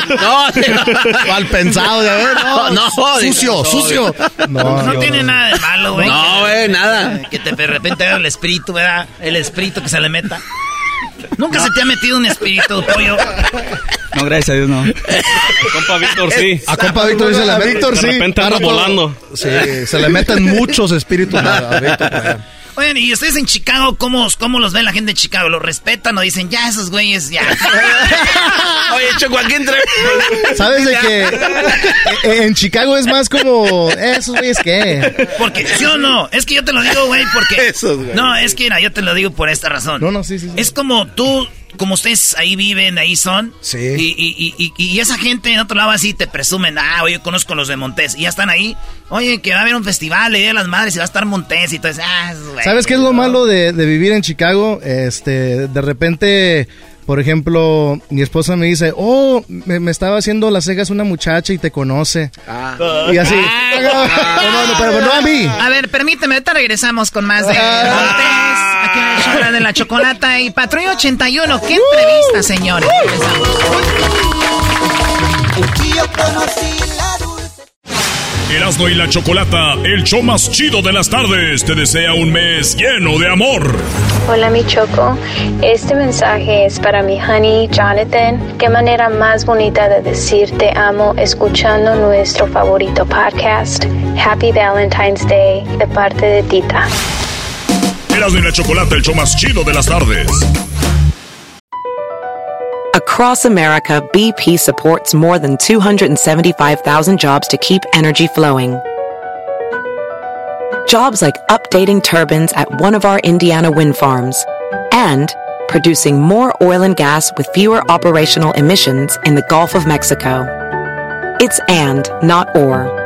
Speaker 7: No,
Speaker 19: Mal pensado, ya ves. No,
Speaker 7: No,
Speaker 19: sucio,
Speaker 7: no,
Speaker 19: sucio.
Speaker 5: No,
Speaker 15: No,
Speaker 5: tiene nada de malo, güey.
Speaker 7: No, güey, nada.
Speaker 5: Que te de repente vea el espíritu, ¿verdad? El espíritu que se le meta. Nunca se te ha metido un espíritu, pollo.
Speaker 16: No, gracias a Dios no.
Speaker 21: Compa Víctor, sí.
Speaker 19: A compa Víctor dice la
Speaker 15: A Víctor, sí.
Speaker 21: De repente anda volando.
Speaker 19: Sí, se le meten muchos espíritus a, a Víctor.
Speaker 5: Oigan, y ustedes en Chicago, ¿cómo, ¿cómo los ve la gente de Chicago? ¿Los respetan o dicen, ya, esos güeyes, ya?
Speaker 7: Oye, Choco, aquí entre...
Speaker 15: ¿Sabes de que eh, en Chicago es más como esos güeyes qué?
Speaker 5: Porque, ¿sí o no? Es que yo te lo digo, güey, porque...
Speaker 7: Esos, güey.
Speaker 5: No, es que, mira, yo te lo digo por esta razón.
Speaker 15: No, no, sí, sí. sí.
Speaker 5: Es como tú, como ustedes ahí viven, ahí son.
Speaker 19: Sí.
Speaker 5: Y, y, y, y, y esa gente en otro lado así te presumen, ah, oye, yo conozco a los de Montés. Y ya están ahí. Oye, que va a haber un festival, le de las madres y va a estar Montés. Y entonces, ah, güey.
Speaker 15: ¿Sabes qué es lo malo de, de vivir en Chicago? Este, de repente, por ejemplo, mi esposa me dice, oh, me, me estaba haciendo las cejas una muchacha y te conoce. Y así. no, no, no, pero no a mí.
Speaker 10: A ver, permíteme, ahorita regresamos con más de Montés, aquí en el show de la chocolata y Patrulla 81. ¡Qué entrevista, señores!
Speaker 2: Erasmo y la Chocolata, el show más chido de las tardes, te desea un mes lleno de amor.
Speaker 22: Hola mi Choco, este mensaje es para mi honey Jonathan. Qué manera más bonita de decir te amo escuchando nuestro favorito podcast. Happy Valentine's Day de parte de Tita.
Speaker 2: Erasmo y la Chocolata, el show más chido de las tardes.
Speaker 1: Across America, BP supports more than 275,000 jobs to keep energy flowing. Jobs like updating turbines at one of our Indiana wind farms and producing more oil and gas with fewer operational emissions in the Gulf of Mexico. It's and, not or.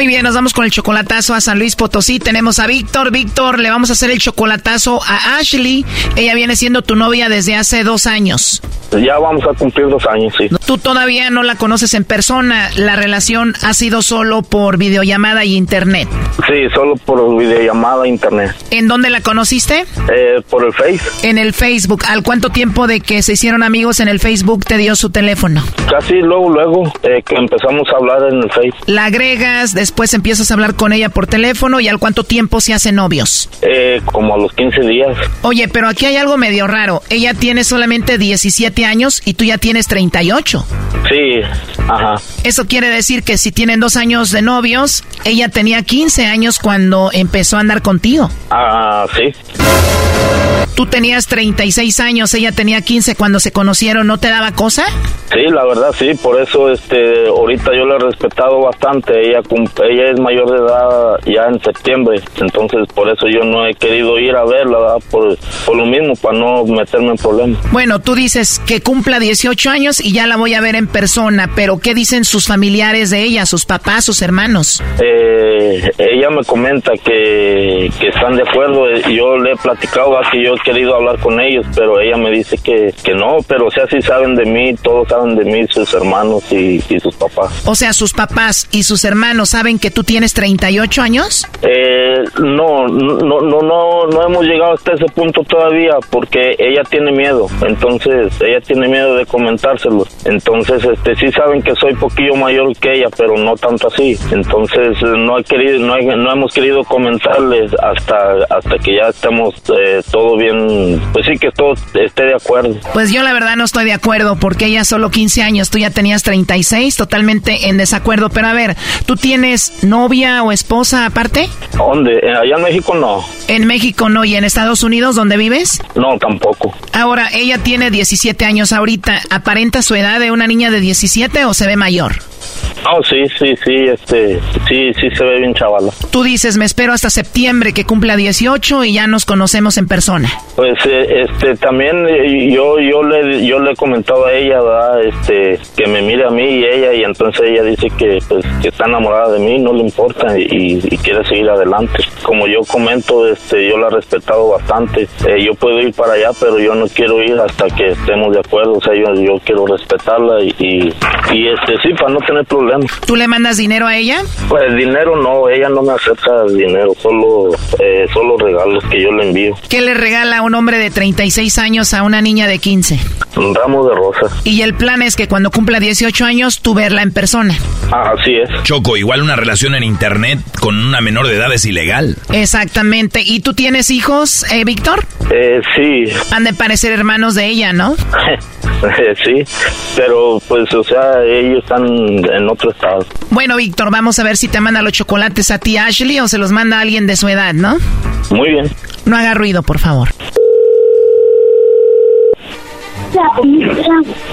Speaker 10: Muy bien, nos vamos con el chocolatazo a San Luis Potosí. Tenemos a Víctor. Víctor, le vamos a hacer el chocolatazo a Ashley. Ella viene siendo tu novia desde hace dos años.
Speaker 23: Ya vamos a cumplir dos años, sí.
Speaker 10: Tú todavía no la conoces en persona. La relación ha sido solo por videollamada y internet.
Speaker 23: Sí, solo por videollamada e internet.
Speaker 10: ¿En dónde la conociste?
Speaker 23: Eh, por el Face.
Speaker 10: En el Facebook. ¿Al cuánto tiempo de que se hicieron amigos en el Facebook te dio su teléfono?
Speaker 23: Casi luego, luego eh, que empezamos a hablar en el Face.
Speaker 10: La agregas, después empiezas a hablar con ella por teléfono y al cuánto tiempo se hacen novios?
Speaker 23: Eh, como a los 15 días.
Speaker 10: Oye, pero aquí hay algo medio raro. Ella tiene solamente 17 años y tú ya tienes 38.
Speaker 23: Sí, ajá.
Speaker 10: Eso quiere decir que si tienen dos años de novios, ella tenía 15 años cuando empezó a andar contigo.
Speaker 23: Ah, sí.
Speaker 10: Tú tenías 36 años, ella tenía 15 cuando se conocieron, ¿no te daba cosa?
Speaker 23: Sí, la verdad sí, por eso este ahorita yo la he respetado bastante. Ella ella es mayor de edad ya en septiembre, entonces por eso yo no he querido ir a verla, ¿verdad? Por, por lo mismo para no meterme en problemas.
Speaker 10: Bueno, tú dices que cumpla 18 años y ya la voy a ver en persona, pero ¿qué dicen sus familiares de ella, sus papás, sus hermanos?
Speaker 23: Eh, ella me comenta que, que están de acuerdo. Yo le he platicado que yo he querido hablar con ellos, pero ella me dice que, que no, pero o sea, sí saben de mí, todos saben de mí, sus hermanos y, y sus papás.
Speaker 10: O sea, sus papás y sus hermanos saben que tú tienes 38 años?
Speaker 23: Eh, no, no, no, no, no hemos llegado hasta ese punto todavía porque ella tiene miedo, entonces ella tiene miedo de comentárselo. Entonces, este, sí saben que soy poquillo mayor que ella, pero no tanto así. Entonces, no he querido, no, he- no hemos querido comentarles hasta, hasta que ya estemos eh, todo bien, pues sí que todo esté de acuerdo.
Speaker 10: Pues yo la verdad no estoy de acuerdo porque ella solo 15 años, tú ya tenías 36, totalmente en desacuerdo. Pero a ver, ¿tú tienes novia o esposa aparte?
Speaker 23: ¿Dónde? Eh, Allá en México no.
Speaker 10: En México no y en Estados Unidos, ¿dónde vives?
Speaker 23: No, tampoco.
Speaker 10: Ahora, ella tiene 17 años ahorita. ¿Aparenta su edad de una niña de 17 o se ve mayor?
Speaker 23: Oh, sí, sí, sí, este, sí, sí se ve bien chavala.
Speaker 10: Tú dices, me espero hasta septiembre que cumpla 18 y ya nos conocemos en persona.
Speaker 23: Pues eh, este también eh, yo yo le yo le he comentado a ella, ¿verdad? Este que me mire a mí y ella y entonces ella dice que pues que está enamorada de mí, no le importa y, y quiere seguir adelante. Como yo comento, este yo la he respetado bastante. Eh, yo puedo ir para allá, pero yo no quiero ir hasta que estemos de acuerdo, o sea, yo yo quiero respetarla y y, y, este sí para no tener problemas.
Speaker 10: ¿Tú le mandas dinero a ella?
Speaker 23: Pues dinero no, ella no me acepta dinero, solo eh, solo regalos que yo le envío.
Speaker 10: ¿Qué le regala un hombre de 36 años a una niña de 15?
Speaker 23: Un ramo de rosas.
Speaker 10: Y el plan es que cuando cumpla 18 años, tú verla en persona.
Speaker 23: Ah, así es.
Speaker 6: Choco, igual una relación en internet con una menor de edad es ilegal.
Speaker 10: Exactamente. ¿Y tú tienes hijos, eh, Víctor?
Speaker 23: Eh, sí,
Speaker 10: Han de parecer hermanos de ella, ¿no?
Speaker 23: sí, pero pues, o sea, ellos están en otro estado.
Speaker 10: Bueno, Víctor, vamos a ver si te manda los chocolates a ti, Ashley, o se los manda alguien de su edad, ¿no?
Speaker 23: Muy bien.
Speaker 10: No haga ruido, por favor.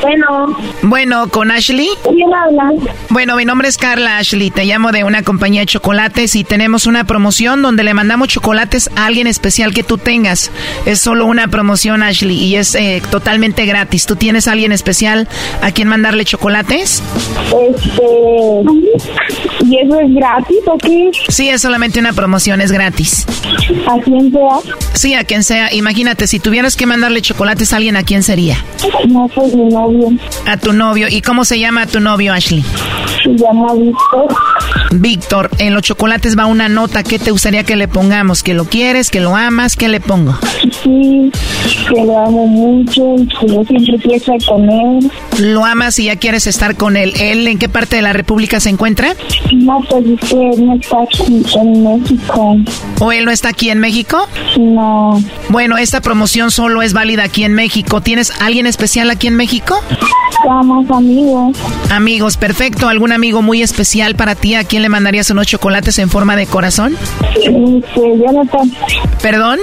Speaker 24: Bueno,
Speaker 10: Bueno, con Ashley.
Speaker 24: ¿quién habla?
Speaker 10: Bueno, mi nombre es Carla Ashley, te llamo de una compañía de chocolates y tenemos una promoción donde le mandamos chocolates a alguien especial que tú tengas. Es solo una promoción, Ashley, y es eh, totalmente gratis. ¿Tú tienes a alguien especial a quien mandarle chocolates?
Speaker 24: Este. ¿Y eso es gratis o qué?
Speaker 10: Sí, es solamente una promoción, es gratis.
Speaker 24: ¿A quién sea?
Speaker 10: Sí, a quien sea. Imagínate, si tuvieras que mandarle chocolates a alguien, ¿a quién sería?
Speaker 24: No, pues mi novio.
Speaker 10: A tu novio. ¿Y cómo se llama tu novio, Ashley?
Speaker 24: Se llama Víctor.
Speaker 10: Víctor, en los chocolates va una nota. ¿Qué te gustaría que le pongamos? ¿Que lo quieres? ¿Que lo amas? ¿Qué le pongo?
Speaker 24: Sí, que lo amo mucho y que yo siempre pienso con él.
Speaker 10: ¿Lo amas y ya quieres estar con él? ¿Él en qué parte de la República se encuentra?
Speaker 24: No, pues es que él no está aquí en México.
Speaker 10: ¿O él no está aquí en México?
Speaker 24: No.
Speaker 10: Bueno, esta promoción solo es válida aquí en México. ¿Tienes alguien especial aquí en México?
Speaker 24: Somos amigos.
Speaker 10: Amigos, perfecto. ¿Algún amigo muy especial para ti? ¿A quién le mandarías unos chocolates en forma de corazón?
Speaker 24: Este, Jonathan.
Speaker 10: ¿Perdón?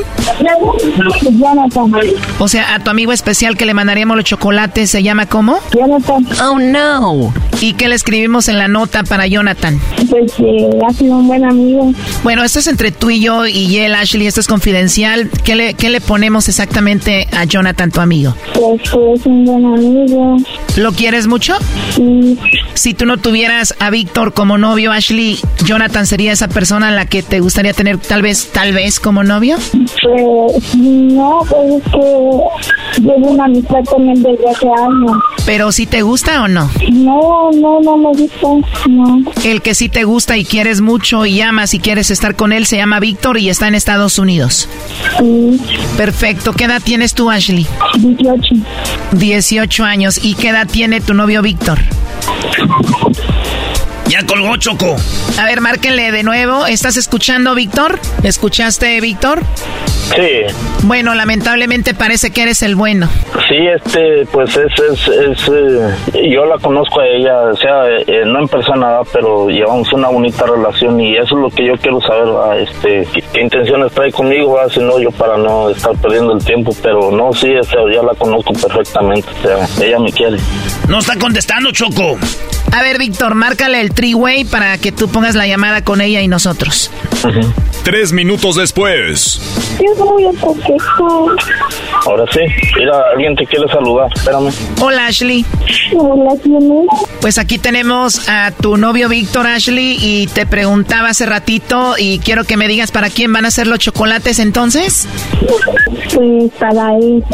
Speaker 24: Jonathan.
Speaker 10: O sea, a tu amigo especial que le mandaríamos los chocolates, ¿se llama cómo?
Speaker 24: Jonathan.
Speaker 10: Oh, no. ¿Y qué le escribimos en la nota para Jonathan?
Speaker 24: Pues que ha sido un buen amigo.
Speaker 10: Bueno, esto es entre tú y yo y él, Ashley, esto es confidencial. ¿Qué le, qué le ponemos exactamente a Jonathan, tu amigo?
Speaker 24: Pues que es un buen amigo.
Speaker 10: ¿Lo quieres mucho?
Speaker 24: Sí.
Speaker 10: Si tú no tuvieras a Víctor como novio, Ashley, Jonathan sería esa persona a la que te gustaría tener tal vez, tal vez como novio?
Speaker 24: Pues no, pues es que llevo una amistad con él desde hace años.
Speaker 10: ¿Pero si te gusta o no?
Speaker 24: No, no, no me gusta, no.
Speaker 10: El que sí te gusta y quieres mucho y amas y quieres estar con él se llama Víctor y está en Estados Unidos.
Speaker 24: Sí.
Speaker 10: Perfecto. ¿Qué edad tienes tú, Ashley?
Speaker 24: 18.
Speaker 10: 18 años. ¿Y qué edad tiene tu novio Víctor?
Speaker 5: Ya colgó Choco.
Speaker 10: A ver, márquenle de nuevo. ¿Estás escuchando, Víctor? ¿Escuchaste, Víctor?
Speaker 23: Sí.
Speaker 10: Bueno, lamentablemente parece que eres el bueno.
Speaker 23: Sí, este, pues es, es, es eh, yo la conozco a ella, o sea, eh, no en persona, pero llevamos una bonita relación y eso es lo que yo quiero saber, ¿verdad? este, qué, qué intenciones trae conmigo, ¿verdad? si no, yo para no estar perdiendo el tiempo, pero no, sí, o sea, ya la conozco perfectamente, o sea, ella me quiere.
Speaker 5: No está contestando, Choco.
Speaker 10: A ver, Víctor, márcale el three-way para que tú pongas la llamada con ella y nosotros.
Speaker 2: Tres minutos después.
Speaker 24: Yo voy a contestar.
Speaker 23: Ahora sí, mira, alguien te quiere saludar, espérame.
Speaker 10: Hola, Ashley.
Speaker 24: Hola, ¿quién es?
Speaker 10: Pues aquí tenemos a tu novio Víctor Ashley y te preguntaba hace ratito y quiero que me digas para quién van a ser los chocolates entonces.
Speaker 24: Pues para él.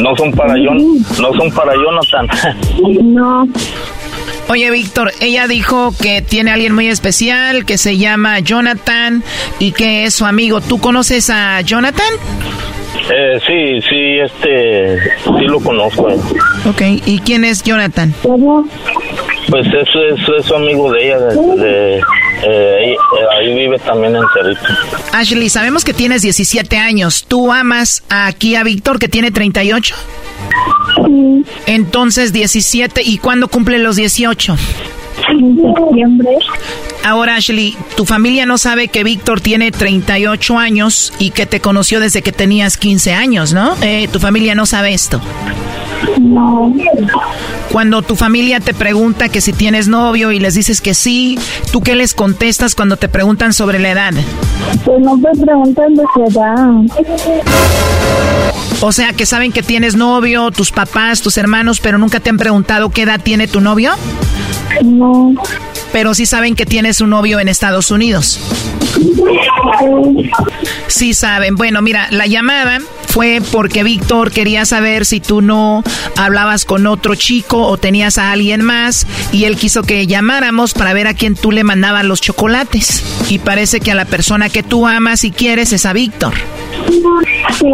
Speaker 23: No son para Jon, no son para Jonathan.
Speaker 24: No.
Speaker 10: Oye, Víctor, ella dijo que tiene a alguien muy especial que se llama Jonathan y que es su amigo. ¿Tú conoces a Jonathan?
Speaker 23: Eh, sí, sí, este, sí lo conozco.
Speaker 10: Ok, ¿y quién es Jonathan?
Speaker 23: Pues es, es, es su amigo de ella, de, de- eh, ahí, eh, ahí vive también en Cerrito.
Speaker 10: Ashley, sabemos que tienes 17 años. ¿Tú amas aquí a Víctor que tiene 38? Entonces 17. ¿Y cuándo cumple los 18?
Speaker 24: En septiembre.
Speaker 10: Ahora, Ashley, tu familia no sabe que Víctor tiene 38 años y que te conoció desde que tenías 15 años, ¿no? Eh, tu familia no sabe esto.
Speaker 24: No.
Speaker 10: Cuando tu familia te pregunta que si tienes novio y les dices que sí, ¿tú qué les contestas cuando te preguntan sobre la edad?
Speaker 24: Pues no me preguntan de su edad.
Speaker 10: O sea, que saben que tienes novio, tus papás, tus hermanos, pero nunca te han preguntado qué edad tiene tu novio.
Speaker 24: No.
Speaker 10: Pero sí saben que tienes un novio en Estados Unidos. Sí saben. Bueno, mira, la llamada fue porque Víctor quería saber si tú no hablabas con otro chico o tenías a alguien más y él quiso que llamáramos para ver a quién tú le mandabas los chocolates. Y parece que a la persona que tú amas y quieres es a Víctor.
Speaker 24: Sí.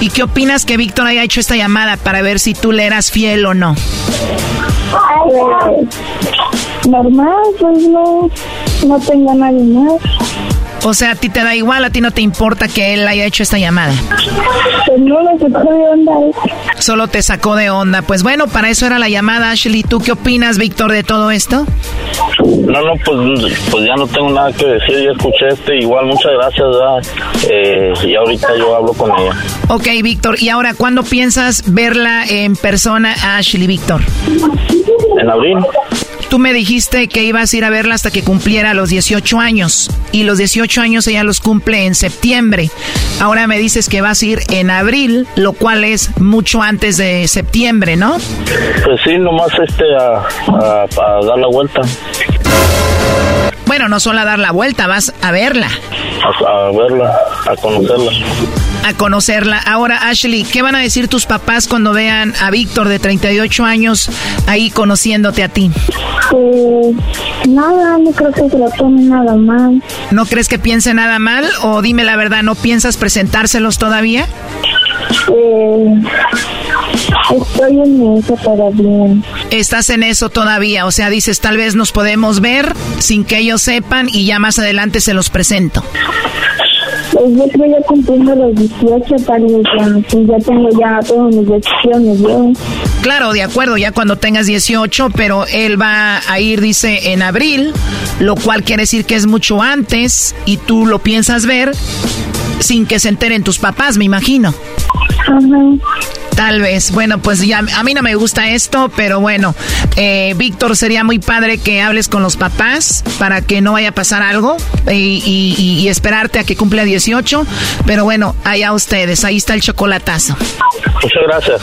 Speaker 10: ¿Y qué opinas que Víctor haya hecho esta llamada para ver si tú le eras fiel o no?
Speaker 24: Normal, pues no, no tengo a nadie más.
Speaker 10: O sea, a ti te da igual, a ti no te importa que él haya hecho esta llamada.
Speaker 24: Pues no lo sé de onda.
Speaker 10: Solo te sacó de onda. Pues bueno, para eso era la llamada, Ashley. ¿Tú qué opinas, Víctor, de todo esto?
Speaker 23: No, no, pues, pues ya no tengo nada que decir, ya escuché este, igual muchas gracias. Eh, y ahorita yo hablo con ella.
Speaker 10: Ok, Víctor. ¿Y ahora cuándo piensas verla en persona a Ashley, Víctor?
Speaker 23: En abril.
Speaker 10: Tú me dijiste que ibas a ir a verla hasta que cumpliera los 18 años. Y los 18 años ella los cumple en septiembre. Ahora me dices que vas a ir en abril, lo cual es mucho antes de septiembre, ¿no?
Speaker 23: Pues sí, nomás este, a, a, a dar la vuelta,
Speaker 10: Bueno, no solo a dar la vuelta, vas a verla,
Speaker 23: a, a verla, a conocerla.
Speaker 10: a conocerla. Ahora, Ashley, ¿qué van a decir tus papás cuando vean a Víctor de 38 años ahí conociéndote a ti?
Speaker 24: Pues nada, no creo que se lo tome nada mal.
Speaker 10: ¿No crees que piense nada mal? O dime la verdad, ¿no piensas presentárselos todavía?
Speaker 24: Eh, estoy en eso todavía.
Speaker 10: Estás en eso todavía, o sea, dices, tal vez nos podemos ver sin que ellos sepan y ya más adelante se los presento.
Speaker 24: Pues yo creo ya cumpliendo los 18, tal vez ya, tengo ya todas mis decisiones, yo.
Speaker 10: Claro, de acuerdo, ya cuando tengas 18, pero él va a ir, dice, en abril, lo cual quiere decir que es mucho antes y tú lo piensas ver sin que se enteren tus papás, me imagino. Tal vez. Bueno, pues ya a mí no me gusta esto, pero bueno, Eh, Víctor, sería muy padre que hables con los papás para que no vaya a pasar algo y, y- y esperarte a que cumpla 18. Pero bueno, allá ustedes, ahí está el chocolatazo.
Speaker 23: Muchas gracias.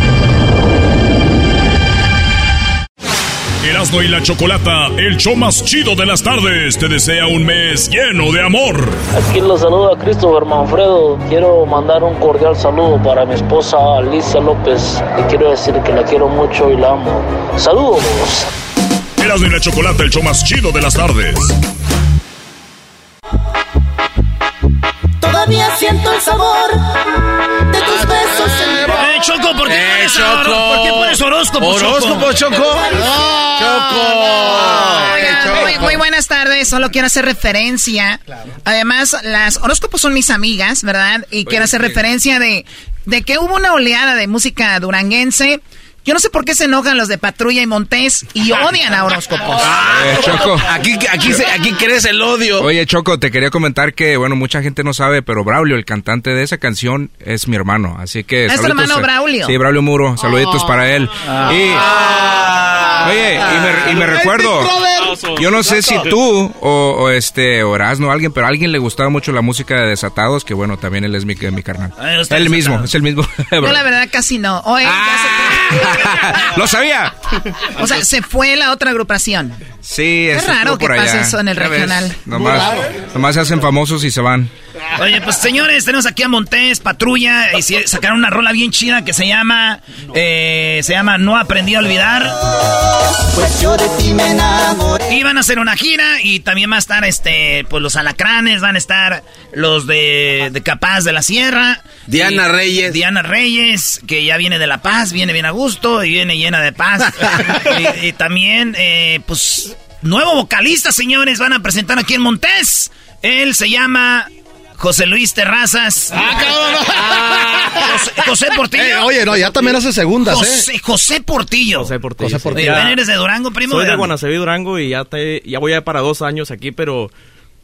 Speaker 2: Erasno y la Chocolata, el show más chido de las tardes, te desea un mes lleno de amor.
Speaker 25: Aquí los saluda Christopher Manfredo. Quiero mandar un cordial saludo para mi esposa Alicia López. Le quiero decir que la quiero mucho y la amo. Saludos.
Speaker 2: Erasno y la Chocolata, el show más chido de las tardes.
Speaker 14: Todavía siento el sabor de tus besos.
Speaker 5: Eh, Choco, ¿por qué
Speaker 7: Eh,
Speaker 5: pones
Speaker 7: Choco.
Speaker 5: ¿Por qué pones horóscopo,
Speaker 7: Horóscopo, Choco.
Speaker 10: Oigan, muy, muy buenas tardes. Solo quiero hacer referencia. Además, las horóscopos son mis amigas, ¿verdad? Y quiero hacer referencia de, de que hubo una oleada de música duranguense. Yo no sé por qué se enojan los de Patrulla y Montés y odian a horóscopos.
Speaker 17: Eh, Choco.
Speaker 7: Aquí, aquí, se- aquí crece el odio.
Speaker 17: Oye, Choco, te quería comentar que, bueno, mucha gente no sabe, pero Braulio, el cantante de esa canción, es mi hermano. Así que.
Speaker 10: ¿Es tu hermano
Speaker 17: eh,
Speaker 10: Braulio?
Speaker 17: Sí, Braulio Muro. Saluditos
Speaker 10: Oh.
Speaker 17: para él. Y. Oye, y me, y me recuerdo. Yo no sé si tú o, o este o Erasmo o alguien, pero a alguien le gustaba mucho la música de Desatados, que bueno, también él es mi, mi carnal.
Speaker 5: Ah,
Speaker 17: el mismo, es el mismo.
Speaker 10: Yo la verdad casi no. Oye,
Speaker 17: Lo sabía.
Speaker 10: o sea, se fue la otra agrupación.
Speaker 17: Sí,
Speaker 10: Qué
Speaker 17: eso
Speaker 10: raro que pase eso en el regional.
Speaker 17: Nomás, nomás se hacen famosos y se van.
Speaker 5: Oye, pues señores, tenemos aquí a Montés, Patrulla, y si- sacaron una rola bien chida que se llama, eh, se llama No aprendí a olvidar.
Speaker 14: Pues yo de ti me enamoré.
Speaker 5: Y van a hacer una gira y también va a estar, este, pues los alacranes, van a estar los de, de Capaz de la Sierra.
Speaker 7: Diana
Speaker 5: Y-
Speaker 7: Reyes.
Speaker 5: Diana Reyes, que ya viene de La Paz, viene bien a gusto y viene llena de paz. y, y también, eh, pues, nuevo vocalista, señores, van a presentar aquí en Montés. Él se llama José Luis Terrazas. José, José Portillo.
Speaker 19: Eh, oye, no, ya también hace segundas,
Speaker 5: José,
Speaker 19: ¿eh?
Speaker 5: José Portillo.
Speaker 26: José Portillo.
Speaker 19: José. Portillo.
Speaker 5: Oye, ¿Eres de Durango, primo?
Speaker 26: Soy de? Guanaceví, Durango y ya, te, ya voy a para dos años aquí, pero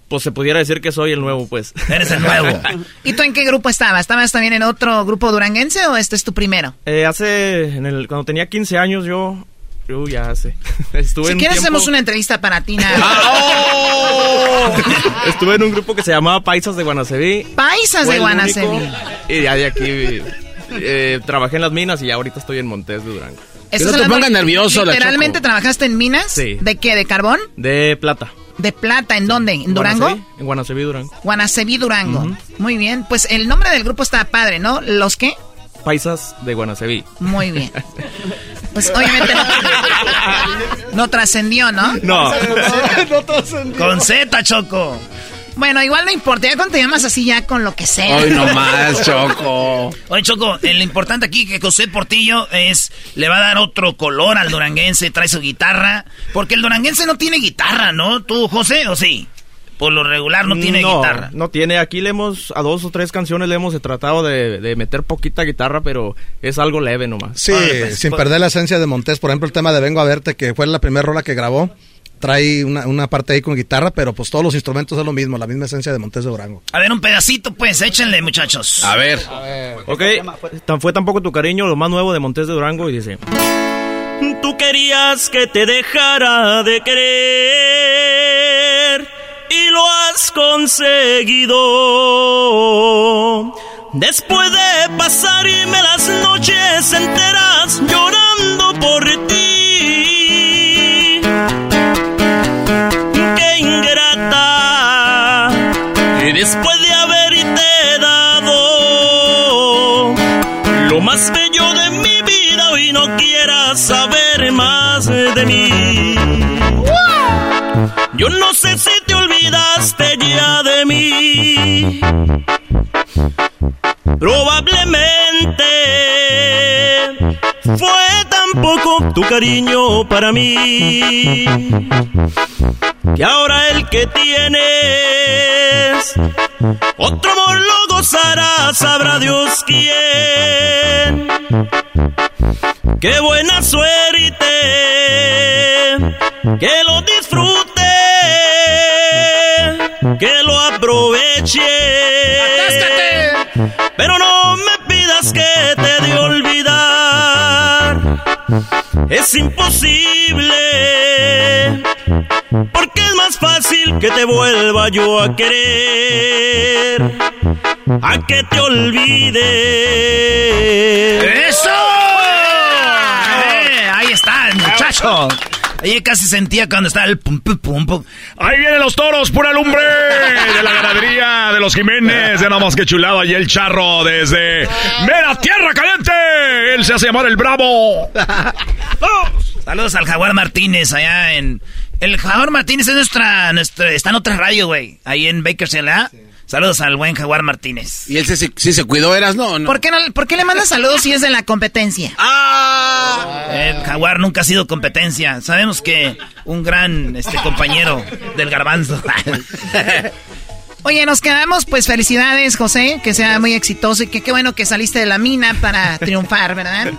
Speaker 26: pues se pudiera decir que soy el nuevo, pues.
Speaker 5: Eres el nuevo.
Speaker 10: ¿Y tú en qué grupo estabas? ¿Estabas también en otro grupo duranguense o este es tu primero?
Speaker 26: Eh, hace, en el, cuando tenía 15 años yo, yo ya hace. Estuve
Speaker 10: Si
Speaker 26: en un
Speaker 10: quieres
Speaker 26: tiempo-
Speaker 10: hacemos una entrevista para ti, nada.
Speaker 26: Estuve en un grupo que se llamaba Paisas de Guanaceví.
Speaker 10: Paisas
Speaker 26: Fue
Speaker 10: de Guanaceví.
Speaker 26: Y ya de aquí eh, trabajé en las minas y ya ahorita estoy en Montés de Durango.
Speaker 10: ¿Estás hablando- ¿Literalmente trabajaste en minas?
Speaker 26: Sí.
Speaker 10: ¿De qué? ¿De carbón?
Speaker 26: De plata.
Speaker 10: ¿De plata? ¿En dónde? ¿En Durango?
Speaker 26: Guanaceví, En Guanaceví, Durango.
Speaker 10: Guanaceví, Durango. Muy bien. Pues el nombre del grupo está padre, ¿no? ¿Los qué?
Speaker 26: Paisas de Guanaceví.
Speaker 10: Muy bien. Pues obviamente no, no trascendió, ¿no?
Speaker 26: No.
Speaker 5: Con Z, Choco.
Speaker 10: Bueno, igual no importa. Ya cuando te llamas así, ya con lo que sea.
Speaker 7: Hoy nomás, Choco.
Speaker 5: Oye, Choco, eh, lo importante aquí que José Portillo es, le va a dar otro color al duranguense, trae su guitarra, porque el duranguense no tiene guitarra, ¿no? ¿Tú, José, o sí? Por lo regular no tiene guitarra.
Speaker 26: No tiene. Aquí le hemos, a dos o tres canciones le hemos tratado de, de meter poquita guitarra, pero es algo leve nomás.
Speaker 19: Sí, sin perder la esencia de Montés. Por ejemplo, el tema de Vengo a Verte, que fue la primera rola que grabó. Trae una, una parte ahí con guitarra, pero pues todos los instrumentos es lo mismo, la misma esencia de Montés de Durango.
Speaker 5: A ver, un pedacito, pues, échenle, muchachos.
Speaker 7: A ver.
Speaker 26: Ok, tan fue tampoco tu cariño, lo más nuevo de Montés de Durango, y dice... Tú querías que te dejara de querer y lo has conseguido. Después de pasarme las noches enteras llorando por ti. Qué ingrata. Y después de haberte dado lo más bello de mi vida, hoy no quieras saber más de mí. Yo no sé si te olvidaste ya de mí. Probablemente fue tan poco tu cariño para mí que ahora el que tienes otro amor lo gozarás sabrá Dios quién. Qué buena suerte, que lo disfrute, que lo aproveche. Pero no me pidas que te de olvidar, es imposible. Porque es más fácil que te vuelva yo a querer a que te olvide.
Speaker 5: ¡Eso! Eh, ahí está el muchacho. Ahí casi sentía cuando estaba el pum pum pum pum.
Speaker 2: Ahí vienen los toros, pura lumbre de la ganadería de los Jiménez. De nada más que chulado y el charro desde Mera Tierra Caliente. Él se hace llamar el Bravo.
Speaker 5: Saludos al Jaguar Martínez allá en. El Jaguar Martínez es nuestra. nuestra está en otra radio, güey. Ahí en Bakersfield, ¿ah? Saludos al buen Jaguar Martínez.
Speaker 7: ¿Y él sí se, sí se cuidó, eras? No, no.
Speaker 10: ¿Por qué, no, ¿Por qué le mandas saludos si es de la competencia?
Speaker 7: ¡Ah!
Speaker 5: El Jaguar nunca ha sido competencia. Sabemos que un gran este, compañero del garbanzo.
Speaker 10: Oye, nos quedamos, pues felicidades, José, que sea muy exitoso y que qué bueno que saliste de la mina para triunfar, ¿verdad?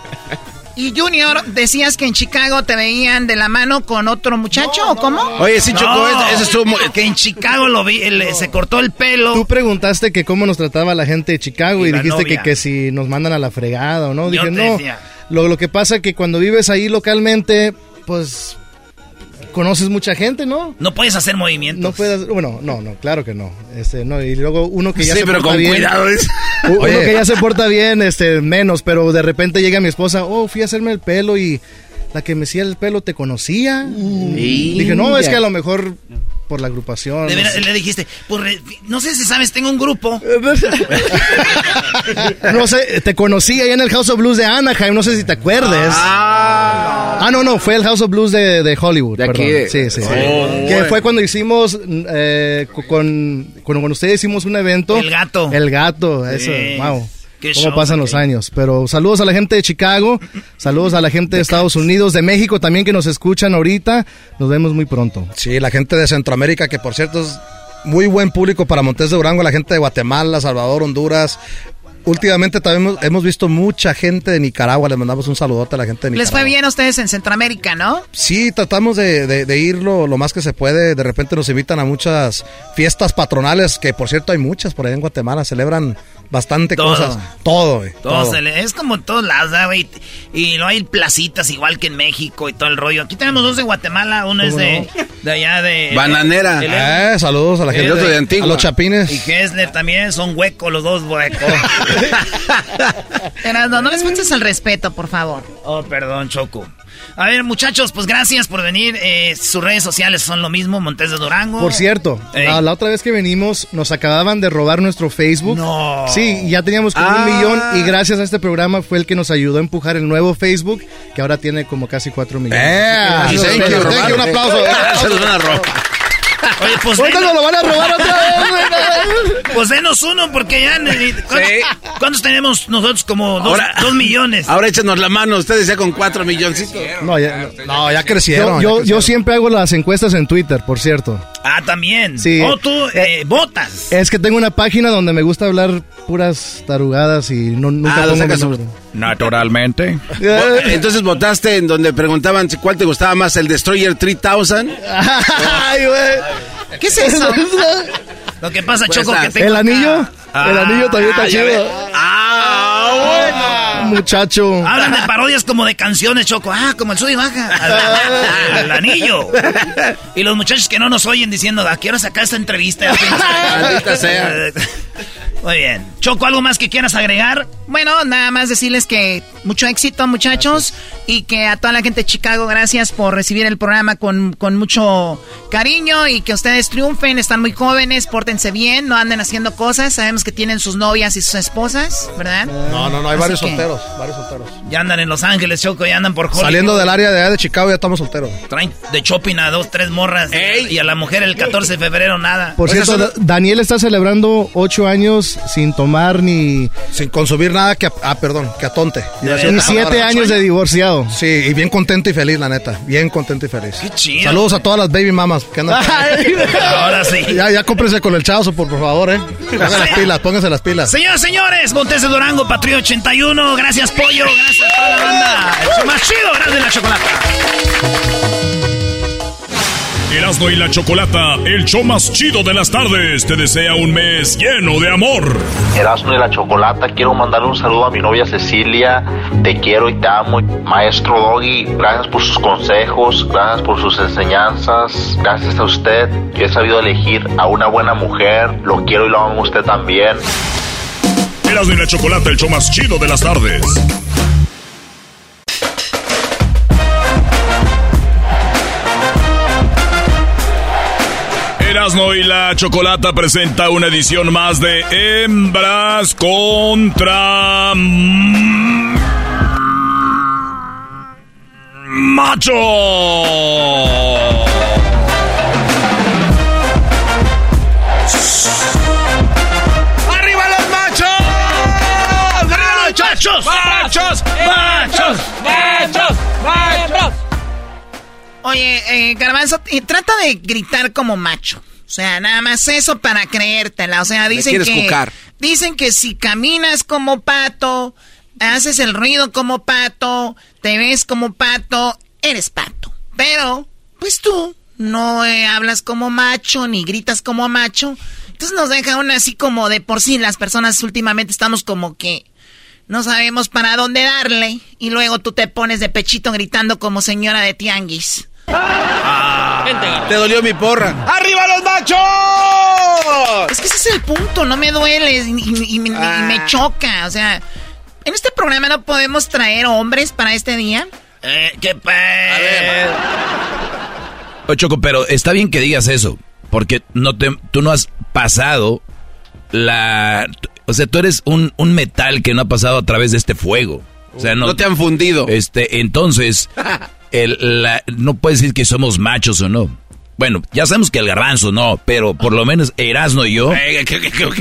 Speaker 10: Y Junior, decías que en Chicago te veían de la mano con otro muchacho, ¿o cómo?
Speaker 7: Oye, sí, Choco, ese estuvo muy-
Speaker 5: Que en Chicago lo vi, el- se cortó el pelo.
Speaker 15: Tú preguntaste que cómo nos trataba la gente de Chicago
Speaker 5: Y
Speaker 15: dijiste que, que si nos mandan a la fregada o no.
Speaker 5: Yo
Speaker 15: Dije,
Speaker 5: te
Speaker 15: no.
Speaker 5: decía.
Speaker 15: Lo, lo que pasa que cuando vives ahí localmente, pues conoces mucha gente, ¿no?
Speaker 5: No puedes hacer movimientos.
Speaker 15: No puedes, bueno, no, no, claro que no. Este, no, y luego uno que ya
Speaker 7: Sí,
Speaker 15: se
Speaker 7: pero
Speaker 15: porta
Speaker 7: con
Speaker 15: bien.
Speaker 7: cuidado, es.
Speaker 15: Uno
Speaker 7: Oye.
Speaker 15: que ya se porta bien, este, menos, pero de repente llega mi esposa, oh, fui a hacerme el pelo y la que me hacía el pelo te conocía. Dije, no, es que a lo mejor por la agrupación.
Speaker 5: De veras, le dijiste, pues, re- no sé si sabes, tengo un grupo.
Speaker 15: No sé, te conocí ahí en el House of Blues de Anaheim, no sé si te acuerdes. Ah, no, no, fue el House of Blues de, de Hollywood, perdón.
Speaker 7: aquí.
Speaker 15: Sí, sí.
Speaker 7: Oh,
Speaker 15: que
Speaker 7: bueno.
Speaker 15: fue cuando hicimos, eh, con, con, con ustedes hicimos un evento.
Speaker 5: El gato.
Speaker 15: El gato, eso,
Speaker 5: Sí.
Speaker 15: wow.
Speaker 5: Qué
Speaker 15: ¿Cómo
Speaker 5: show,
Speaker 15: pasan los años? Pero saludos a la gente de Chicago, saludos a la gente de Estados Unidos, de México también que nos escuchan ahorita. Nos vemos muy pronto.
Speaker 19: Sí, la gente de Centroamérica, que por cierto es muy buen público para Montes de Durango, la gente de Guatemala, Salvador, Honduras. Últimamente también hemos, hemos visto mucha gente de Nicaragua, les mandamos un saludote a la gente de
Speaker 10: Les
Speaker 19: Nicaragua.
Speaker 10: fue bien a ustedes en Centroamérica, ¿no?
Speaker 19: Sí, tratamos de, de- de ir lo, lo más que se puede. De repente nos invitan a muchas fiestas patronales, que por cierto hay muchas por ahí en Guatemala, celebran bastante
Speaker 5: Todo.
Speaker 19: cosas. Todo, güey.
Speaker 5: Todo
Speaker 19: todo.
Speaker 5: se le- es como en todos lados, ¿verdad, güey. Y no hay placitas igual que en México y todo el rollo. Aquí tenemos dos de Guatemala, uno es
Speaker 19: ¿Cómo
Speaker 5: de, de allá de...
Speaker 7: Bananera.
Speaker 5: el-
Speaker 19: Eh, saludos a la
Speaker 5: el
Speaker 19: gente
Speaker 5: de
Speaker 19: a
Speaker 7: Antigua.
Speaker 19: los chapines.
Speaker 5: Y Gessler también, son huecos los dos huecos.
Speaker 10: No les faltes al respeto, por favor.
Speaker 5: oh, perdón, Choco. A ver, muchachos, pues gracias por venir. Eh, sus redes sociales son lo mismo, Montes de Durango.
Speaker 15: Por cierto, la, la otra vez que venimos nos acababan de robar nuestro Facebook.
Speaker 5: No.
Speaker 15: Sí, ya teníamos como
Speaker 7: Ah.
Speaker 15: un millón y gracias a este programa fue el que nos ayudó a empujar el nuevo Facebook, que ahora tiene como casi cuatro millones.
Speaker 19: Eh, thank you, thank you, un aplauso.
Speaker 5: Oye, pues,
Speaker 15: Ahorita
Speaker 5: denos,
Speaker 15: nos lo van a robar otra vez, güey.
Speaker 5: pues denos uno, porque ya... ¿cuántos, cuántos tenemos nosotros? Como dos,
Speaker 7: Ahora-
Speaker 5: dos millones.
Speaker 7: Ahora échanos la mano, ustedes ya con cuatro milloncitos.
Speaker 15: No, ya,
Speaker 19: No, ya crecieron.
Speaker 15: yo,
Speaker 19: ya
Speaker 15: yo, yo
Speaker 19: crecieron.
Speaker 15: siempre hago las encuestas en Twitter, por cierto.
Speaker 5: Ah, también.
Speaker 15: Sí.
Speaker 5: Oh, tú eh, votas.
Speaker 15: Es que tengo una página donde me gusta hablar puras tarugadas y no, nunca
Speaker 7: Ah,
Speaker 15: pongo
Speaker 7: sacas.
Speaker 2: Naturalmente.
Speaker 7: Entonces votaste en donde preguntaban si- cuál te gustaba más, el Destroyer 3000.
Speaker 15: Ay, güey.
Speaker 10: ¿Qué es eso?
Speaker 5: Lo que pasa,
Speaker 7: Pues
Speaker 5: Choco, que
Speaker 7: estás.
Speaker 5: tengo
Speaker 15: ¿El anillo? El anillo también está
Speaker 7: Ah,
Speaker 15: chido.
Speaker 7: ve. Ah,
Speaker 15: Muchacho.
Speaker 5: Hablan de parodias como de canciones, Choco. Ah, como el sub y baja. Al, al anillo. Y los muchachos que no nos oyen diciendo, ¿a qué hora sacar esta entrevista?
Speaker 7: Maldita sea.
Speaker 5: Muy bien. Choco, ¿algo más que quieras agregar?
Speaker 10: Bueno, nada más decirles que mucho éxito, muchachos, y que a toda la gente de Chicago, gracias por recibir el programa con, con mucho cariño y que ustedes triunfen, están muy jóvenes, pórtense bien, no anden haciendo cosas, sabemos que tienen sus novias y sus esposas, ¿verdad?
Speaker 19: No, no, no, hay
Speaker 10: Así
Speaker 19: varios
Speaker 10: que-
Speaker 19: solteros, varios solteros.
Speaker 5: Ya andan en Los Ángeles, Choco, ya andan por Hollywood.
Speaker 19: Saliendo del área de, allá de Chicago ya estamos solteros.
Speaker 5: Traen de shopping a dos, tres morras. Y a la mujer el 14 de febrero nada.
Speaker 15: Por cierto, Daniel está celebrando ocho años sin tomar ni...
Speaker 19: Sin consumir nada que ah, perdón, que a tonte.
Speaker 15: Y siete años de divorciado.
Speaker 19: Sí, y bien contento y feliz, la neta. Bien contento y feliz.
Speaker 10: Qué chido.
Speaker 19: Saludos a todas las baby mamas que andan.
Speaker 10: Ahora sí.
Speaker 19: Ya, ya cómprense con el chavo, por, por favor, eh. Pónganse las pilas, pónganse las pilas.
Speaker 10: Señoras, señores, Montes de Durango, Patrio 81. Gracias, Pollo. Gracias a toda la banda. El show más chido, gracias de la chocolata.
Speaker 2: Erasmo y la Chocolata, el show más chido de las tardes, te desea un mes lleno de amor.
Speaker 27: Erasmo y la Chocolata, quiero mandarle un saludo a mi novia Cecilia. Te quiero y te amo. Maestro Doggy, gracias por sus consejos, gracias por sus enseñanzas. Gracias a usted, yo he sabido elegir a una buena mujer. Lo quiero y lo amo a usted también.
Speaker 2: Erasmo y la Chocolata, el show más chido de las tardes. Erasmo y la Chocolata presenta una edición más de Hembras contra Macho.
Speaker 10: Machos! ¡Machos! ¡Machos! ¡Machos! ¡Machos! Oye, eh, Garbanzo, eh, trata de gritar como macho. O sea, nada más eso para creértela. O sea, dicen
Speaker 7: quieres
Speaker 10: que
Speaker 7: cucar.
Speaker 10: dicen que si caminas como pato, haces el ruido como pato, te ves como pato, eres pato. Pero, pues tú no eh, hablas como macho ni gritas como macho. Entonces nos deja aún así como de por sí las personas últimamente estamos como que no sabemos para dónde darle y luego tú te pones de pechito gritando como señora de tianguis.
Speaker 7: Te dolió mi porra.
Speaker 10: ¡Arriba los machos! Es que ese es el punto, no me duele y, y- y me- y me choca. O sea, en este programa no podemos traer hombres para este día.
Speaker 6: Eh, ¿Qué Oye, Choco, pero está bien que digas eso, porque no te, tú no has pasado la... O sea, tú eres un, un metal que no ha pasado a través de este fuego. O sea, no,
Speaker 7: No te han fundido.
Speaker 6: Este, entonces, el, la- no puedes decir que somos machos o no. Bueno, ya sabemos que el garbanzo no, pero por lo menos Erasno y yo,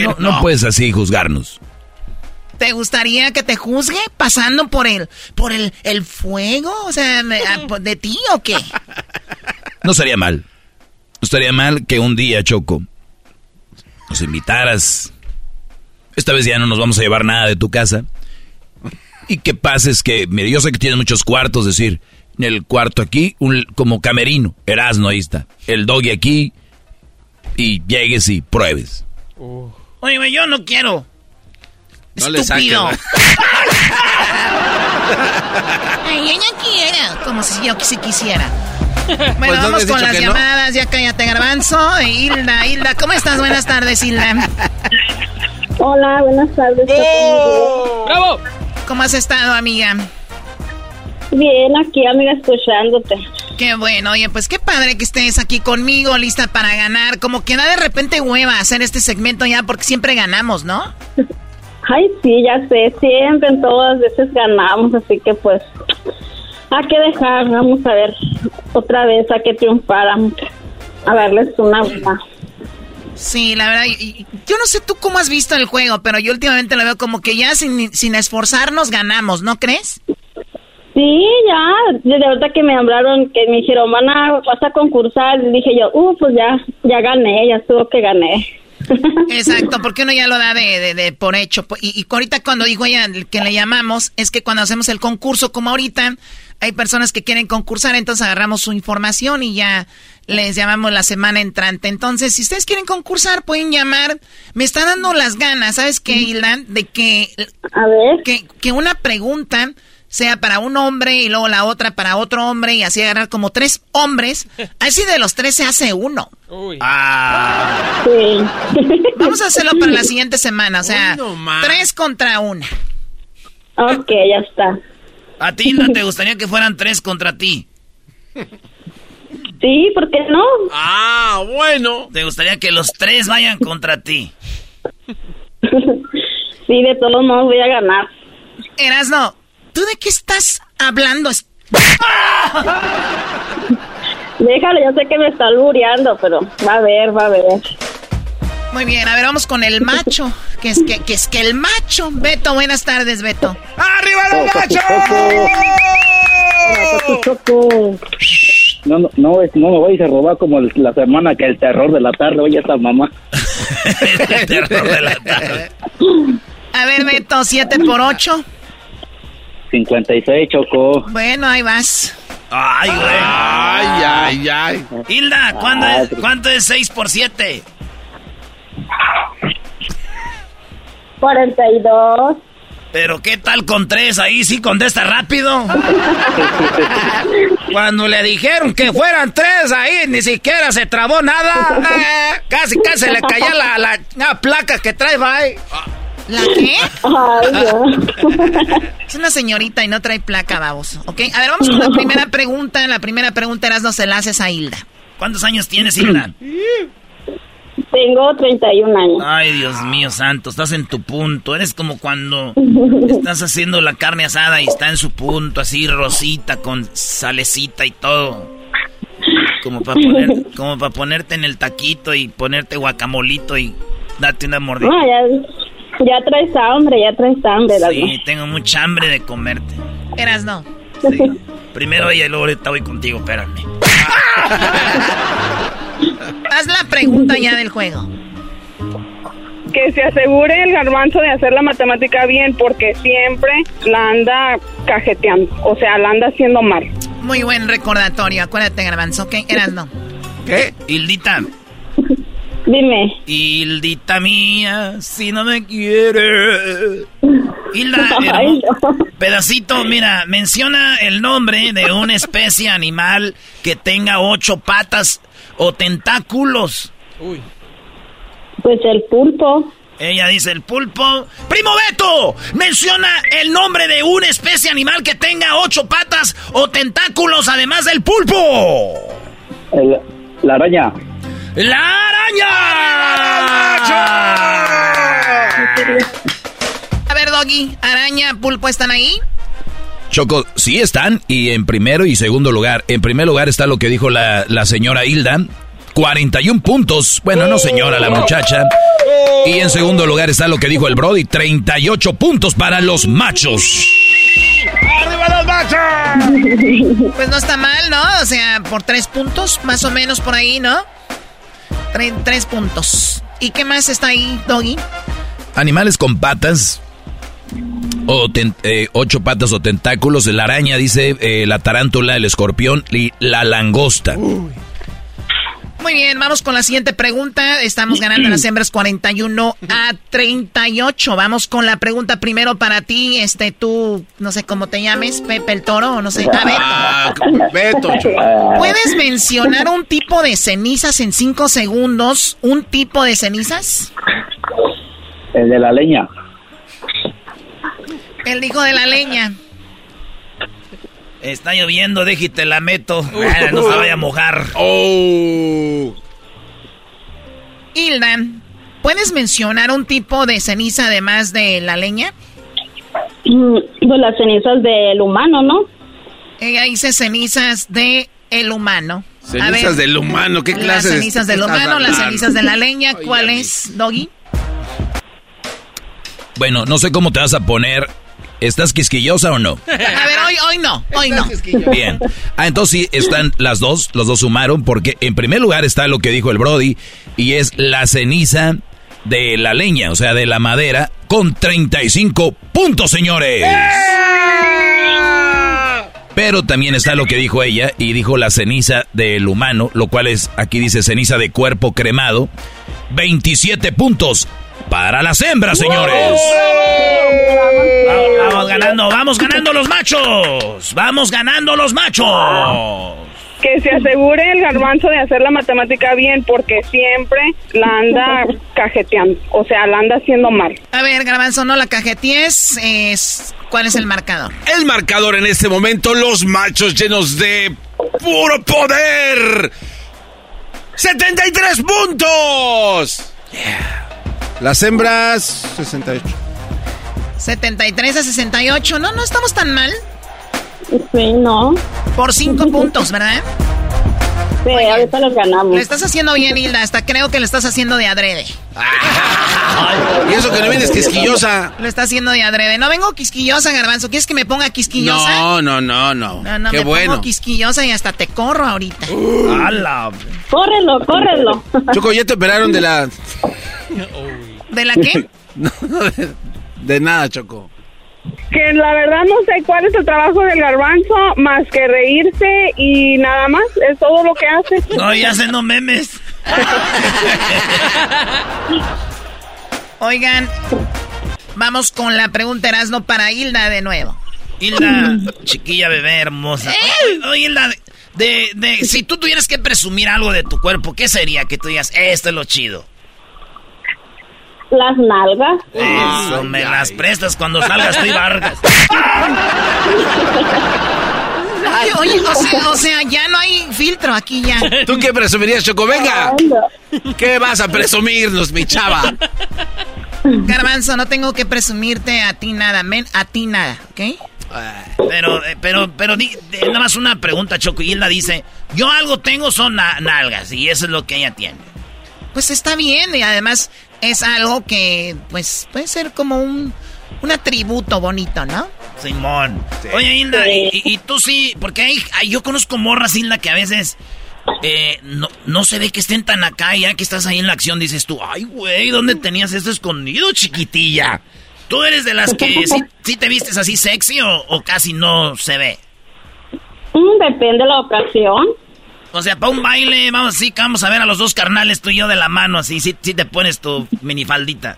Speaker 6: no, no puedes así juzgarnos.
Speaker 10: ¿Te gustaría que te juzgue pasando por el por el, el fuego? O sea, ¿de ti o qué?
Speaker 6: No estaría mal. No estaría mal que un día, Choco, nos invitaras. Esta vez ya no nos vamos a llevar nada de tu casa. Y que pases que, mire, yo sé que tienes muchos cuartos, es decir, en el cuarto aquí, un, como camerino, Erasno, ahí está. El doggy aquí, y llegues y pruebes.
Speaker 10: Oye, güey, yo no quiero.
Speaker 7: No
Speaker 10: Estúpido. Ay, ella quiera. Como si yo sí quisiera. Bueno,
Speaker 7: Pues, ¿no
Speaker 10: vamos con las
Speaker 7: que no?
Speaker 10: llamadas. Ya cállate, Garbanzo. Hilda, Hilda, ¿cómo estás? Buenas tardes, Hilda.
Speaker 24: Hola, buenas tardes.
Speaker 10: ¡Bravo! ¿Cómo has estado, amiga?
Speaker 24: Bien, aquí, amiga, escuchándote.
Speaker 10: Qué bueno, oye, pues qué padre que estés aquí conmigo, lista para ganar. Como que da de repente hueva hacer este segmento ya porque siempre ganamos, ¿no?
Speaker 24: Ay, sí, ya sé, siempre en todas veces ganamos, así que pues hay que dejar, vamos a ver otra vez a que triunfáramos, a darles una buena.
Speaker 10: Sí, la verdad, yo no sé tú cómo has visto el juego, pero yo últimamente lo veo como que ya sin, sin esforzarnos ganamos, ¿no crees?
Speaker 24: Sí, ya, desde ahorita que me hablaron, que me dijeron, van a, vas a concursar, dije yo, uh, pues ya, ya gané, ya estuvo que gané.
Speaker 10: Exacto, porque uno ya lo da de, de- de por hecho. Y, y ahorita cuando dijo ella que le llamamos, es que cuando hacemos el concurso, como ahorita, hay personas que quieren concursar, entonces agarramos su información y ya les llamamos la semana entrante. Entonces, si ustedes quieren concursar, pueden llamar. Me está dando las ganas, ¿sabes qué, Ilan? De que, que, que una pregunta sea para un hombre y luego la otra para otro hombre y así agarrar como tres hombres. Así de los tres se hace uno. Ah. Vamos a hacerlo para la siguiente semana, o sea, tres contra una.
Speaker 24: Ok, ya está.
Speaker 10: ¿A ti no te gustaría que fueran tres contra ti?
Speaker 24: Sí, ¿por qué no?
Speaker 10: Ah, bueno. ¿Te gustaría que los tres vayan contra ti?
Speaker 24: Sí, de todos modos voy a ganar.
Speaker 10: Erasno, ¿tú de qué estás hablando?
Speaker 24: Déjalo, yo sé que me está albureando, pero va a ver, va a ver.
Speaker 10: Muy bien, a ver, vamos con el macho. ¿Qué que es que, que es que el macho. Beto, buenas tardes, Beto.
Speaker 5: ¡Arriba los machos!
Speaker 28: Choco. No, no, no, no me voy a robar como el- la semana que el terror de la tarde, oye, esta mamá.
Speaker 10: A ver, Beto, 7 por 8.
Speaker 28: 56, Choco.
Speaker 10: Bueno, ahí vas.
Speaker 5: Ay, güey.
Speaker 7: Ay, ay, ay.
Speaker 5: Hilda, ¿cuándo
Speaker 28: Ah,
Speaker 5: es, ¿cuánto es 6 por 7?
Speaker 24: 42.
Speaker 5: Pero ¿qué tal con 3? Ahí sí contesta rápido. Cuando le dijeron que fueran 3 ahí, ni siquiera se trabó nada. Eh, casi, casi se le caía la, la, la placa que trae, ahí.
Speaker 10: ¿La qué?
Speaker 24: Ay, no.
Speaker 10: Es una señorita y no trae placa, baboso. ¿Ok? A ver, vamos con la primera pregunta. La primera pregunta eras no se la haces a Hilda.
Speaker 5: ¿Cuántos años tienes, Hilda?
Speaker 24: Tengo 31 años.
Speaker 5: Ay, Dios mío santo, estás en tu punto. Eres como cuando estás haciendo la carne asada y está en su punto, así rosita, con salecita y todo. Como para poner, como para ponerte en el taquito y ponerte guacamolito y darte una mordida.
Speaker 24: No, ya, ya traes hambre, ya traes hambre. la
Speaker 5: Sí, tengo mucha hambre de comerte.
Speaker 10: Eras no.
Speaker 5: Sí. Primero ella y luego ahorita voy contigo, espérame.
Speaker 10: Haz la pregunta ya del juego.
Speaker 29: Que se asegure el garbanzo de hacer la matemática bien porque siempre la anda cajeteando, o sea, la anda haciendo mal.
Speaker 10: Muy buen recordatorio. Acuérdate, Garbanzo, ¿ok? Eras no.
Speaker 5: ¿Qué? Hildita.
Speaker 24: Dime.
Speaker 5: Hildita mía, si no me quiere. Hilda,
Speaker 24: Ay,
Speaker 5: pedacito, mira, menciona el nombre de una especie animal que tenga ocho patas o tentáculos.
Speaker 24: Pues el pulpo.
Speaker 5: Ella dice el pulpo. ¡Primo Beto! Menciona el nombre de una especie animal que tenga ocho patas o tentáculos además del pulpo.
Speaker 28: El- la araña.
Speaker 5: ¡La araña!
Speaker 10: A ver, Doggy, araña, pulpo, ¿están ahí?
Speaker 6: Choco, sí están, y en primero y segundo lugar. En primer lugar está lo que dijo la, la señora Hilda, 41 puntos. Bueno, no señora, la muchacha. Y en segundo lugar está lo que dijo el Brody, 38 puntos para los machos.
Speaker 5: ¡Arriba los machos!
Speaker 10: Pues no está mal, ¿no? O sea, por tres puntos, más o menos por ahí, ¿no? Tre- tres puntos. ¿Y qué más está ahí, Doggy?
Speaker 6: Animales con patas, o ten- eh, ocho patas o tentáculos. La araña, dice eh, la tarántula, el escorpión y la langosta.
Speaker 10: Muy bien, vamos con la siguiente pregunta. Estamos ganando las hembras 41 a 38. Vamos con la pregunta primero para ti, este, tú, no sé cómo te llames, Pepe el Toro, o no sé.
Speaker 7: Ah, Beto.
Speaker 10: ¿puedes mencionar un tipo de cenizas en cinco segundos? ¿Un tipo de cenizas?
Speaker 28: El de la leña.
Speaker 10: El dijo de la leña.
Speaker 5: Está lloviendo, déjate la meto. No se vaya a mojar.
Speaker 7: Oh.
Speaker 10: Hilda, ¿puedes mencionar un tipo de ceniza además de la leña?
Speaker 24: Mm, Pues las cenizas del humano, ¿no?
Speaker 10: Ella dice cenizas de el humano. Ver,
Speaker 7: Cenizas del humano, ¿qué
Speaker 10: Las
Speaker 7: clase de-
Speaker 10: cenizas del humano, las cenizas de la leña. ¿Cuál es, Doggy?
Speaker 6: Bueno, no sé cómo te vas a poner. ¿Estás quisquillosa o no?
Speaker 10: A ver, hoy, hoy no, hoy no.
Speaker 6: Bien. Ah, entonces sí, están las dos, los dos sumaron, porque en primer lugar está lo que dijo el Brody, y es la ceniza de la leña, o sea, de la madera, con 35 puntos, señores. Pero también está lo que dijo ella, y dijo la ceniza del humano, lo cual es, aquí dice ceniza de cuerpo cremado, 27 puntos para las hembras, señores.
Speaker 5: Vamos, vamos ganando, vamos ganando los machos. Vamos ganando los machos.
Speaker 29: Que se asegure el garbanzo de hacer la matemática bien porque siempre la anda cajeteando, o sea, la anda haciendo mal.
Speaker 10: A ver, Garbanzo, no la cajeties. Es, ¿Cuál es el marcador?
Speaker 7: El marcador en este momento, los machos llenos de puro poder. 73 puntos. Las hembras, 68.
Speaker 10: 73 a 68. No, no estamos tan mal.
Speaker 24: Sí, no.
Speaker 10: Por 5 puntos, ¿verdad?
Speaker 24: Sí, ahorita los ganamos.
Speaker 10: Lo estás haciendo bien, Hilda. Hasta creo que lo estás haciendo de adrede.
Speaker 7: Y eso que no vienes quisquillosa.
Speaker 10: Lo está haciendo de adrede. No vengo quisquillosa, garbanzo. ¿Quieres que me ponga quisquillosa?
Speaker 7: No, no, no, no.
Speaker 10: No, no,
Speaker 7: Qué
Speaker 10: me
Speaker 7: bueno.
Speaker 10: pongo quisquillosa y hasta te corro ahorita.
Speaker 7: ¡Hala!
Speaker 24: Córrelo, córrelo.
Speaker 7: Choco, ¿ya te operaron de la...?
Speaker 10: ¿De la qué?
Speaker 7: No, de, de nada, Choco.
Speaker 29: Que la verdad no sé cuál es el trabajo del garbanzo más que reírse y nada más. Es todo lo que hace.
Speaker 5: No, y haciendo memes.
Speaker 10: Oigan, vamos con la pregunta Erasno para Hilda de nuevo.
Speaker 5: Hilda, chiquilla bebé hermosa. Oye, Hilda, de, de, si tú tuvieras que presumir algo de tu cuerpo, ¿qué sería que tú digas, esto es lo chido?
Speaker 24: Las nalgas.
Speaker 5: Eso, me las prestas cuando salgas tú y Vargas.
Speaker 10: Oye, oye, o sea, o sea, ya no hay filtro aquí ya.
Speaker 7: ¿Tú qué presumirías, Choco? Venga. ¿Qué vas a presumirnos, mi chava?
Speaker 10: Garbanzo, no tengo que presumirte a ti nada, men, a ti nada, ¿ok?
Speaker 5: Pero, eh, pero, pero, di- de- nada más una pregunta, Choco. Y Hilda dice, yo algo tengo son na- nalgas y eso es lo que ella tiene.
Speaker 10: Pues está bien y además es algo que, pues, puede ser como un, un atributo bonito, ¿no?
Speaker 5: Simón. Oye, Hilda, y, y- y tú sí, porque hay, hay- yo conozco morras, Hilda, que a veces eh, no, no se ve que estén tan acá y ya que estás ahí en la acción dices tú, ay, güey, ¿dónde tenías esto escondido, chiquitilla? ¿Tú eres de las que sí, sí te vistes así sexy o, o casi no se ve?
Speaker 24: Mm, depende de la ocasión.
Speaker 5: O sea, para un baile, vamos así, que vamos a ver a los dos carnales tú y yo de la mano, así, sí, sí te pones tu minifaldita.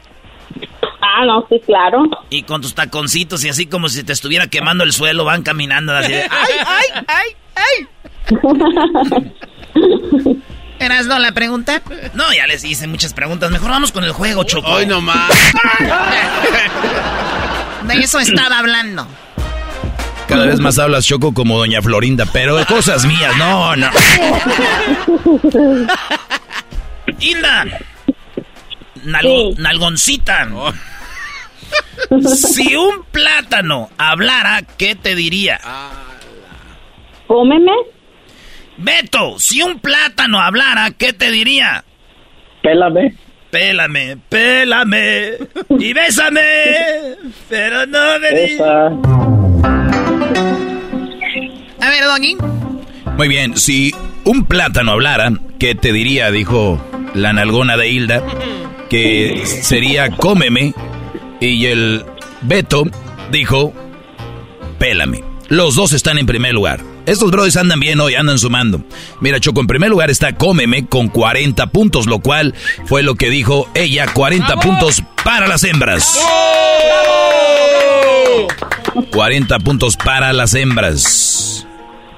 Speaker 24: Ah, no, sí, claro.
Speaker 5: Y con tus taconcitos y así como si te estuviera quemando el suelo, van caminando así de, ¡ay, ay, ay, ay!
Speaker 10: ¿Erasno la pregunta?
Speaker 5: No, ya les hice muchas preguntas. Mejor vamos con el juego, Choco.
Speaker 7: Hoy nomás.
Speaker 10: De eso estaba hablando.
Speaker 6: Cada vez más hablas, Choco, como doña Florinda, pero de cosas mías, no, no.
Speaker 5: Hilda. Nalgo- Nalgoncita. Si un plátano hablara, ¿qué te diría?
Speaker 24: Cómeme.
Speaker 5: Beto, si un plátano hablara, ¿qué te diría?
Speaker 28: Pélame.
Speaker 5: Pélame, pélame y bésame, pero no me digas.
Speaker 10: A ver, Doggy.
Speaker 6: Muy bien, si un plátano hablara, ¿qué te diría? Dijo la nalgona de Hilda, que sería cómeme. Y el Beto dijo, pélame. Los dos están en primer lugar. Estos brothers andan bien hoy, andan sumando. Mira, Choco, en primer lugar está Cómeme con 40 puntos, lo cual fue lo que dijo ella, 40 puntos para las hembras. 40 puntos para las hembras.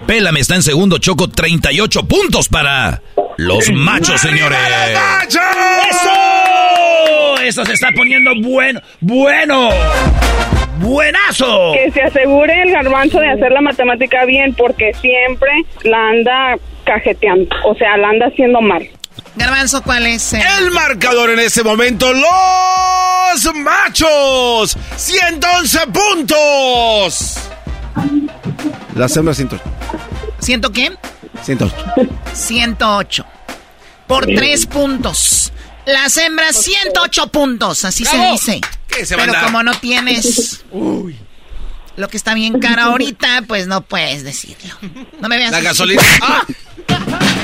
Speaker 6: Pélame está en segundo, Choco, 38 puntos para los machos, señores.
Speaker 5: ¡Eso! Eso se está poniendo bueno, bueno, buenazo.
Speaker 29: Que se asegure el garbanzo de hacer la matemática bien porque siempre la anda cajeteando. O sea, la anda haciendo mal.
Speaker 10: Garbanzo, ¿cuál es? eh?
Speaker 7: El marcador en ese momento, los machos, 111 puntos. Las hembras 108.
Speaker 10: ¿Ciento qué?
Speaker 7: 108.
Speaker 10: 108. Por tres puntos. Las hembras, 108 puntos. Así se dice.
Speaker 7: ¿Qué se
Speaker 10: Pero como no tienes lo que está bien caro ahorita, pues no puedes decirlo. No me veas
Speaker 7: La
Speaker 10: así.
Speaker 7: gasolina.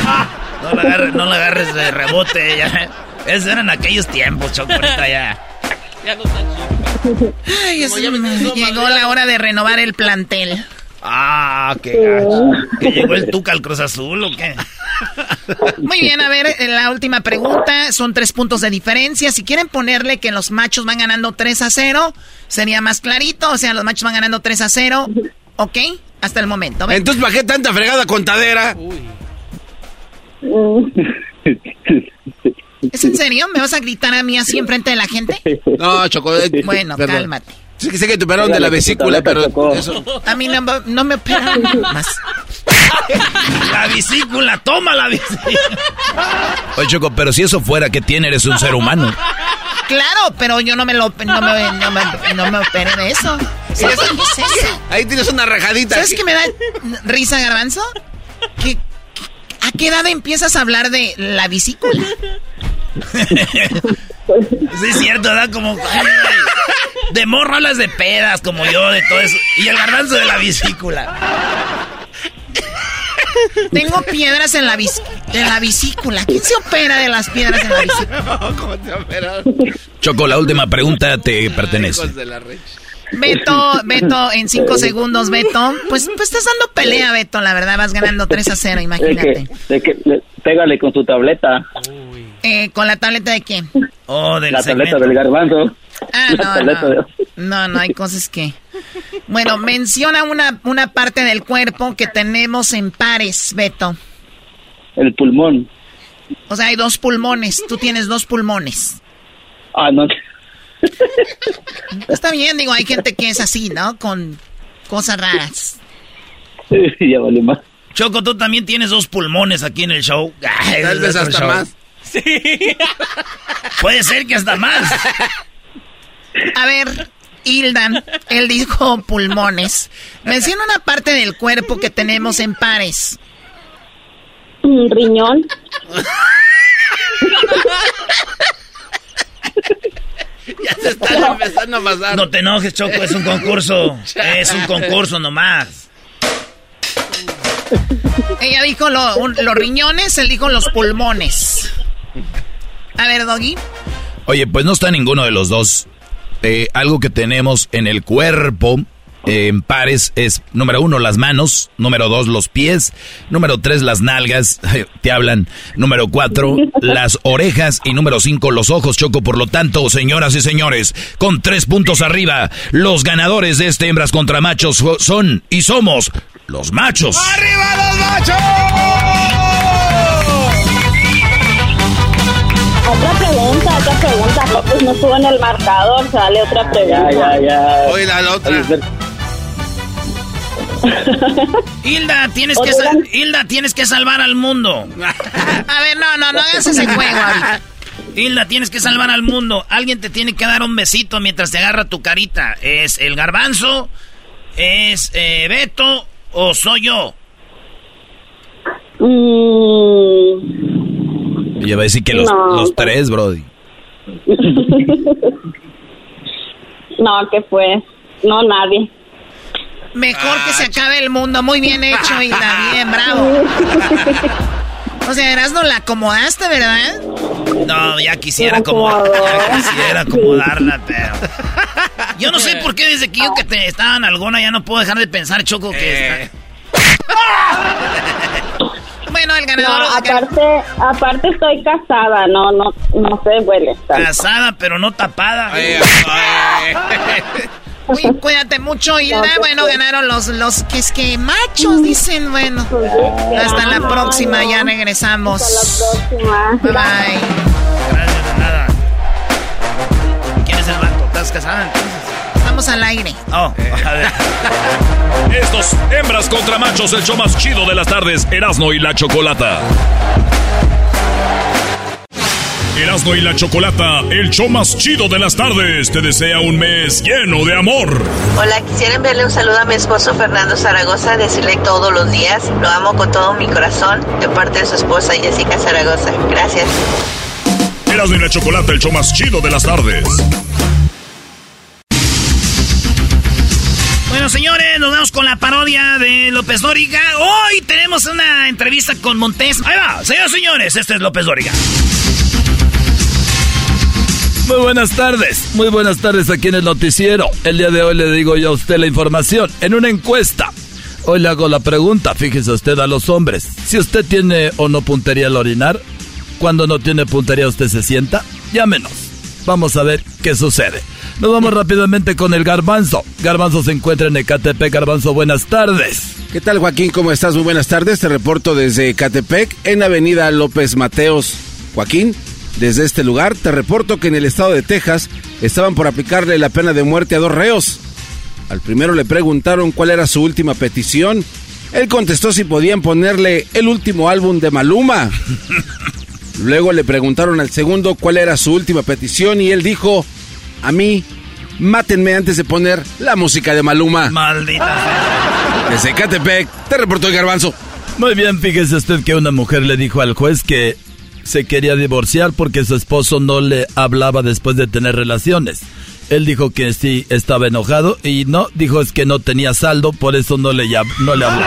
Speaker 7: ¡Ah!
Speaker 5: No la agarres, no la agarres de rebote. Ya. Esos eran aquellos tiempos, Choco, ahorita ya.
Speaker 10: Ay, eso me- llegó la hora de renovar el plantel.
Speaker 5: Ah, qué gacho. ¿Que llegó el Tuca al Cruz Azul o qué?
Speaker 10: Muy bien, a ver, eh, la última pregunta. Son tres puntos de diferencia. Si quieren ponerle que los machos van ganando 3 a 0, sería más clarito. O sea, los machos van ganando 3 a 0. ¿Ok? Hasta el momento. Ven.
Speaker 7: Entonces, ¿para qué tanta fregada contadera?
Speaker 10: ¿Es en serio? ¿Me vas a gritar a mí así enfrente de la gente?
Speaker 7: No, Choco. eh,
Speaker 10: Bueno,
Speaker 7: perdón.
Speaker 10: cálmate.
Speaker 7: Sí que sé que te operaron de la vesícula, pero eso...
Speaker 10: A mí no, me- no me operaron más.
Speaker 5: La vesícula, toma la vesícula.
Speaker 6: Oye, Choco, pero si eso fuera, ¿qué tiene? Eres un ser humano.
Speaker 10: Claro, pero yo no me lo no me, no me, no me operé de eso. ¿Sabes qué es eso?
Speaker 7: Ahí tienes una rajadita.
Speaker 10: ¿Sabes qué me da risa, Garbanzo? ¿Que, ¿A qué edad empiezas a hablar de la vesícula?
Speaker 5: Sí, es cierto, ¿verdad? Como. De morro hablas de pedas, como yo, de todo eso. Y el garbanzo de la vesícula.
Speaker 10: Tengo piedras en la, vis- en la vesícula. ¿Quién se opera de las piedras en la vesícula?
Speaker 7: ¿Cómo te operas?
Speaker 6: Choco, la última pregunta te pertenece.
Speaker 7: Hijos de la recha.
Speaker 10: Beto, Beto, en cinco segundos, Beto. Pues, pues estás dando pelea, Beto, la verdad. Vas ganando 3 a 0,
Speaker 28: De
Speaker 10: imagínate.
Speaker 28: que, de que, le- pégale con tu tableta.
Speaker 10: Eh, ¿Con la tableta de quién?
Speaker 5: Oh, del
Speaker 28: la tableta del garbanzo.
Speaker 10: Ah, no, no. No, no, hay cosas que... Bueno, menciona una, una parte del cuerpo que tenemos en pares, Beto.
Speaker 28: El pulmón.
Speaker 10: O sea, hay dos pulmones. Tú tienes dos pulmones.
Speaker 28: Ah, no.
Speaker 10: Está bien, digo, hay gente que es así, ¿no? Con cosas raras.
Speaker 28: ya vale más.
Speaker 5: Choco, tú también tienes dos pulmones aquí en el show.
Speaker 7: Tal vez hasta
Speaker 5: show.
Speaker 7: más.
Speaker 5: Sí. Puede ser que hasta más.
Speaker 10: A ver, Hilda, él dijo pulmones. Menciona una parte del cuerpo que tenemos en pares.
Speaker 24: Un riñón.
Speaker 7: Ya se están empezando a pasar.
Speaker 5: No te enojes, Choco, es un concurso. Es un concurso nomás.
Speaker 10: Ella dijo lo- un- los riñones, él dijo los pulmones. A ver, Doggy.
Speaker 6: Oye, pues no está ninguno de los dos. Eh, algo que tenemos en el cuerpo eh, en pares es, número uno, las manos, número dos, los pies, número tres, las nalgas, te hablan, número cuatro, las orejas y número cinco, los ojos, Choco. Por lo tanto, señoras y señores, con tres puntos arriba, los ganadores de este hembras contra machos son y somos los machos.
Speaker 7: ¡Arriba los machos!
Speaker 24: Otra pregunta, otra pregunta. Pues no estuvo en el marcador, sale otra pregunta.
Speaker 28: Ya, ya, ya.
Speaker 7: Oye, la, la otra.
Speaker 5: Hilda, tienes que, Hilda, tienes que salvar al mundo.
Speaker 10: A ver, no, no, no hagas ese juego ahorita.
Speaker 5: Hilda, tienes que salvar al mundo. Alguien te tiene que dar un besito mientras te agarra tu carita. ¿Es el garbanzo? ¿Es eh, Beto? ¿O soy yo?
Speaker 24: Mm,
Speaker 6: Ella va a decir que los,
Speaker 24: No,
Speaker 6: los
Speaker 24: pues.
Speaker 6: tres, Brody.
Speaker 24: no, ¿qué fue? No, nadie.
Speaker 10: Mejor que se acabe el mundo. Muy bien hecho, Hilda. Bien, bravo. O sea, Erasno la acomodaste, ¿verdad?
Speaker 5: No, ya quisiera
Speaker 24: Era
Speaker 5: como
Speaker 24: como-
Speaker 5: ya quisiera acomodarla, pero. Yo no sé por qué desde que yo que te estaban alguna ya no puedo dejar de pensar, Choco, que está-
Speaker 10: Bueno, el
Speaker 24: No,
Speaker 10: ganador.
Speaker 24: aparte, aparte estoy casada, no, no, no se huele. tanto.
Speaker 5: casada, pero no tapada.
Speaker 7: Ay,
Speaker 10: Cuídate mucho, Hilda.
Speaker 24: No,
Speaker 10: Bueno,
Speaker 24: pues.
Speaker 10: ganaron los, los que es que machos, dicen. Bueno, hasta la próxima, ya regresamos.
Speaker 24: Hasta la próxima.
Speaker 10: Bye.
Speaker 5: Gracias, de nada. ¿Quién es el vato? ¿Estás casada entonces?
Speaker 10: Estamos al aire.
Speaker 5: Oh, a ver.
Speaker 2: Estos hembras contra machos, el show más chido de las tardes, Erasno y la Chocolata. Erasno y la Chocolata, el show más chido de las tardes, te desea un mes lleno de amor.
Speaker 30: Hola, quisiera enviarle un saludo a mi esposo Fernando Zaragoza, decirle todos los días, lo amo con todo mi corazón, de parte de su esposa Jessica Zaragoza. Gracias.
Speaker 2: Erasno y la Chocolata, el show más chido de las tardes.
Speaker 5: Bueno, señores, nos vamos con la parodia de López Dóriga. Hoy tenemos una entrevista con Montés. Ahí va, señores, señores, este es López Dóriga.
Speaker 31: Muy buenas tardes, muy buenas tardes aquí en el noticiero. El día de hoy le digo yo a usted la información en una encuesta. Hoy le hago la pregunta, fíjese usted a los hombres, si usted tiene o no puntería al orinar, cuando no tiene puntería usted se sienta, llámenos. Vamos a ver qué sucede. Nos vamos rápidamente con el garbanzo. Garbanzo se encuentra en Ecatepec. Garbanzo, buenas tardes.
Speaker 7: ¿Qué tal, Joaquín? ¿Cómo estás? Muy buenas tardes. Te reporto desde Catepec, en Avenida López Mateos. Joaquín, desde este lugar te reporto que en el estado de Texas estaban por aplicarle la pena de muerte a dos reos. Al primero le preguntaron cuál era su última petición. Él contestó si podían ponerle el último álbum de Maluma. Luego le preguntaron al segundo cuál era su última petición y él dijo, a mí, mátenme antes de poner la música de Maluma.
Speaker 5: Maldita.
Speaker 7: Desde Catepec, te reportó el garbanzo.
Speaker 31: Muy bien, fíjese usted que una mujer le dijo al juez que
Speaker 6: se quería divorciar porque su esposo no le hablaba después de tener relaciones. Él dijo que sí estaba enojado y no, dijo es que no tenía saldo, por eso no le, no le habló.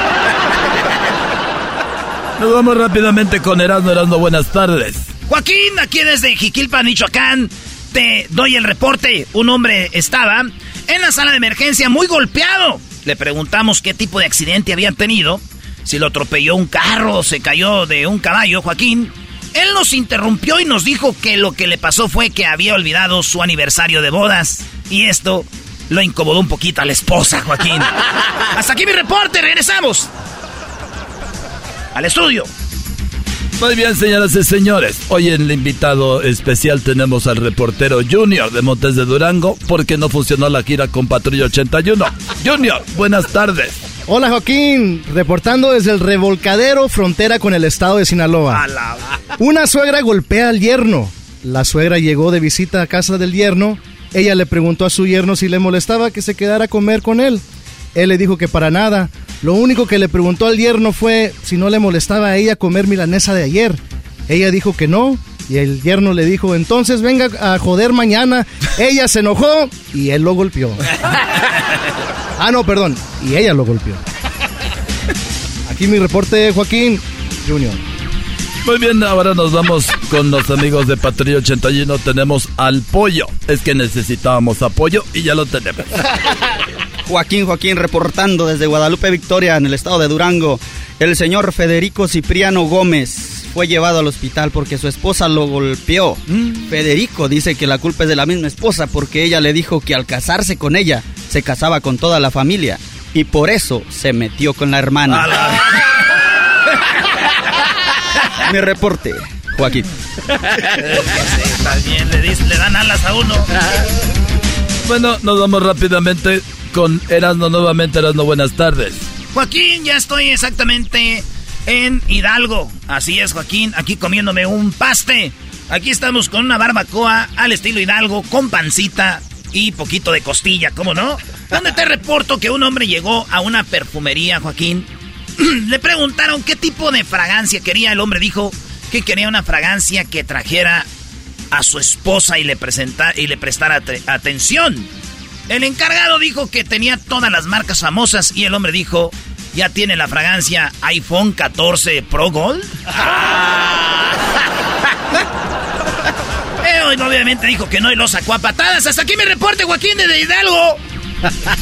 Speaker 6: Nos vamos rápidamente con Erasmo. Erasmo, buenas tardes.
Speaker 5: Joaquín, aquí desde Jiquilpan, Michoacán, te doy el reporte. Un hombre estaba en la sala de emergencia muy golpeado. Le preguntamos qué tipo de accidente había tenido, si lo atropelló un carro o se cayó de un caballo, Joaquín. Él nos interrumpió y nos dijo que lo que le pasó fue que había olvidado su aniversario de bodas. Y esto lo incomodó un poquito a la esposa, Joaquín. Hasta aquí mi reporte, regresamos. Al estudio.
Speaker 6: Muy bien, señoras y señores. Hoy en el invitado especial tenemos al reportero Junior de Montes de Durango porque no funcionó la gira con Patrulla 81. Junior, buenas tardes.
Speaker 15: Hola Joaquín, reportando desde el revolcadero frontera con el estado de Sinaloa. Una suegra golpea al yerno. La suegra llegó de visita a casa del yerno. Ella le preguntó a su yerno si le molestaba que se quedara a comer con él. Él le dijo que para nada. Lo único que le preguntó al yerno fue si no le molestaba a ella comer milanesa de ayer. Ella dijo que no. Y el yerno le dijo, entonces venga a joder mañana. Ella se enojó y él lo golpeó. Ah, no, perdón. Y ella lo golpeó. Aquí mi reporte, Joaquín Junior.
Speaker 6: Muy bien, ahora nos vamos con los amigos de Patrulla 81. Tenemos al pollo. Es que necesitábamos apoyo y ya lo tenemos.
Speaker 16: Joaquín Joaquín reportando desde Guadalupe Victoria en el estado de Durango. El señor Federico Cipriano Gómez fue llevado al hospital porque su esposa lo golpeó.
Speaker 5: Mm.
Speaker 16: Federico dice que la culpa es de la misma esposa porque ella le dijo que al casarse con ella se casaba con toda la familia y por eso se metió con la hermana. Mi reporte, Joaquín.
Speaker 5: Está bien, le, dis- le dan alas a uno.
Speaker 6: Bueno, nos vamos rápidamente con Erasmo nuevamente. Erasmo, buenas tardes.
Speaker 5: Joaquín, ya estoy exactamente en Hidalgo. Así es, Joaquín, aquí comiéndome un paste. Aquí estamos con una barbacoa al estilo Hidalgo, con pancita y poquito de costilla, ¿cómo no? Donde te reporto que un hombre llegó a una perfumería, Joaquín. Le preguntaron qué tipo de fragancia quería. El hombre dijo que quería una fragancia que trajera a su esposa y le, presenta, y le prestara ate- atención. El encargado dijo que tenía todas las marcas famosas y el hombre dijo, ya tiene la fragancia iPhone 14 Pro Gold. Hoy obviamente dijo que no y lo sacó a patadas. Hasta aquí mi reporte, Joaquín de Hidalgo.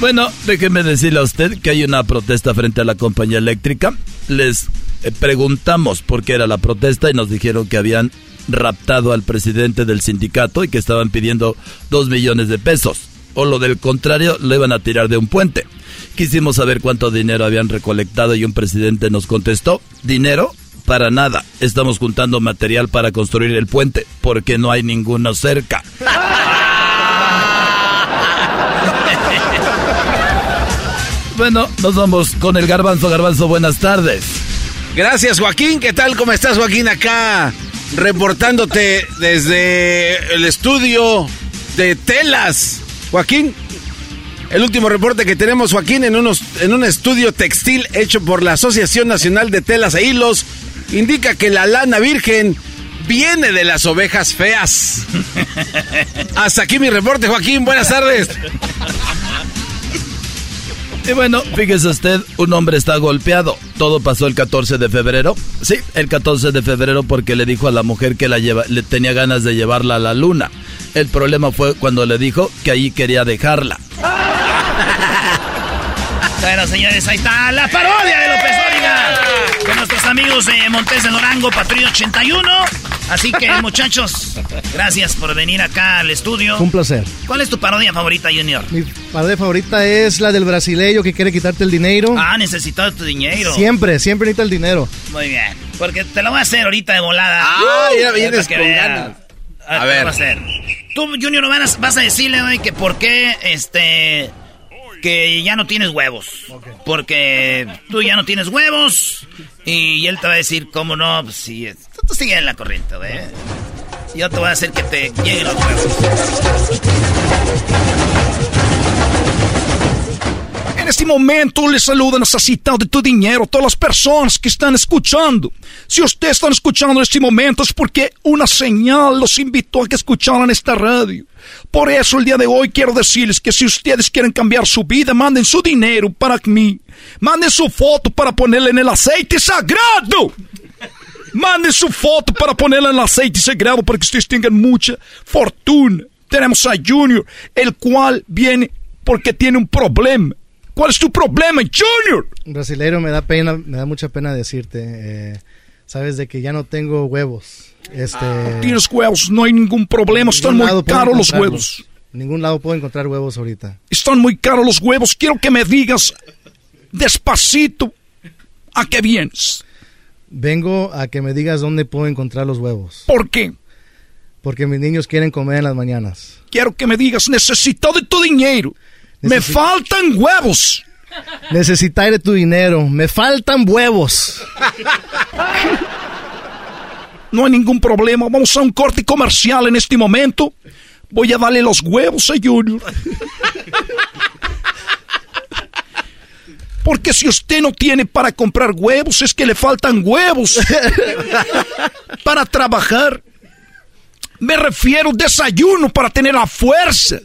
Speaker 6: Bueno, déjeme decirle a usted que hay una protesta frente a la compañía eléctrica. Les eh, preguntamos por qué era la protesta y nos dijeron que habían raptado al presidente del sindicato y que estaban pidiendo dos millones de pesos. O lo del contrario, lo iban a tirar de un puente. Quisimos saber cuánto dinero habían recolectado y un presidente nos contestó, dinero para nada. Estamos juntando material para construir el puente porque no hay ninguno cerca. Bueno, nos vamos con el garbanzo. Garbanzo, buenas tardes.
Speaker 7: Gracias, Joaquín. ¿Qué tal? ¿Cómo estás, Joaquín? Acá reportándote desde el estudio de telas. Joaquín, el último reporte que tenemos, Joaquín, en, unos, en un estudio textil hecho por la Asociación Nacional de Telas e Hilos, indica que la lana virgen viene de las ovejas feas. Hasta aquí mi reporte, Joaquín. Buenas tardes.
Speaker 6: Y bueno, fíjese usted, un hombre está golpeado. Todo pasó el 14 de febrero. Sí, el 14 de febrero porque le dijo a la mujer que la lleva, le tenía ganas de llevarla a la luna. El problema fue cuando le dijo que ahí quería dejarla.
Speaker 5: Bueno, señores, ahí está la parodia de López Dóriga. Con nuestros amigos de Montes de Lorango, Patrulla 81. Así que, muchachos, gracias por venir acá al estudio.
Speaker 15: Un placer.
Speaker 5: ¿Cuál es tu parodia favorita, Junior?
Speaker 15: Mi parodia favorita es la del brasileño que quiere quitarte el dinero.
Speaker 5: Ah, necesito tu dinero.
Speaker 15: Siempre, siempre necesita el dinero.
Speaker 5: Muy bien. Porque te lo voy a hacer ahorita de volada.
Speaker 7: Ah, ya vienes con ganas. A ver.
Speaker 5: lo voy a hacer. Tú, Junior, no vas a, vas a decirle, güey, que por qué, este, que ya no tienes huevos. Porque tú ya no tienes huevos. Y él te va a decir, ¿cómo no? Pues sí, tú, tú sigue en la corriente, güey. Yo te voy a hacer que te lleguen los huevos.
Speaker 32: En este momento les saluda necesitado de tu dinero, todas las personas que están escuchando. Si ustedes están escuchando en este momento es porque una señal los invitó a que escucharan esta radio. Por eso el día de hoy quiero decirles que si ustedes quieren cambiar su vida, manden su dinero para mí. Manden su foto para ponerla en el aceite sagrado. Manden su foto para ponerla en el aceite sagrado para que ustedes tengan mucha fortuna. Tenemos a Junior, el cual viene porque tiene un problema. ¿Cuál es tu problema, Junior?
Speaker 33: Brasileiro, me da pena, me da mucha pena decirte. eh, sabes de que ya no tengo huevos. Este.
Speaker 32: Tienes huevos, no hay ningún problema, están
Speaker 33: ningún
Speaker 32: muy caros los huevos.
Speaker 33: En ningún lado puedo encontrar huevos ahorita.
Speaker 32: Están muy caros los huevos. Quiero que me digas despacito a qué vienes.
Speaker 33: Vengo a que me digas dónde puedo encontrar los huevos.
Speaker 32: ¿Por qué?
Speaker 33: Porque mis niños quieren comer en las mañanas.
Speaker 32: Quiero que me digas, necesito de tu dinero. Me faltan huevos.
Speaker 33: Necesitaré tu dinero. Me faltan huevos.
Speaker 32: No hay ningún problema. Vamos a un corte comercial en este momento. Voy a darle los huevos a Junior. Porque si usted no tiene para comprar huevos, es que le faltan huevos para trabajar. Me refiero desayuno para tener la fuerza.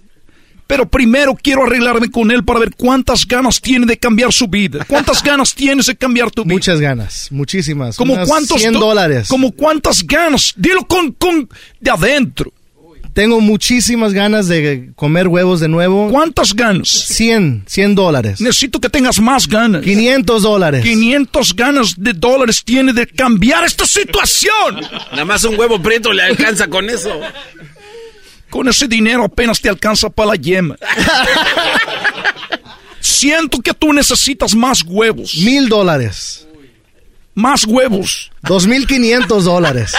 Speaker 32: Pero primero quiero arreglarme con él para ver cuántas ganas tiene de cambiar su vida. ¿Cuántas ganas tienes de cambiar tu vida?
Speaker 33: Muchas ganas, muchísimas.
Speaker 32: ¿Como
Speaker 33: Unas
Speaker 32: cuántos
Speaker 33: 100
Speaker 32: do-
Speaker 33: dólares.
Speaker 32: ¿Como cuántas ganas? Dilo con, con de adentro.
Speaker 33: Tengo muchísimas ganas de comer huevos de nuevo.
Speaker 32: ¿Cuántas ganas?
Speaker 33: 100, 100 dólares.
Speaker 32: Necesito que tengas más ganas.
Speaker 33: 500 dólares.
Speaker 32: 500 ganas de dólares tiene de cambiar esta situación.
Speaker 7: Nada más un huevo prieto le alcanza con eso.
Speaker 32: Con ese dinero apenas te alcanza para la yema. Siento que tú necesitas más huevos.
Speaker 33: Mil dólares.
Speaker 32: Más huevos.
Speaker 33: Dos mil quinientos dólares.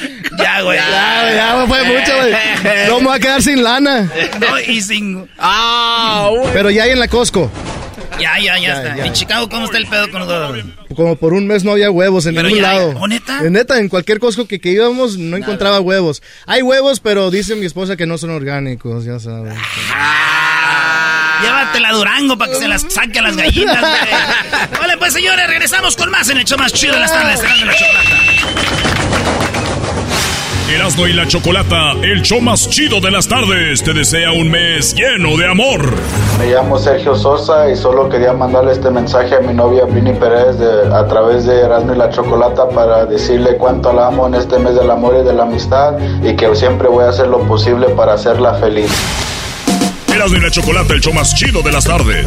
Speaker 5: Ya, güey.
Speaker 33: Ya, ya, fue mucho, güey. No me voy a quedar sin lana.
Speaker 5: No, y sin.
Speaker 33: Pero ya hay en la Costco.
Speaker 5: Ya, ya, ya,
Speaker 33: Ya,
Speaker 5: está.
Speaker 33: ya.
Speaker 5: En Chicago, ¿cómo está el pedo con los huevos?
Speaker 33: Como por un mes no había huevos en
Speaker 5: Pero
Speaker 33: ningún
Speaker 5: ya
Speaker 33: lado.
Speaker 5: ¿Oh, neta?
Speaker 33: En neta, en cualquier Costco que, que íbamos no encontraba huevos. Hay huevos, pero dice mi esposa que no son orgánicos, ya sabes.
Speaker 5: Llévatela a Durango para que se las saque a las gallinas, güey. Vale, pues señores, regresamos con más en el show más chido de las tardes. Y la Chocolata.
Speaker 2: Erasmo y la Chocolata, el show más chido de las tardes, te desea un mes lleno de amor.
Speaker 34: Me llamo Sergio Sosa y solo quería mandarle este mensaje a mi novia Vini Pérez de- a través de Erasmo y la Chocolata para decirle cuánto la amo en este mes del amor y de la amistad y que siempre voy a hacer lo posible para hacerla feliz.
Speaker 2: Erasmo y la Chocolata, el show más chido de las tardes.